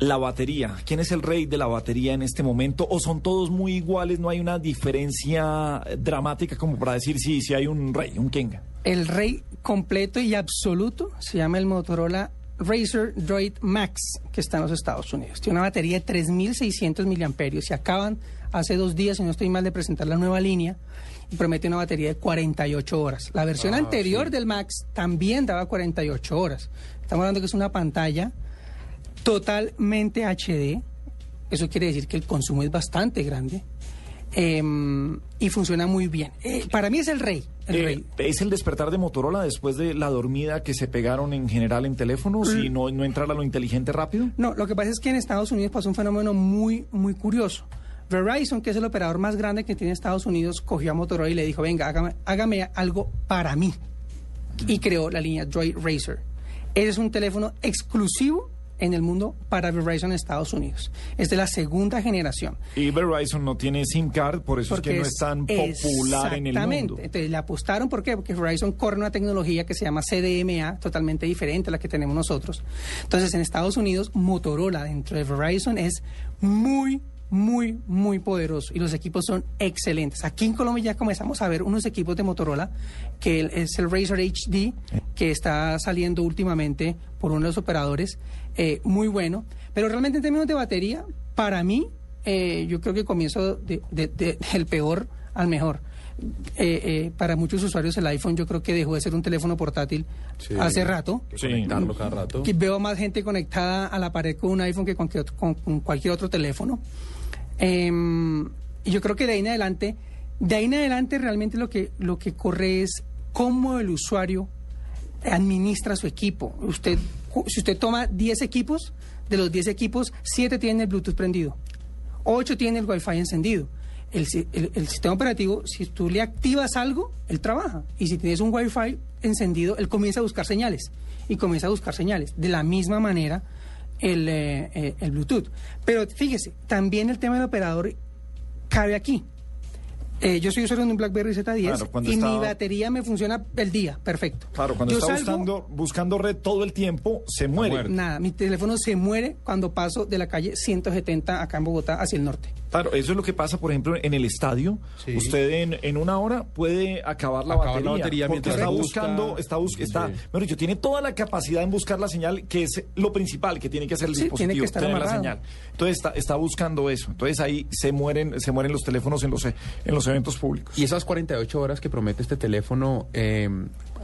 La batería, ¿quién es el rey de la batería en este momento? ¿O son todos muy iguales? ¿No hay una diferencia dramática como para decir sí hay un rey, un Kenga? El rey completo y absoluto se llama el Motorola Razer Droid Max, que está en los Estados Unidos. Tiene una batería de 3.600 miliamperios y acaban hace dos días, si no estoy mal, de presentar la nueva línea y promete una batería de 48 horas. La versión Ah, anterior sí. del Max también daba 48 horas. Estamos hablando que es una pantalla totalmente HD. Eso quiere decir que el consumo es bastante grande. Em, y funciona muy bien. Eh, para mí es el rey. El Eh, rey. ¿Es el despertar de Motorola después de la dormida que se pegaron en general en teléfonos y no, no entrar a lo inteligente rápido? No, lo que pasa es que en Estados Unidos pasó un fenómeno muy, muy curioso. Verizon, que es el operador más grande que tiene Estados Unidos, cogió a Motorola y le dijo, venga, hágame, hágame algo para mí. Y creó la línea Droid Racer. Ese es un teléfono exclusivo en el mundo para Verizon en Estados Unidos. Es de la segunda generación. Y Verizon no tiene SIM card, por eso es que no es tan popular en el Exactamente. mundo. Entonces le apostaron, ¿por qué? Porque Verizon corre una tecnología que se llama CDMA, totalmente diferente a la que tenemos nosotros. Entonces en Estados Unidos, Motorola dentro de Verizon es muy, muy, muy poderoso y los equipos son excelentes. Aquí en Colombia ya comenzamos a ver unos equipos de Motorola, que es el Razer HD, que está saliendo últimamente por uno de los operadores, eh, muy bueno. Pero realmente en términos de batería, para mí, eh, yo creo que comienzo de- de- de- del peor al mejor. Eh, para muchos usuarios el iPhone yo creo que dejó de ser un teléfono portátil Sí. hace rato. Que conectarlo cada rato. Que veo más gente conectada a la pared con un iPhone que con, que con- con cualquier otro teléfono. Em, y yo creo que de ahí en adelante, de ahí en adelante realmente lo que, lo que corre es cómo el usuario administra su equipo. Usted, si usted toma 10 equipos, de los 10 equipos, 7 tienen el Bluetooth prendido, 8 tienen el Wi-Fi encendido. el, si- el- el sistema operativo, si tú le activas algo, él trabaja. Y si tienes un Wi-Fi encendido, él comienza a buscar señales. Y comienza a buscar señales. De la misma manera, el, eh, eh, el Bluetooth. Pero fíjese, también el tema del operador cabe aquí. Eh, yo soy usuario de un BlackBerry Z10 Claro, cuando y está- mi batería me funciona el día, perfecto. Claro, cuando Yo está salgo- buscando, buscando red todo el tiempo, se muere. Nada, mi teléfono se muere cuando paso de la calle 170 acá en Bogotá hacia el norte. Claro, eso es lo que pasa, por ejemplo, en el estadio. Sí. Usted en, en una hora puede acabar la Acabar batería. la batería porque mientras está busca. buscando, está, bus- está, Sí. mejor dicho, tiene toda la capacidad en buscar la señal, que es lo principal que tiene que hacer el Sí, tiene dispositivo, que estar tener la señal. Entonces está, está buscando eso. Entonces ahí se mueren, se mueren los teléfonos en los, e- en los eventos públicos. Y esas 48 horas que promete este teléfono, eh,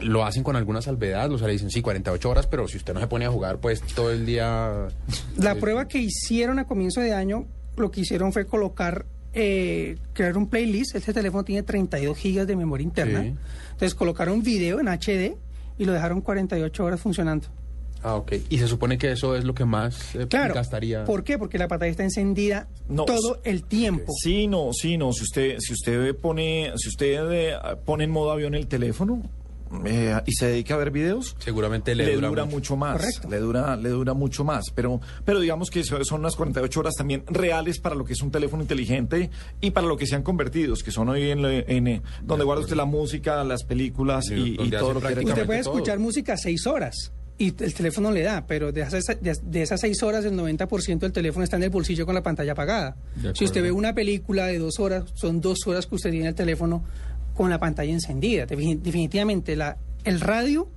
lo hacen con alguna salvedad. O sea, le dicen, sí, 48 horas, pero si usted no se pone a jugar, pues todo el día. La eh, prueba que hicieron a comienzo de año, lo que hicieron fue colocar, eh, crear un playlist. Este teléfono tiene 32 gigas de memoria interna. Sí. Entonces colocaron video en HD y lo dejaron 48 horas funcionando. Ah, ok. Y se supone que eso es lo que más eh, Claro. gastaría. ¿Por qué? Porque la pantalla está encendida No, todo el tiempo. Sí, no, sí, no. Si usted, si usted pone, si usted eh, pone en modo avión el teléfono eh, y se dedica a ver videos, Seguramente le, le, dura, dura, mucho. más. Correcto. Le dura, le dura mucho más. Pero, pero digamos que son unas 48 horas también reales para lo que es un teléfono inteligente y para lo que se han convertido, que son hoy en, eh, donde guarda usted la música, las películas y, todo lo que Usted puede todo. escuchar música seis horas y el teléfono le da, pero de esas, de, de esas seis horas el 90% del teléfono está en el bolsillo con la pantalla apagada. Si usted ve una película de dos horas, son dos horas que usted tiene el teléfono con la pantalla encendida. Defin- Definitivamente la, el radio,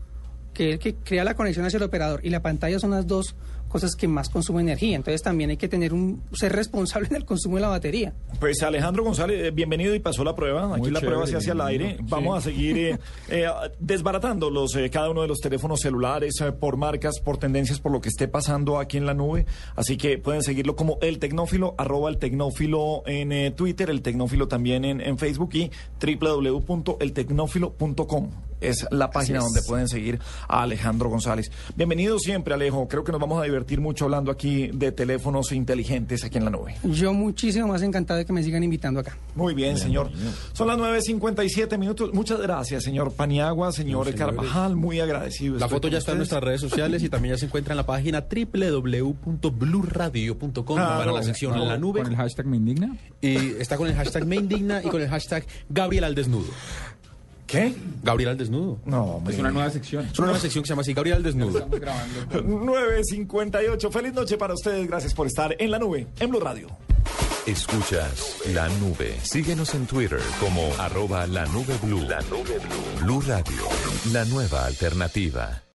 que es el que crea la conexión hacia el operador, y la pantalla son las dos cosas que más consumen energía. Entonces también hay que tener un ser responsable en el consumo de la batería. Pues Alejandro González, eh, bienvenido y pasó la prueba. Aquí Muy la prueba se hace al aire. Vamos Sí. a seguir eh, eh, desbaratando los, eh, cada uno de los teléfonos celulares eh, por marcas, por tendencias, por lo que esté pasando aquí en la nube. Así que pueden seguirlo como El Tecnófilo, arroba El Tecnófilo en eh, Twitter, El Tecnófilo también en, en Facebook y www.eltecnófilo.com. Es la página es. donde pueden seguir a Alejandro González. Bienvenido siempre, Alejo. Creo que nos vamos a divertir mucho hablando aquí de teléfonos inteligentes aquí en la nube. Yo muchísimo más encantado de que me sigan invitando acá. Muy bien, señor. Son las 9.57 minutos. Muchas gracias, señor Paniagua, señor No. Carvajal. Muy agradecido. La foto ya está en nuestras redes sociales y también ya se encuentra en la página www.bluradio.com Ah, para no, la sección No, la nube. Con el hashtag me indigna. Y está con el hashtag me indigna y con el hashtag Gabriel al desnudo. ¿Qué? Gabriel al desnudo. No, Es una nueva sección. Es una nueva sección que se llama así, Gabriel al desnudo. Estamos grabando. 9.58. Feliz noche para ustedes. Gracias por estar en la nube, en Blue Radio. Escuchas la nube. Síguenos en Twitter como arroba la nube blue. La nube blue. Blue Radio, la nueva alternativa.